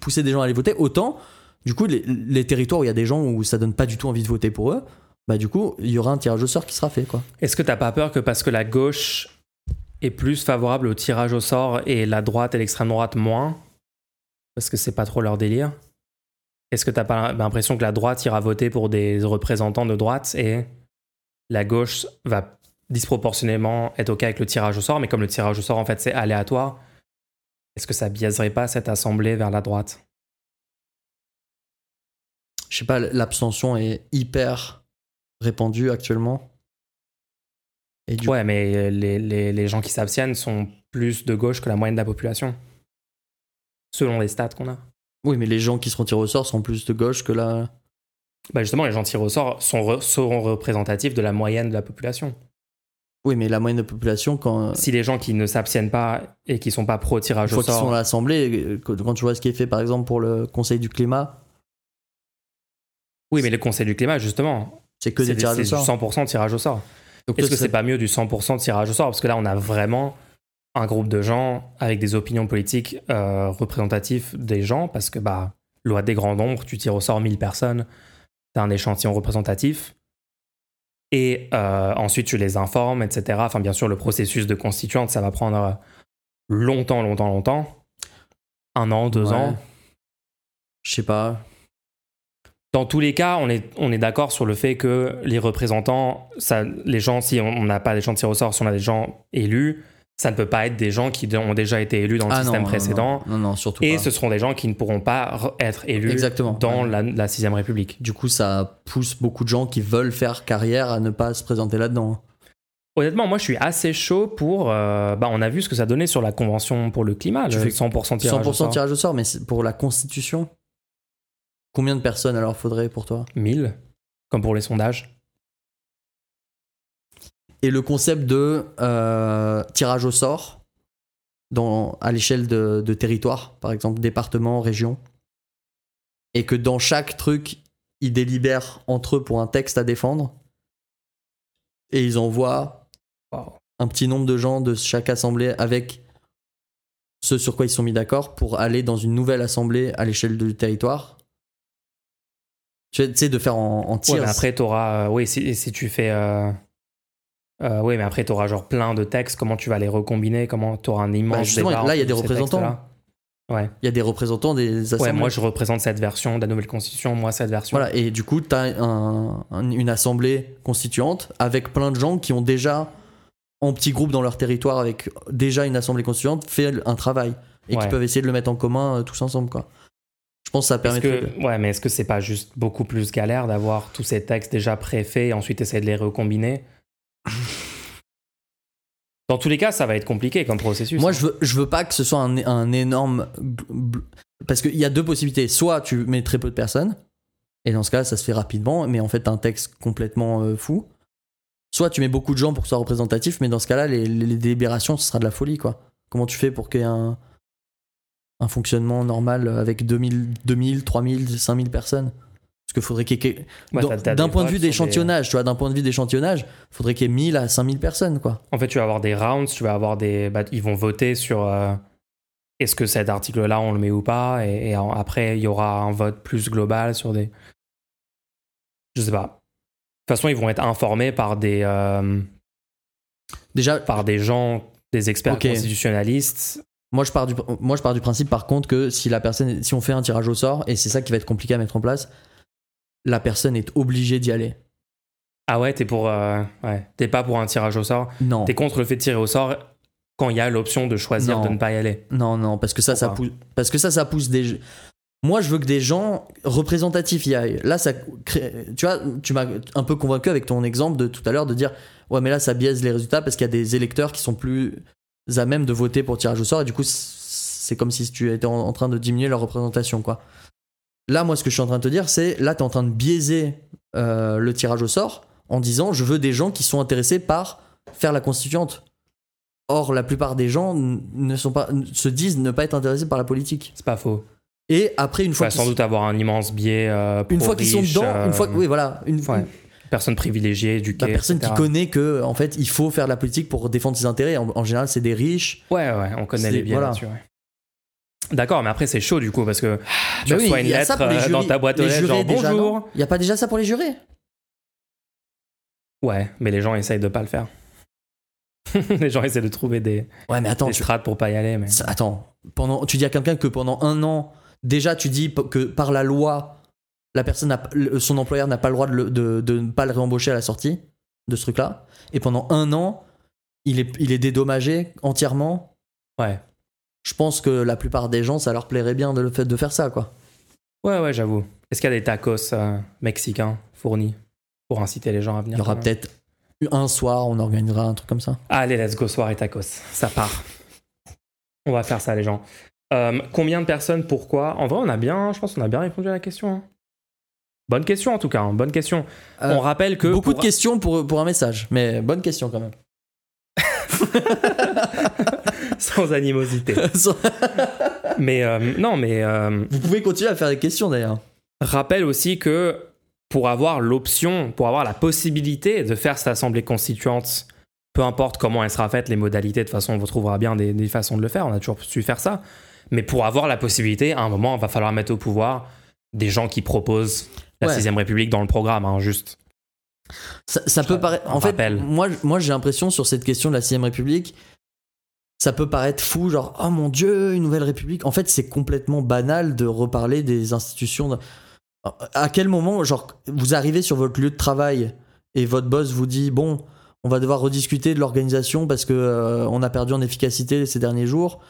[SPEAKER 1] pousser des gens à aller voter, autant du coup les, les territoires où il y a des gens où ça donne pas du tout envie de voter pour eux, bah du coup il y aura un tirage au sort qui sera fait quoi.
[SPEAKER 2] Est-ce que t'as pas peur que parce que la gauche est plus favorable au tirage au sort et la droite et l'extrême droite moins Parce que c'est pas trop leur délire. Est-ce que t'as pas l'impression que la droite ira voter pour des représentants de droite et la gauche va disproportionnellement être OK avec le tirage au sort, mais comme le tirage au sort, en fait, c'est aléatoire, est-ce que ça biaiserait pas cette assemblée vers la droite?
[SPEAKER 1] Je sais pas, l'abstention est hyper répandue actuellement.
[SPEAKER 2] Et du ouais, mais les, les, les gens qui s'abstiennent sont plus de gauche que la moyenne de la population. Selon les stats qu'on a.
[SPEAKER 1] Oui, mais les gens qui seront tirés au sort sont plus de gauche que la.
[SPEAKER 2] Bah justement, les gens tirés au sort sont seront représentatifs de la moyenne de la population.
[SPEAKER 1] Oui, mais la moyenne de la population, quand.
[SPEAKER 2] Si les gens qui ne s'abstiennent pas et qui sont pas pro tirage au sort.
[SPEAKER 1] sont à l'Assemblée, quand tu vois ce qui est fait par exemple pour le Conseil du climat.
[SPEAKER 2] Oui, mais le Conseil du climat, justement.
[SPEAKER 1] C'est que des tirages au sort.
[SPEAKER 2] C'est 100% tirage au sort. Est-ce que c'est pas mieux du 100% tirage au sort? Parce que là, on a vraiment un groupe de gens avec des opinions politiques euh, représentatives des gens, parce que, bah, loi des grands nombres, tu tires au sort 1000 personnes, t'as un échantillon représentatif. Et euh, ensuite, tu les informes, etc. Enfin, bien sûr, le processus de constituante, ça va prendre longtemps, longtemps, longtemps. Un an, deux ans.
[SPEAKER 1] Je sais pas.
[SPEAKER 2] Dans tous les cas, on est, on est d'accord sur le fait que les représentants, ça, les gens, si on n'a pas des gens de tir au sort, si on a des gens élus, ça ne peut pas être des gens qui ont déjà été élus dans le ah système précédent.
[SPEAKER 1] Non, non, surtout
[SPEAKER 2] Et ce seront des gens qui ne pourront pas être élus dans la, la Sixième République.
[SPEAKER 1] Du coup, ça pousse beaucoup de gens qui veulent faire carrière à ne pas se présenter là-dedans.
[SPEAKER 2] Honnêtement, moi, je suis assez chaud pour. Euh, bah, on a vu ce que ça donnait sur la convention pour le climat. Fais 100% tirage 100% au sort.
[SPEAKER 1] tirage au sort, mais pour la Constitution, combien de personnes alors faudrait pour toi?
[SPEAKER 2] 1000, comme pour les sondages.
[SPEAKER 1] Et le concept de euh, tirage au sort dans, à l'échelle de, de territoire, par exemple département, région, et que dans chaque truc, ils délibèrent entre eux pour un texte à défendre, et ils envoient un petit nombre de gens de chaque assemblée avec ce sur quoi ils sont mis d'accord pour aller dans une nouvelle assemblée à l'échelle du territoire? Tu sais, de faire en, en
[SPEAKER 2] après, tu auras. Euh, oui, si, si, tu fais. Euh, euh, oui, mais après, tu auras genre plein de textes. Comment tu vas les recombiner Comment tu auras un immense bah,
[SPEAKER 1] justement, Là, il y a des représentants.
[SPEAKER 2] Ouais.
[SPEAKER 1] Il y a des représentants des assemblées.
[SPEAKER 2] Ouais, moi, je représente cette version de la nouvelle constitution, moi, cette version.
[SPEAKER 1] Voilà, et du coup, tu as une assemblée constituante avec plein de gens qui ont déjà, en petits groupes dans leur territoire, avec déjà une assemblée constituante, fait un travail. Et qui peuvent essayer de le mettre en commun tous ensemble, quoi. Je pense que ça permet
[SPEAKER 2] que, Ouais, mais est-ce que c'est pas juste beaucoup plus galère d'avoir tous ces textes déjà préfaits et ensuite essayer de les recombiner? Dans tous les cas, ça va être compliqué comme processus.
[SPEAKER 1] Moi, hein. je, veux, je veux pas que ce soit un, énorme. Parce qu'il y a deux possibilités. Soit tu mets très peu de personnes, et dans ce cas, ça se fait rapidement, mais en fait, un texte complètement euh, fou. Soit tu mets beaucoup de gens pour que ce soit représentatif, mais dans ce cas-là, les, délibérations, ce sera de la folie, quoi. Comment tu fais pour qu'il y ait un, un fonctionnement normal avec 2000, 2000, 3000, 5000 personnes parce qu'il faudrait qu'il y ait. d'un point de vue d'échantillonnage, tu vois, d'un point de vue d'échantillonnage, faudrait qu'il y ait 1000 à 5000 personnes, quoi.
[SPEAKER 2] En fait, tu vas avoir des rounds, tu vas avoir des. Bah, ils vont voter sur. Euh, est-ce que cet article-là, on le met ou pas et, après, il y aura un vote plus global sur des. Je sais pas. De toute façon, ils vont être informés par des. Euh,
[SPEAKER 1] Déjà.
[SPEAKER 2] Par des gens, des experts constitutionnalistes.
[SPEAKER 1] Moi je, pars du, moi, je pars du principe, par contre, que si la personne. Si on fait un tirage au sort, et c'est ça qui va être compliqué à mettre en place, la personne est obligée d'y aller.
[SPEAKER 2] Ah ouais, t'es pour, euh, ouais. t'es pas pour un tirage au sort?
[SPEAKER 1] Non.
[SPEAKER 2] T'es contre le fait de tirer au sort quand il y a l'option de choisir de ne pas y aller?
[SPEAKER 1] Non, non, parce que ça, ça pousse, parce que ça, ça pousse des. Moi, je veux que des gens représentatifs y aillent. Là, ça crée... tu vois, tu m'as un peu convaincu avec ton exemple de tout à l'heure de dire, ouais, mais là, ça biaise les résultats parce qu'il y a des électeurs qui sont plus à même de voter pour tirage au sort et du coup, c'est comme si tu étais en train de diminuer leur représentation, quoi. Là, moi, ce que je suis en train de te dire, c'est là, tu es en train de biaiser euh, le tirage au sort en disant je veux des gens qui sont intéressés par faire la constituante. Or, la plupart des gens ne sont pas, se disent ne pas être intéressés par la politique.
[SPEAKER 2] C'est pas faux.
[SPEAKER 1] Et après, une fois.
[SPEAKER 2] Tu vas sans doute avoir un immense biais. Euh,
[SPEAKER 1] une fois qu'ils sont dedans, une fois. Euh, oui, voilà. Une,
[SPEAKER 2] personne privilégiée, éduquée.
[SPEAKER 1] La personne qui connaît que, en fait, il faut faire de la politique pour défendre ses intérêts. En, général, c'est des riches.
[SPEAKER 2] Ouais, ouais, on connaît les biais voilà. D'accord, mais après c'est chaud du coup parce que tu bah reçois une lettre euh, dans ta boîte aux lettres genre bonjour.
[SPEAKER 1] Il y a pas déjà ça pour les jurés
[SPEAKER 2] Ouais, mais les gens essayent de pas le faire. les gens essaient de trouver des,
[SPEAKER 1] ouais, mais attends,
[SPEAKER 2] des strates pour pas y aller. Mais...
[SPEAKER 1] Attends, pendant, tu dis à quelqu'un que pendant un an, déjà tu dis que par la loi, la personne son employeur n'a pas le droit de, le- de- de ne pas le réembaucher à la sortie de ce truc-là. Et pendant un an, il est, il est dédommagé entièrement.
[SPEAKER 2] Ouais.
[SPEAKER 1] Je pense que la plupart des gens, ça leur plairait bien de, le fait, de faire ça, quoi.
[SPEAKER 2] Ouais, ouais, j'avoue. Est-ce qu'il y a des tacos euh, mexicains fournis pour inciter les gens à venir
[SPEAKER 1] Il y aura peut-être un soir, on organisera un truc comme ça.
[SPEAKER 2] Allez, let's go, soirée tacos. Ça part. On va faire ça, les gens. Euh, combien de personnes, pourquoi? En vrai, on a bien, je pense qu'on a bien répondu à la question. hein. Bonne question, en tout cas. hein, bonne question.
[SPEAKER 1] Euh,
[SPEAKER 2] on rappelle que.
[SPEAKER 1] Beaucoup
[SPEAKER 2] pour-
[SPEAKER 1] de questions pour, pour un message, mais bonne question quand même.
[SPEAKER 2] Sans animosité. mais euh, non, mais euh,
[SPEAKER 1] Vous pouvez continuer à faire des questions d'ailleurs.
[SPEAKER 2] rappelle aussi que pour avoir l'option, pour avoir la possibilité de faire cette assemblée constituante, peu importe comment elle sera faite, les modalités, de toute façon, on trouvera bien des, des façons de le faire. On a toujours su faire ça. Mais pour avoir la possibilité, à un moment, il va falloir mettre au pouvoir des gens qui proposent la
[SPEAKER 1] Ouais.
[SPEAKER 2] 6 République dans le programme, hein, juste.
[SPEAKER 1] Ça, peut
[SPEAKER 2] ra-
[SPEAKER 1] paraître. En fait, moi, moi j'ai l'impression sur cette question de la 6ème République, ça peut paraître fou, genre, oh mon dieu, une nouvelle République. En fait, c'est complètement banal de reparler des institutions. de- À quel moment, genre, vous arrivez sur votre lieu de travail et votre boss vous dit, bon, on va devoir rediscuter de l'organisation parce que euh, on a perdu en efficacité ces derniers jours.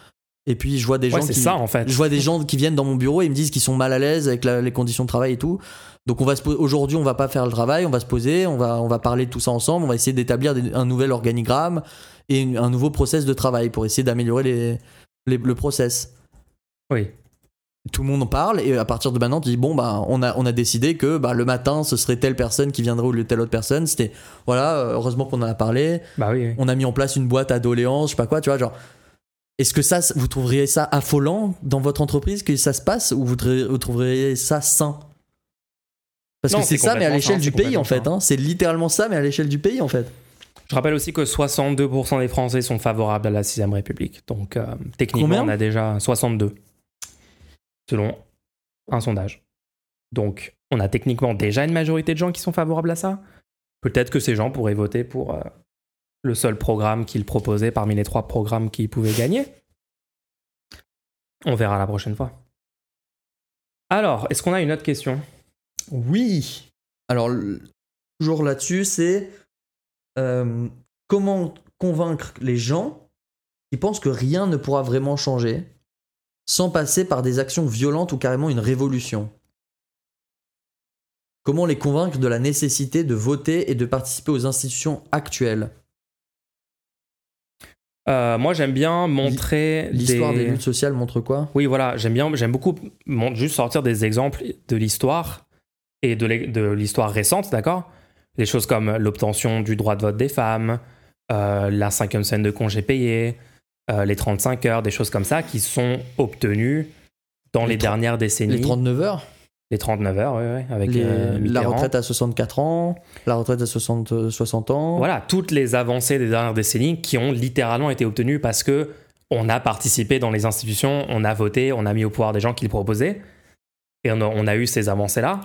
[SPEAKER 1] Et puis, je vois des
[SPEAKER 2] Ouais,
[SPEAKER 1] gens qui.
[SPEAKER 2] ça, en fait.
[SPEAKER 1] Je vois des gens qui viennent dans mon bureau et ils me disent qu'ils sont mal à l'aise avec la- les conditions de travail et tout. Donc on va aujourd'hui on va pas faire le travail, on va se poser, on va on va parler de tout ça ensemble, on va essayer d'établir un nouvel organigramme et une- un nouveau process de travail pour essayer d'améliorer les, les- le process.
[SPEAKER 2] Oui.
[SPEAKER 1] Tout le monde en parle et à partir de maintenant tu dis bon bah on a on a décidé que bah, le matin ce serait telle personne qui viendrait ou telle autre personne. C'était voilà euh, heureusement qu'on en a parlé.
[SPEAKER 2] Bah oui. oui.
[SPEAKER 1] On a mis en place une boîte à doléances, je sais pas quoi, tu vois genre. Est-ce que ça, vous trouveriez ça affolant dans votre entreprise que ça se passe ou vous, trou- vous trouveriez ça sain? Parce
[SPEAKER 2] Non,
[SPEAKER 1] que c'est ça, mais à l'échelle du pays en fait. hein. C'est littéralement ça, mais à l'échelle du pays en fait.
[SPEAKER 2] Je rappelle aussi que 62% des Français sont favorables à la 6 République. Donc, euh, techniquement,
[SPEAKER 1] Combien
[SPEAKER 2] on a déjà 62, selon un sondage. Donc, on a techniquement déjà une majorité de gens qui sont favorables à ça. Peut-être que ces gens pourraient voter pour euh, le seul programme qu'ils proposaient parmi les trois programmes qu'ils pouvaient gagner. On verra la prochaine fois. Alors, est-ce qu'on a une autre question?
[SPEAKER 1] Oui. Alors, toujours là-dessus, c'est euh, comment convaincre les gens qui pensent que rien ne pourra vraiment changer sans passer par des actions violentes ou carrément une révolution? Comment les convaincre de la nécessité de voter et de participer aux institutions actuelles?
[SPEAKER 2] Euh, Moi, j'aime bien montrer
[SPEAKER 1] L'histoire
[SPEAKER 2] des...
[SPEAKER 1] des luttes sociales montre quoi?
[SPEAKER 2] Oui, voilà, j'aime bien, j'aime beaucoup juste sortir des exemples de l'histoire et de l'histoire récente, d'accord? Des choses comme l'obtention du droit de vote des femmes, euh, la cinquième semaine de congé payé, euh, les 35 heures, des choses comme ça qui sont obtenues dans
[SPEAKER 1] Les
[SPEAKER 2] dernières décennies.
[SPEAKER 1] Les 39 heures?
[SPEAKER 2] Les 39 heures, oui, oui, avec
[SPEAKER 1] les-
[SPEAKER 2] euh,
[SPEAKER 1] La retraite à 64 ans La retraite à 60, euh, 60 ans
[SPEAKER 2] Voilà, toutes les avancées des dernières décennies qui ont littéralement été obtenues parce que on a participé dans les institutions, on a voté, on a mis au pouvoir des gens qui le proposaient, et on a, on a eu ces avancées-là.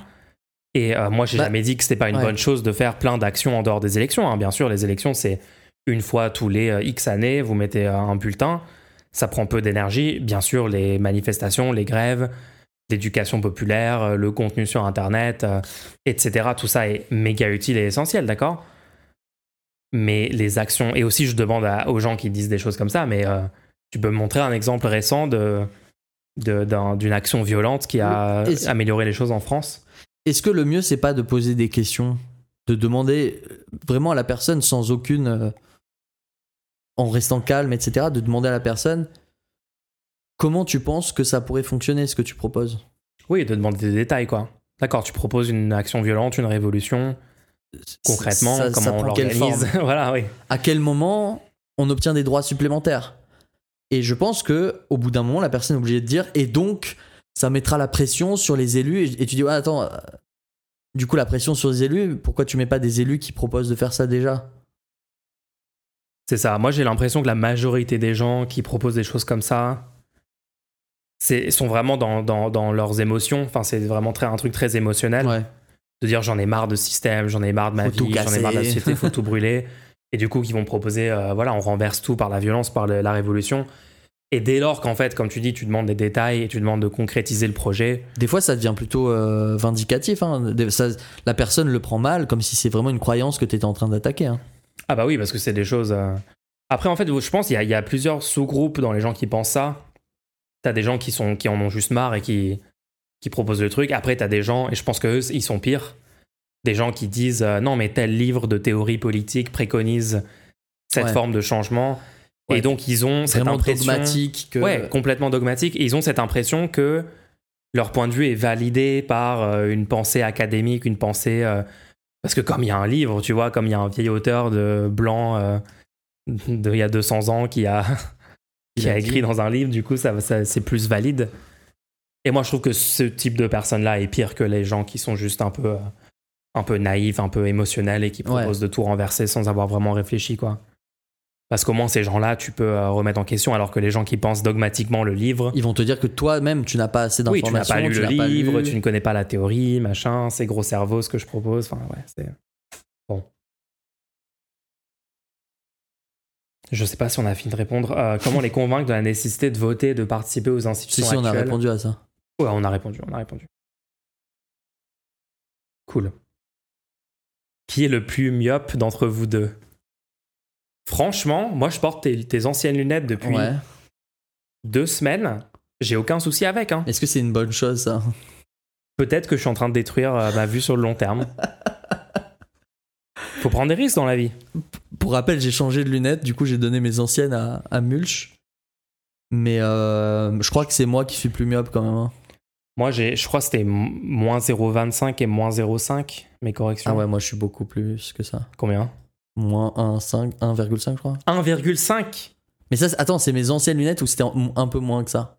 [SPEAKER 2] Et euh, moi, j'ai
[SPEAKER 1] Bah,
[SPEAKER 2] jamais dit que c'était pas une
[SPEAKER 1] ouais.
[SPEAKER 2] bonne chose de faire plein d'actions en dehors des élections. hein. Bien sûr, les élections, c'est une fois tous les euh, X années, vous mettez euh, un bulletin, ça prend peu d'énergie. Bien sûr, les manifestations, les grèves, l'éducation populaire, euh, le contenu sur Internet, euh, etc. Tout ça est méga utile et essentiel, d'accord? Mais les actions, et aussi je demande à- aux gens qui disent des choses comme ça, mais euh, tu peux me montrer un exemple récent de de- d'un- d'une action violente qui a amélioré les choses en France?
[SPEAKER 1] Est-ce que le mieux, c'est pas de poser des questions De demander vraiment à la personne sans aucune. euh, en restant calme, etc. De demander à la personne comment tu penses que ça pourrait fonctionner ce que tu proposes?
[SPEAKER 2] Oui, de demander des détails, quoi. D'accord, tu proposes une action violente, une révolution, concrètement,
[SPEAKER 1] Ça- ça
[SPEAKER 2] comment on l'organise. voilà, oui.
[SPEAKER 1] À quel moment on obtient des droits supplémentaires? Et je pense que au bout d'un moment, la personne est obligée de dire et donc ça mettra la pression sur les élus. Et, et tu dis ouais, attends. euh, Du coup, la pression sur les élus, pourquoi tu mets pas des élus qui proposent de faire ça déjà?
[SPEAKER 2] C'est ça. Moi, j'ai l'impression que la majorité des gens qui proposent des choses comme ça c'est, sont vraiment dans, dans, dans leurs émotions. Enfin, c'est vraiment très, un truc très émotionnel.
[SPEAKER 1] Ouais.
[SPEAKER 2] De dire j'en ai marre de ce système, j'en ai marre de ma
[SPEAKER 1] Faut
[SPEAKER 2] vie, j'en ai marre de la société, faut tout brûler. Et du coup, qui vont proposer, euh, voilà, on renverse tout par la violence, par le- la révolution. Et dès lors qu'en fait, comme tu dis, tu demandes des détails et tu demandes de concrétiser le projet,
[SPEAKER 1] Des fois, ça devient plutôt euh, vindicatif. hein. Ça- la personne le prend mal, comme si c'est vraiment une croyance que tu étais en train d'attaquer. hein.
[SPEAKER 2] Ah bah oui, parce que c'est des choses... euh, Après, en fait, je pense qu'il y a plusieurs sous-groupes dans les gens qui pensent ça. T'as des gens qui, sont, qui en ont juste marre et qui, qui proposent le truc. Après, t'as des gens, et je pense qu'eux, ils sont pires, des gens qui disent euh, non, mais tel livre de théorie politique préconise cette
[SPEAKER 1] Ouais.
[SPEAKER 2] forme de changement.
[SPEAKER 1] Ouais.
[SPEAKER 2] Et donc, ils ont cette
[SPEAKER 1] Vraiment
[SPEAKER 2] impression...
[SPEAKER 1] dogmatique. Que...
[SPEAKER 2] Ouais, complètement dogmatique. Et ils ont cette impression que leur point de vue est validé par euh, une pensée académique, une pensée. euh, parce que comme il y a un livre, tu vois, comme il y a un vieil auteur de blanc euh, d'il y a 200 ans qui a, qui a écrit dans un livre, du coup, ça, ça- c'est plus valide. Et moi, je trouve que ce type de personne-là est pire que les gens qui sont juste un peu, euh, un peu naïfs, un peu émotionnels et qui
[SPEAKER 1] Ouais.
[SPEAKER 2] proposent de tout renverser sans avoir vraiment réfléchi, quoi. Parce qu'au moins, ces gens-là, tu peux euh, remettre en question, alors que les gens qui pensent dogmatiquement le livre,
[SPEAKER 1] Ils vont te dire que toi-même, tu n'as pas assez
[SPEAKER 2] oui, tu n'as
[SPEAKER 1] d'informations.
[SPEAKER 2] pas lu le livre,
[SPEAKER 1] lu.
[SPEAKER 2] tu ne connais pas la théorie, machin, c'est gros cerveau ce que je propose. Enfin, ouais, c'est. Bon. Je sais pas si on a fini de répondre. Euh, comment les convaincre de la nécessité de voter, de participer aux
[SPEAKER 1] Si,
[SPEAKER 2] institutions
[SPEAKER 1] si, on a
[SPEAKER 2] actuelles
[SPEAKER 1] répondu à ça.
[SPEAKER 2] Ouais, on a répondu, on a répondu. Cool. Qui est le plus myope d'entre vous deux? Franchement, moi je porte tes, tes anciennes lunettes depuis
[SPEAKER 1] Ouais.
[SPEAKER 2] deux semaines. J'ai aucun souci avec. Hein.
[SPEAKER 1] Est-ce que c'est une bonne chose, ça?
[SPEAKER 2] Peut-être que je suis en train de détruire euh, ma vue sur le long terme. Faut prendre des risques dans la vie.
[SPEAKER 1] Pour rappel, j'ai changé de lunettes, du coup, j'ai donné mes anciennes à, à Mulch. Mais euh, je crois que c'est moi qui suis plus myope quand même. hein.
[SPEAKER 2] Moi, j'ai, je crois que c'était moins 0,25 et moins 0,5 mes corrections.
[SPEAKER 1] Ah ouais, moi je suis beaucoup plus que ça.
[SPEAKER 2] Combien?
[SPEAKER 1] Moins 1,5, 1,5 je crois.
[SPEAKER 2] 1,5
[SPEAKER 1] Mais ça, attends, c'est mes anciennes lunettes ou c'était un peu moins que ça?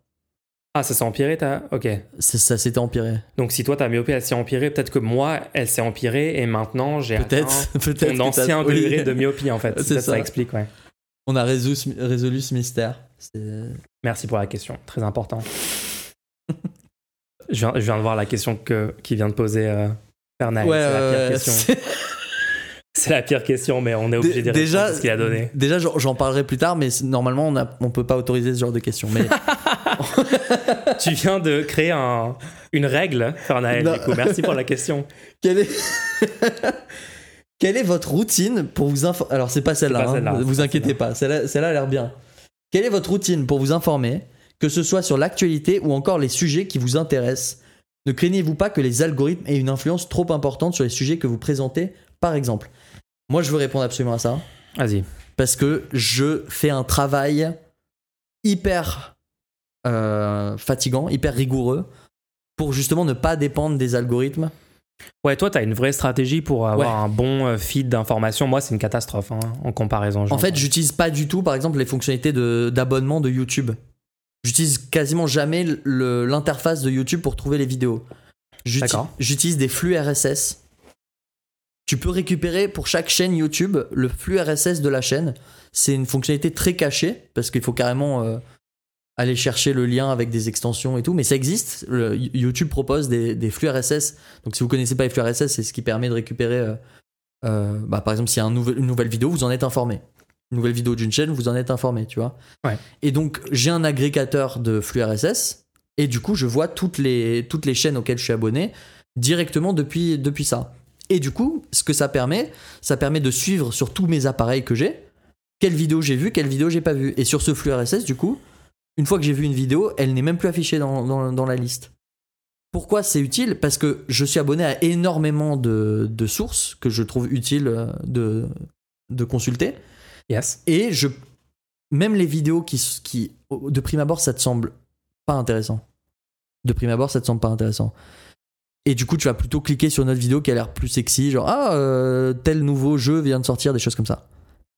[SPEAKER 2] Ah, ça s'est empiré, t'as. Ok.
[SPEAKER 1] C'est- Ça s'était empiré.
[SPEAKER 2] Donc, si toi, ta myopie, elle s'est empirée, peut-être que moi, elle s'est empirée et maintenant, j'ai
[SPEAKER 1] Peut-être, peut-être. t'as-
[SPEAKER 2] ancien degré de myopie, en fait.
[SPEAKER 1] C'est
[SPEAKER 2] ça.
[SPEAKER 1] ça.
[SPEAKER 2] explique, ouais.
[SPEAKER 1] On a résolu, ce- résolu ce mystère. C'est-
[SPEAKER 2] Merci pour la question, très important. je, viens, je viens de voir la question que, qui vient de poser euh, Fernaille.
[SPEAKER 1] Ouais,
[SPEAKER 2] c'est la pire
[SPEAKER 1] euh,
[SPEAKER 2] question.
[SPEAKER 1] c'est-
[SPEAKER 2] la pire question, mais on est obligé de répondre à ce qu'il a donné.
[SPEAKER 1] Déjà, j'en parlerai plus tard, mais normalement, on, on peut pas autoriser ce genre de questions. Mais
[SPEAKER 2] tu viens de créer un, une règle, du coup. Merci pour la question.
[SPEAKER 1] quelle est... quelle est votre routine pour vous informer Alors, c'est pas celle-là,
[SPEAKER 2] pas
[SPEAKER 1] hein, vous inquiétez pas. Celle-là celle-là a l'air bien. Quelle est votre routine pour vous informer, que ce soit sur l'actualité ou encore les sujets qui vous intéressent? Ne craignez-vous pas que les algorithmes aient une influence trop importante sur les sujets que vous présentez, par exemple? Moi, je veux répondre absolument à ça.
[SPEAKER 2] Vas-y.
[SPEAKER 1] parce que je fais un travail hyper euh, fatigant, hyper rigoureux pour justement ne pas dépendre des algorithmes.
[SPEAKER 2] Ouais, toi, t'as une vraie stratégie pour avoir
[SPEAKER 1] Ouais.
[SPEAKER 2] un bon euh, feed d'informations. Moi, c'est une catastrophe hein, en comparaison.
[SPEAKER 1] En fait, j'utilise pas du tout, par exemple, les fonctionnalités d'abonnement de, YouTube. J'utilise quasiment jamais l'interface de YouTube pour trouver les vidéos. J'utilise des flux RSS. Tu peux récupérer pour chaque chaîne YouTube le flux RSS de la chaîne. C'est une fonctionnalité très cachée parce qu'il faut carrément euh, aller chercher le lien avec des extensions et tout. Mais ça existe. Le- YouTube propose des, des flux RSS. Donc si vous connaissez pas les flux RSS, c'est ce qui permet de récupérer. euh, euh, bah, par exemple, s'il y a un nouvel- une nouvelle vidéo, vous en êtes informé. Une nouvelle vidéo d'une chaîne, vous en êtes informé, tu vois.
[SPEAKER 2] Ouais.
[SPEAKER 1] Et donc j'ai un agrégateur de flux RSS et du coup je vois toutes les, toutes les chaînes auxquelles je suis abonné directement depuis, depuis ça. Et du coup, ce que ça permet, ça permet de suivre sur tous mes appareils que j'ai quelle vidéo j'ai vue, quelle vidéo j'ai pas vue. Et sur ce flux RSS, du coup, une fois que j'ai vu une vidéo, elle n'est même plus affichée dans, dans- dans la liste. Pourquoi c'est utile? Parce que je suis abonné à énormément de, de sources que je trouve utiles euh, de, de consulter.
[SPEAKER 2] Yes.
[SPEAKER 1] Et je, même les vidéos qui, qui, de prime abord, ça te semble pas intéressant. De prime abord, ça te semble pas intéressant. Et du coup, tu vas plutôt cliquer sur une autre vidéo qui a l'air plus sexy, genre ah euh, tel nouveau jeu vient de sortir, des choses comme ça.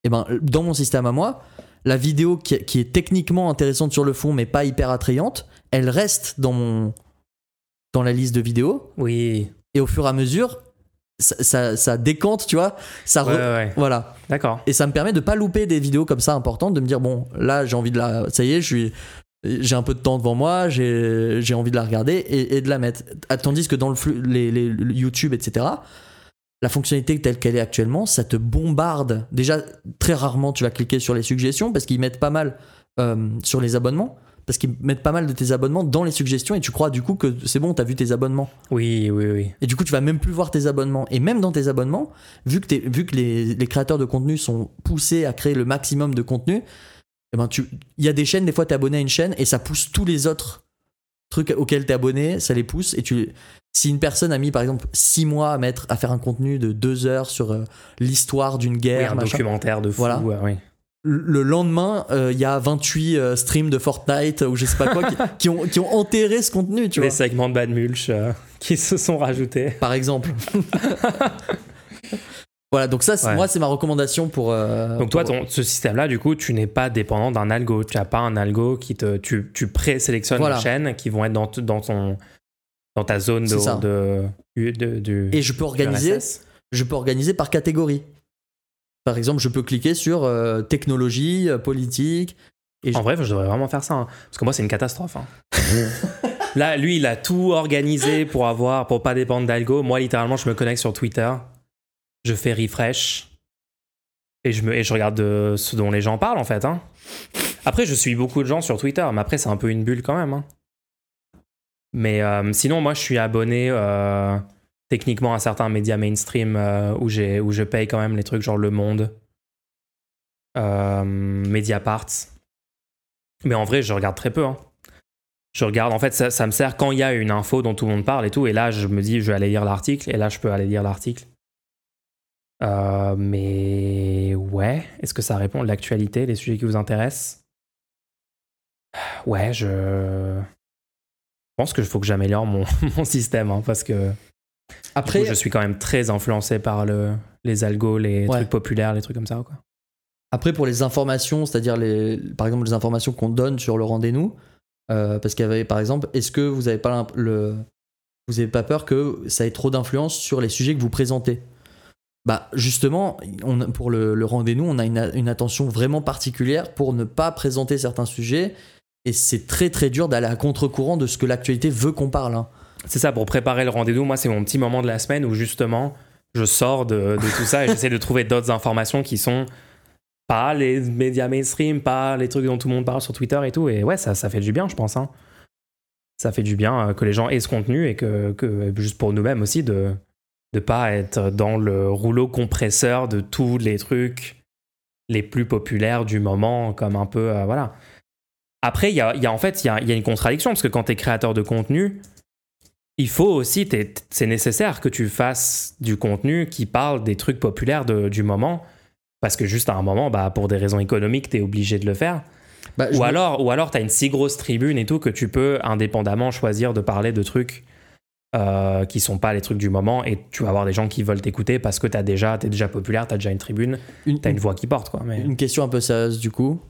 [SPEAKER 1] Et ben, dans mon système à moi, la vidéo qui, qui est techniquement intéressante sur le fond, mais pas hyper attrayante, elle reste dans mon dans la liste de vidéos.
[SPEAKER 2] Oui.
[SPEAKER 1] Et au fur et à mesure, ça, ça, ça décante, tu vois. Ça
[SPEAKER 2] Ouais, ouais, ouais.
[SPEAKER 1] voilà.
[SPEAKER 2] D'accord.
[SPEAKER 1] Et ça me permet de pas louper des vidéos comme ça importantes, de me dire bon, là j'ai envie de la, ça y est, je suis, j'ai un peu de temps devant moi, j'ai, envie de la regarder et, et de la mettre. Tandis que dans le flux, les, les- le YouTube, etc. La fonctionnalité telle qu'elle est actuellement, ça te bombarde. Déjà, très rarement tu vas cliquer sur les suggestions parce qu'ils mettent pas mal euh, sur les abonnements parce qu'ils mettent pas mal de tes abonnements dans les suggestions et tu crois du coup que c'est bon, t'as vu tes abonnements.
[SPEAKER 2] Oui, oui, oui.
[SPEAKER 1] Et du coup, tu vas même plus voir tes abonnements. Et même dans tes abonnements, vu que, t'es- vu que les, les créateurs de contenu sont poussés à créer le maximum de contenu, eh ben tu, il y a des chaînes, des fois, t'es abonné à une chaîne et ça pousse tous les autres trucs auxquels t'es abonné, ça les pousse. Et tu, si une personne a mis, par exemple, six mois à mettre, à faire un contenu de deux heures sur euh, l'histoire d'une
[SPEAKER 2] Oui,
[SPEAKER 1] guerre,
[SPEAKER 2] un
[SPEAKER 1] machin,
[SPEAKER 2] documentaire de fou.
[SPEAKER 1] Voilà.
[SPEAKER 2] ouais, oui.
[SPEAKER 1] le lendemain, euh, il y a 28 euh, streams de Fortnite ou je sais pas quoi qui, qui ont, qui ont enterré ce contenu, tu
[SPEAKER 2] Les
[SPEAKER 1] vois.
[SPEAKER 2] segments de Bad Mulch euh, qui se sont rajoutés.
[SPEAKER 1] Par exemple. voilà, donc ça,
[SPEAKER 2] Ouais.
[SPEAKER 1] moi, c'est ma recommandation pour. euh,
[SPEAKER 2] Donc toi, ton, ce système-là, du coup, tu n'es pas dépendant d'un algo. Tu n'as pas un algo qui te... Tu, tu présélectionnes
[SPEAKER 1] Voilà.
[SPEAKER 2] les chaînes qui vont être dans, ton, dans ta zone de, de, de- du...
[SPEAKER 1] Et je peux organiser, je peux organiser par catégorie. Par exemple, je peux cliquer sur euh, technologie, euh, politique. Et je-
[SPEAKER 2] En vrai, je devrais vraiment faire ça. hein. Parce que moi, c'est une catastrophe. hein. Là, lui, il a tout organisé pour avoir, pour pas dépendre d'algo. Moi, littéralement, je me connecte sur Twitter. Je fais refresh. Et je, me, et je regarde euh, ce dont les gens parlent, en fait. hein. Après, je suis beaucoup de gens sur Twitter, mais après, c'est un peu une bulle quand même. hein. Mais euh, sinon, moi, je suis abonné euh, techniquement à certains médias mainstream où, j'ai- où je paye quand même les trucs genre Le Monde, Mediapart. Mais en vrai, je regarde très peu. hein. Je regarde, en fait, ça me sert quand il y a une info dont tout le monde parle et tout. Et là, je me dis, je vais aller lire l'article. Et là, je peux aller lire l'article. Euh, mais ouais, est-ce que ça répond à l'actualité, les sujets qui vous intéressent? Ouais, je je pense qu'il faut que j'améliore mon, mon système hein, parce que
[SPEAKER 1] Après,
[SPEAKER 2] je suis quand même très influencé par le, les algos, les
[SPEAKER 1] Ouais.
[SPEAKER 2] trucs populaires, les trucs comme ça. Quoi.
[SPEAKER 1] Après, pour les informations, c'est-à-dire les, par exemple les informations qu'on donne sur le rendez-nous, euh, parce qu'il y avait, par exemple, est-ce que vous n'avez pas le, vous avez pas peur que ça ait trop d'influence sur les sujets que vous présentez? Bah justement, pour le, rendez-nous, on a une, attention vraiment particulière pour ne pas présenter certains sujets, et c'est très très dur d'aller à contre-courant de ce que l'actualité veut qu'on parle. hein.
[SPEAKER 2] C'est ça, pour préparer le rendez-vous, moi, c'est mon petit moment de la semaine où justement, je sors de, tout ça et j'essaie de trouver d'autres informations qui sont pas les médias mainstream, pas les trucs dont tout le monde parle sur Twitter et tout. Et ouais, ça, fait du bien, je pense. hein. Ça fait du bien euh, que les gens aient ce contenu et que juste pour nous-mêmes aussi, de ne pas être dans le rouleau compresseur de tous les trucs les plus populaires du moment, comme un peu. euh, voilà. Après, il y a, y a- en fait, il y a, il y a une contradiction parce que quand tu es créateur de contenu, il faut aussi, c'est nécessaire que tu fasses du contenu qui parle des trucs populaires de- du moment, parce que juste à un moment, bah, pour des raisons économiques, tu es obligé de le faire.
[SPEAKER 1] Bah,
[SPEAKER 2] Ou
[SPEAKER 1] me-
[SPEAKER 2] alors, ou alors tu as une si grosse tribune et tout que tu peux indépendamment choisir de parler de trucs euh, qui sont pas les trucs du moment et tu vas avoir des gens qui veulent t'écouter parce que tu déjà, es déjà populaire, tu as déjà une tribune,
[SPEAKER 1] une,
[SPEAKER 2] tu as une voix qui porte. Quoi. Mais...
[SPEAKER 1] Une question un peu sérieuse du coup.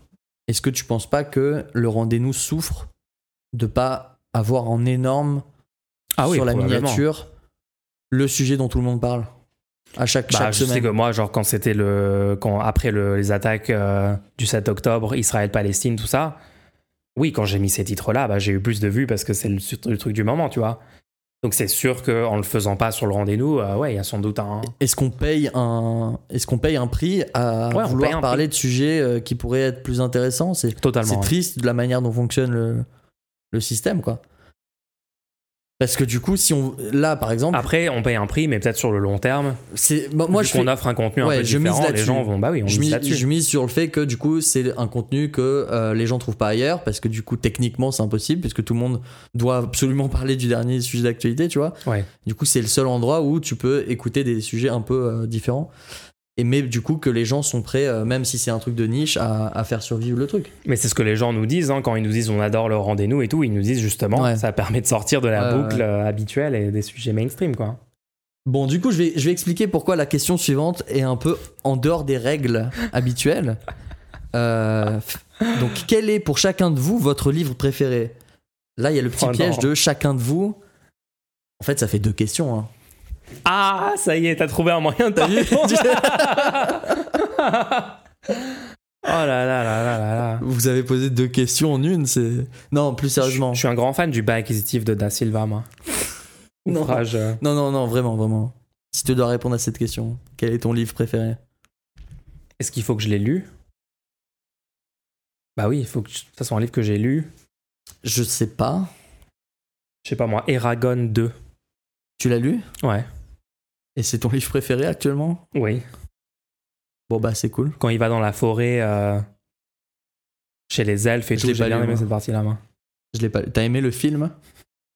[SPEAKER 1] Est-ce que tu penses pas que le rendez-nous souffre de pas avoir en énorme
[SPEAKER 2] Ah oui,
[SPEAKER 1] sur la miniature le sujet dont tout le monde parle à chaque,
[SPEAKER 2] Bah,
[SPEAKER 1] chaque
[SPEAKER 2] je sais
[SPEAKER 1] semaine?
[SPEAKER 2] que moi, genre, quand c'était le. Quand, après le- les attaques euh, du 7 octobre, Israël-Palestine, tout ça, oui, quand j'ai mis ces titres-là, bah, j'ai eu plus de vues parce que c'est le, le truc du moment, tu vois. Donc c'est sûr qu'en le faisant pas sur le rendez-vous, euh, ouais, il y a sans doute un.
[SPEAKER 1] Est-ce qu'on paye un est-ce qu'on paye un prix à
[SPEAKER 2] Ouais,
[SPEAKER 1] vouloir parler de sujets euh, qui pourraient être plus intéressants? C'est
[SPEAKER 2] Totalement.
[SPEAKER 1] c'est
[SPEAKER 2] ouais.
[SPEAKER 1] triste de la manière dont fonctionne le, le système quoi. Parce que du coup, si on là par exemple,
[SPEAKER 2] Après, on paye un prix, mais peut-être sur le long terme.
[SPEAKER 1] c'est bah, moi
[SPEAKER 2] vu
[SPEAKER 1] je
[SPEAKER 2] qu'on
[SPEAKER 1] fais-
[SPEAKER 2] offre un contenu un
[SPEAKER 1] Ouais,
[SPEAKER 2] peu
[SPEAKER 1] je mise
[SPEAKER 2] les gens vont. Bah oui, on
[SPEAKER 1] je
[SPEAKER 2] mise
[SPEAKER 1] mise,
[SPEAKER 2] là-dessus.
[SPEAKER 1] je mise sur le fait que du coup c'est un contenu que euh, les gens trouvent pas ailleurs parce que du coup techniquement c'est impossible puisque tout le monde doit absolument parler du dernier sujet d'actualité tu vois
[SPEAKER 2] Ouais.
[SPEAKER 1] du coup c'est le seul endroit où tu peux écouter des sujets un peu euh, différents et mais du coup que les gens sont prêts euh, même si c'est un truc de niche à, à faire survivre le truc
[SPEAKER 2] Mais c'est ce que les gens nous disent hein, quand ils nous disent on adore le rendez-vous et tout. Ils nous disent justement,
[SPEAKER 1] Ouais.
[SPEAKER 2] ça permet de sortir de la boucle euh, habituelle et des sujets mainstream, quoi.
[SPEAKER 1] bon du coup je vais, je vais expliquer pourquoi la question suivante est un peu en dehors des règles habituelles Euh, donc quel est pour chacun de vous votre livre préféré? Là il y a le petit
[SPEAKER 2] Oh
[SPEAKER 1] piège de chacun de vous en fait ça fait deux questions hein.
[SPEAKER 2] Ah, ça y est, t'as trouvé un moyen de répondre. Oh là là là là là là.
[SPEAKER 1] Vous avez posé deux questions en une, c'est. Non, plus sérieusement.
[SPEAKER 2] Je, je suis un grand fan du bas acquisitif de Da Silva, moi.
[SPEAKER 1] Non.
[SPEAKER 2] Ouvrage, euh,
[SPEAKER 1] Non, non, non, vraiment, vraiment. Si tu dois répondre à cette question, quel est ton livre préféré?
[SPEAKER 2] Est-ce qu'il faut que je l'ai lu? Bah oui, il faut que ça soit un livre que j'ai lu.
[SPEAKER 1] Je sais pas.
[SPEAKER 2] Je sais pas moi, Eragon 2.
[SPEAKER 1] Tu l'as lu?
[SPEAKER 2] Ouais.
[SPEAKER 1] Et c'est ton livre préféré actuellement?
[SPEAKER 2] Oui.
[SPEAKER 1] Bon bah c'est cool.
[SPEAKER 2] Quand il va dans la forêt euh, chez les elfes et
[SPEAKER 1] Je
[SPEAKER 2] tout, j'ai
[SPEAKER 1] pas
[SPEAKER 2] bien aimé
[SPEAKER 1] moi.
[SPEAKER 2] cette partie-là. moi.
[SPEAKER 1] Je l'ai pas. T'as aimé le film?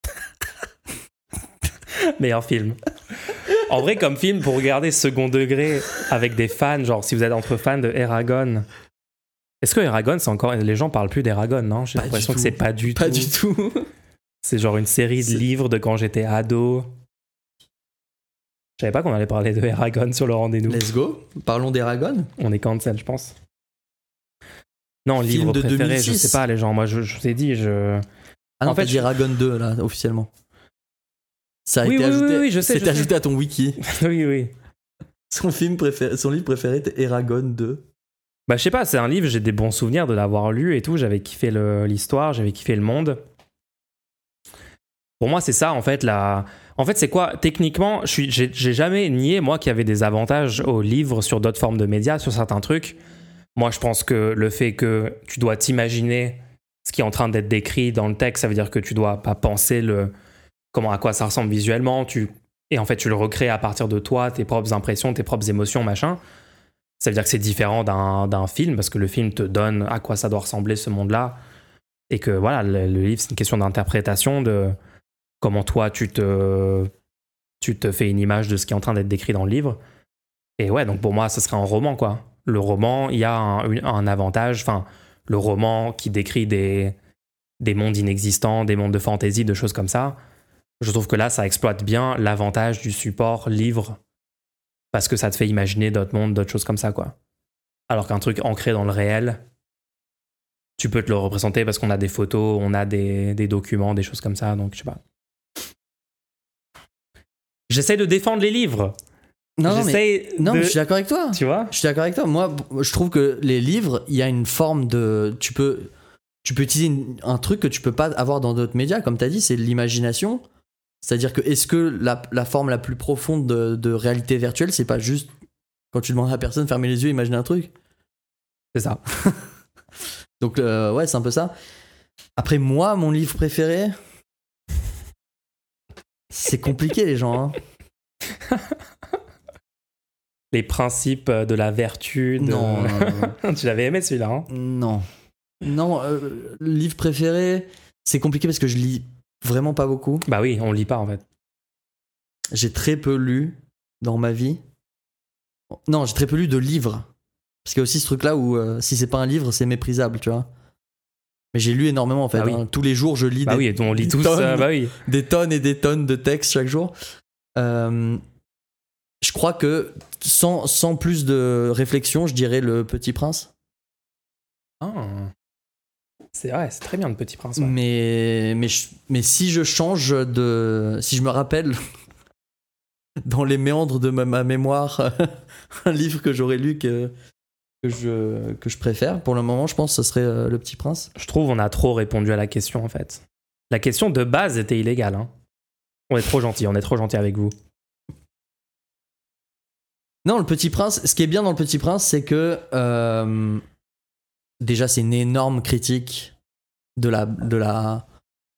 [SPEAKER 2] Meilleur film. En vrai, comme film, pour regarder second degré avec des fans, genre si vous êtes entre fans de Eragon. Est-ce que Eragon, c'est encore. Les gens parlent plus d'Eragon, non? J'ai
[SPEAKER 1] Pas
[SPEAKER 2] l'impression que c'est pas du
[SPEAKER 1] Pas
[SPEAKER 2] tout.
[SPEAKER 1] du tout.
[SPEAKER 2] C'est genre une série de livres de quand j'étais ado. Je savais pas qu'on allait parler de Eragon sur le rendez-vous.
[SPEAKER 1] Let's go. Parlons d'Eragon.
[SPEAKER 2] On est cancel, je pense. Non,
[SPEAKER 1] Film
[SPEAKER 2] livre
[SPEAKER 1] de
[SPEAKER 2] préféré, je
[SPEAKER 1] 2006.
[SPEAKER 2] sais pas, les gens. Moi, je, je vous ai dit, je.
[SPEAKER 1] Ah non,
[SPEAKER 2] En fait, je-
[SPEAKER 1] Eragon 2 là officiellement. Ça a
[SPEAKER 2] Oui,
[SPEAKER 1] été
[SPEAKER 2] oui,
[SPEAKER 1] ajouté.
[SPEAKER 2] oui, oui, je sais,
[SPEAKER 1] C'est
[SPEAKER 2] je sais.
[SPEAKER 1] ajouté à ton wiki.
[SPEAKER 2] oui, oui.
[SPEAKER 1] Son film préféré, son livre préféré était Eragon 2.
[SPEAKER 2] Bah, je sais pas, c'est un livre, j'ai des bons souvenirs de l'avoir lu et tout. J'avais kiffé l'histoire, j'avais kiffé le monde. Pour moi, c'est ça, en fait. La... En fait, c'est quoi Techniquement, j'ai jamais nié, moi, qu'il y avait des avantages au livre sur d'autres formes de médias, sur certains trucs. Moi, je pense que le fait que tu dois t'imaginer ce qui est en train d'être décrit dans le texte, ça veut dire que tu dois pas penser le comment à quoi ça ressemble visuellement. Et en fait, tu le recrées à partir de toi, tes propres impressions, tes propres émotions, machin. Ça veut dire que c'est différent d'un d'un film parce que le film te donne à quoi ça doit ressembler ce monde-là. Et que voilà, le, le livre, c'est une question d'interprétation de comment toi tu te, fais une image de ce qui est en train d'être décrit dans le livre. Et ouais, donc pour moi, ce serait un roman, quoi. Le roman, il y a un, avantage. Enfin, le roman qui décrit des, des mondes inexistants, des mondes de fantaisie, de choses comme ça. Je trouve que là, ça exploite bien l'avantage du support livre parce que ça te fait imaginer d'autres mondes, d'autres choses comme ça, quoi. Alors qu'un truc ancré dans le réel, tu peux te le représenter parce qu'on a des photos, on a des, des documents, des choses comme ça, donc je sais pas. J'essaie de défendre les livres.
[SPEAKER 1] Non, non, mais,
[SPEAKER 2] J'essaie
[SPEAKER 1] non,
[SPEAKER 2] de...
[SPEAKER 1] mais je suis d'accord avec toi.
[SPEAKER 2] Tu vois
[SPEAKER 1] Je suis d'accord avec toi. Moi, je trouve que les livres, il y a une forme de. Tu peux, tu peux utiliser une- un truc que tu peux pas avoir dans d'autres médias, comme tu as dit, c'est l'imagination. C'est-à-dire que est-ce que la, la forme la plus profonde de, de réalité virtuelle, c'est pas juste quand tu demandes à la personne de fermer les yeux, imaginer un truc?
[SPEAKER 2] C'est ça.
[SPEAKER 1] Donc, euh, ouais, c'est un peu ça. Après, moi, mon livre préféré. C'est compliqué, les gens. hein.
[SPEAKER 2] Les principes de la vertu. De...
[SPEAKER 1] Non, non, non.
[SPEAKER 2] tu l'avais aimé celui-là, hein
[SPEAKER 1] Non. Non, euh, livre préféré, c'est compliqué parce que je lis vraiment pas beaucoup.
[SPEAKER 2] Bah oui, on lit pas en fait.
[SPEAKER 1] J'ai très peu lu dans ma vie. Non, j'ai très peu lu de livres. Parce qu'il y a aussi ce truc-là où euh, si c'est pas un livre, c'est méprisable, tu vois. Mais j'ai lu énormément en fait.
[SPEAKER 2] Ah oui.
[SPEAKER 1] hein. Tous les jours, je lis
[SPEAKER 2] Bah
[SPEAKER 1] des,
[SPEAKER 2] oui, on lit
[SPEAKER 1] des
[SPEAKER 2] tous.
[SPEAKER 1] tonnes.
[SPEAKER 2] euh, bah oui.
[SPEAKER 1] des tonnes et des tonnes de textes chaque jour. Euh, je crois que sans, sans plus de réflexion, je dirais Le Petit Prince.
[SPEAKER 2] Ah. C'est vrai, c'est très bien le Petit Prince. ouais.
[SPEAKER 1] Mais, mais, je- mais si je change de. Si je me rappelle dans les méandres de ma, ma mémoire un livre que j'aurais lu que, que, je, que je préfère, pour le moment, je pense que ce serait euh, Le Petit Prince.
[SPEAKER 2] Je trouve on a trop répondu à la question en fait. La question de base était illégale. hein. On est trop gentil, on est trop gentil avec vous.
[SPEAKER 1] Non, Le Petit Prince, ce qui est bien dans Le Petit Prince, c'est que. euh, déjà, c'est une énorme critique de la, de, la,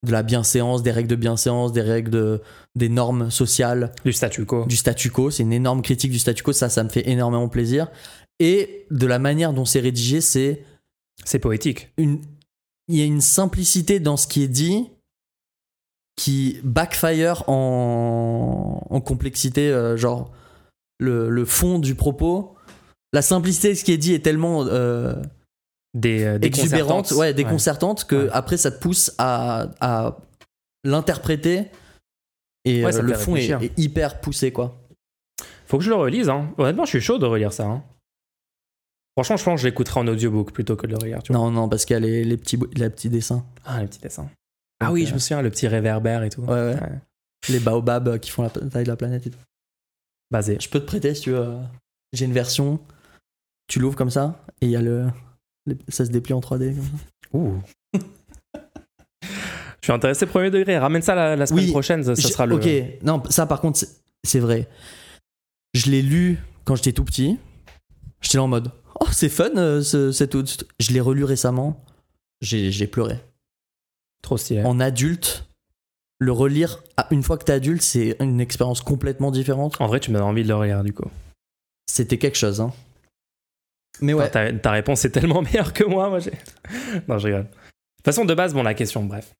[SPEAKER 1] de la bienséance, des règles de bienséance, des règles de, des normes sociales.
[SPEAKER 2] Du statu quo.
[SPEAKER 1] du statu quo. C'est une énorme critique du statu quo. Ça, ça me fait énormément plaisir. Et de la manière dont c'est rédigé, c'est
[SPEAKER 2] C'est poétique.
[SPEAKER 1] une. Il y a une simplicité dans ce qui est dit qui backfire en, en complexité, euh, genre le, le fond du propos. La simplicité de ce qui est dit est tellement euh,
[SPEAKER 2] Des, euh,
[SPEAKER 1] exubérante, ouais, déconcertante, que
[SPEAKER 2] Ouais.
[SPEAKER 1] après ça te pousse à, à l'interpréter. Et
[SPEAKER 2] Ouais,
[SPEAKER 1] le fond est, est hyper poussé, quoi.
[SPEAKER 2] Faut que je le relise. Hein. Honnêtement, je suis chaud de relire ça. hein. Franchement, je pense que je l'écouterai en audiobook plutôt que de le. Tu vois.
[SPEAKER 1] Non, non, parce qu'il y a les, les petits, les petits dessins.
[SPEAKER 2] Ah, les petits dessins. Ah
[SPEAKER 1] Donc,
[SPEAKER 2] oui,
[SPEAKER 1] euh,
[SPEAKER 2] je me souviens, le petit réverbère et tout.
[SPEAKER 1] Ouais, ouais. Les baobabs qui font la taille de la planète et tout.
[SPEAKER 2] Basé.
[SPEAKER 1] Je peux te prêter si tu veux. euh, J'ai une version. Tu l'ouvres comme ça et il y a le. Ça se déplie en 3D. Comme ça.
[SPEAKER 2] Ouh. je suis intéressé premier degré. Ramène ça la, la semaine
[SPEAKER 1] Oui,
[SPEAKER 2] prochaine, ça, ça
[SPEAKER 1] Je-
[SPEAKER 2] sera le.
[SPEAKER 1] Ok, non, ça par contre, c'est- c'est vrai. Je l'ai lu quand j'étais tout petit. J'étais là en mode Oh, c'est fun, euh, ce, cet autre- Je l'ai relu récemment. j'ai j'ai pleuré.
[SPEAKER 2] Trop stylé.
[SPEAKER 1] En adulte, le relire une fois que t'es adulte, c'est une expérience complètement différente.
[SPEAKER 2] En vrai, tu donnes envie de le regarder du coup.
[SPEAKER 1] C'était quelque chose, hein. Mais ouais,
[SPEAKER 2] Ta, ta réponse est tellement meilleure que moi. moi j'ai- non, je rigole. De toute façon, de base, bon, la question, bref.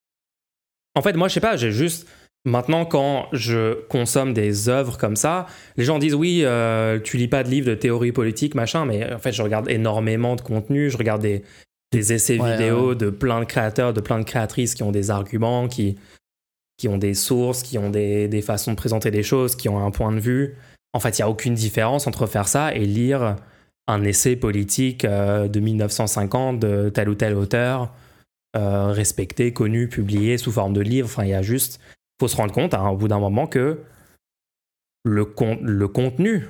[SPEAKER 2] En fait, moi, je sais pas, j'ai juste. Maintenant, quand je consomme des œuvres comme ça, les gens disent oui, euh, tu lis pas de livres de théorie politique, machin, mais en fait, je regarde énormément de contenu, je regarde des, des essais
[SPEAKER 1] Ouais,
[SPEAKER 2] vidéo
[SPEAKER 1] ouais.
[SPEAKER 2] de plein de créateurs, de plein de créatrices qui ont des arguments, qui, qui ont des sources, qui ont des, des façons de présenter des choses, qui ont un point de vue. En fait, il n'y a aucune différence entre faire ça et lire un essai politique euh, de 1950 de tel ou tel auteur, euh, respecté, connu, publié sous forme de livre. Enfin, il y a juste, faut se rendre compte hein, au bout d'un moment que le, con- le contenu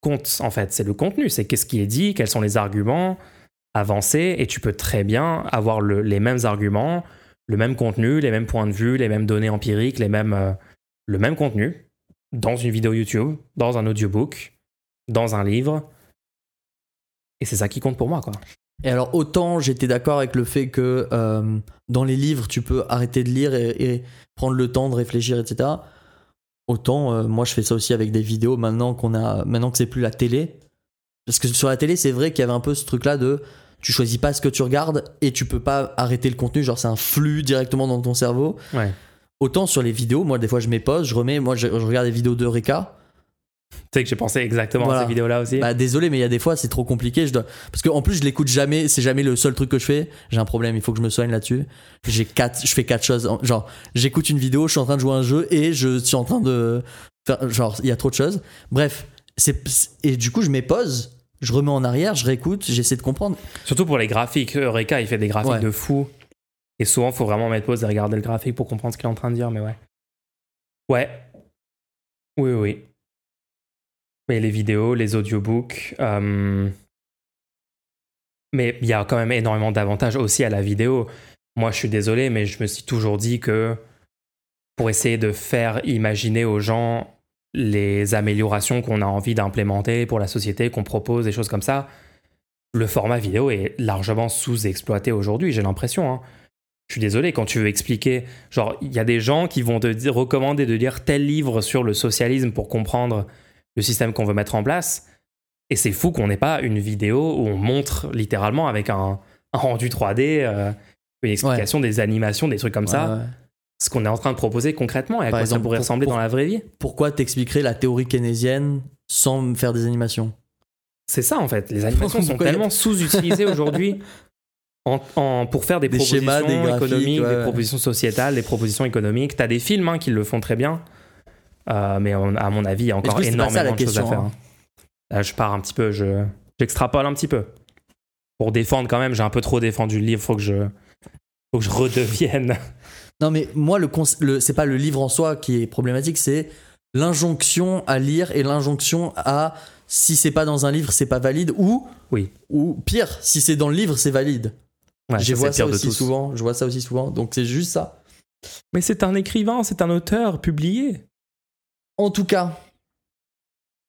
[SPEAKER 2] compte. En fait, c'est le contenu, c'est qu'est-ce qui est dit, quels sont les arguments avancés, et tu peux très bien avoir le- les mêmes arguments, le même contenu, les mêmes points de vue, les mêmes données empiriques, les mêmes, euh, le même contenu dans une vidéo YouTube, dans un audiobook, dans un livre. Et c'est ça qui compte pour moi, quoi.
[SPEAKER 1] Et alors, autant j'étais d'accord avec le fait que euh, dans les livres, tu peux arrêter de lire et, et prendre le temps de réfléchir, etc. Autant, euh, moi, je fais ça aussi avec des vidéos maintenant qu'on a, maintenant que c'est plus la télé. Parce que sur la télé, c'est vrai qu'il y avait un peu ce truc-là de tu choisis pas ce que tu regardes et tu peux pas arrêter le contenu, genre c'est un flux directement dans ton cerveau.
[SPEAKER 2] Ouais.
[SPEAKER 1] Autant sur les vidéos, moi, des fois, je mets pause, je remets, moi, je, je regarde des vidéos de Reka.
[SPEAKER 2] Tu sais que j'ai pensé exactement
[SPEAKER 1] Voilà.
[SPEAKER 2] à ces vidéos-là aussi.
[SPEAKER 1] Bah désolé mais il y a des fois c'est trop compliqué je dois... parce que en plus je l'écoute jamais c'est jamais le seul truc que je fais j'ai un problème il faut que je me soigne là-dessus j'ai quatre je fais quatre choses genre j'écoute une vidéo je suis en train de jouer à un jeu et je suis en train de faire genre il y a trop de choses bref c'est et du coup je mets pause je remets en arrière je réécoute j'essaie de comprendre
[SPEAKER 2] Surtout pour les graphiques. Eureka, il fait des graphiques
[SPEAKER 1] Ouais.
[SPEAKER 2] de fou. Et souvent, il faut vraiment mettre pause et regarder le graphique pour comprendre ce qu'il est en train de dire, mais ouais. Ouais. Oui, oui. Mais les vidéos, les audiobooks. euh, Mais il y a quand même énormément d'avantages aussi à la vidéo. Moi, je suis désolé, mais je me suis toujours dit que pour essayer de faire imaginer aux gens les améliorations qu'on a envie d'implémenter pour la société, qu'on propose, des choses comme ça, le format vidéo est largement sous-exploité aujourd'hui, j'ai l'impression. hein. Je suis désolé, quand tu veux expliquer, genre, il y a des gens qui vont te recommander de lire tel livre sur le socialisme pour comprendre le système qu'on veut mettre en place. Et c'est fou qu'on n'ait pas une vidéo où on montre littéralement avec un, un rendu 3D, euh, une explication des animations, des trucs comme ça,
[SPEAKER 1] Ouais,
[SPEAKER 2] ce qu'on est en train de proposer concrètement et à
[SPEAKER 1] Par
[SPEAKER 2] quoi ça pourrait
[SPEAKER 1] pour-
[SPEAKER 2] ressembler
[SPEAKER 1] pour-
[SPEAKER 2] dans la vraie vie.
[SPEAKER 1] pourquoi t'expliquerais la théorie keynésienne sans faire des animations?
[SPEAKER 2] C'est ça en fait. Les animations sont tellement sous-utilisées aujourd'hui en, en- pour faire des,
[SPEAKER 1] Des
[SPEAKER 2] propositions
[SPEAKER 1] schémas, des
[SPEAKER 2] économiques, des propositions sociétales, des propositions économiques. T'as des films hein, qui le font très bien, Euh, mais on- à mon avis, il y a encore
[SPEAKER 1] coup, ça,
[SPEAKER 2] énormément de choses à faire.
[SPEAKER 1] hein.
[SPEAKER 2] hein. Là, je pars un petit peu, je j'extrapole un petit peu pour défendre quand même. J'ai un peu trop défendu le livre. Faut que je faut que je redevienne.
[SPEAKER 1] Non, mais moi, le, le c'est pas le livre en soi qui est problématique, c'est l'injonction à lire et l'injonction à si c'est pas dans un livre, c'est pas valide ou
[SPEAKER 2] Oui.
[SPEAKER 1] ou pire, si c'est dans le livre, c'est valide.
[SPEAKER 2] Ouais,
[SPEAKER 1] je vois ça aussi souvent. Je vois ça aussi souvent. Donc c'est juste ça.
[SPEAKER 2] Mais c'est un écrivain, c'est un auteur publié.
[SPEAKER 1] En tout cas,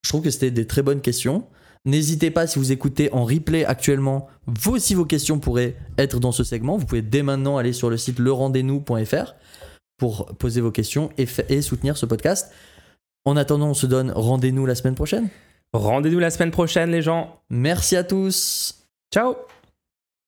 [SPEAKER 1] je trouve que c'était des très bonnes questions. N'hésitez pas, si vous écoutez en replay actuellement, vous aussi vos questions pourraient être dans ce segment. Vous pouvez dès maintenant aller sur le site lerendez-nous.fr pour poser vos questions et, et soutenir ce podcast. En attendant, on se donne rendez-nous la semaine prochaine.
[SPEAKER 2] Rendez-nous la semaine prochaine, les gens.
[SPEAKER 1] Merci à tous.
[SPEAKER 2] Ciao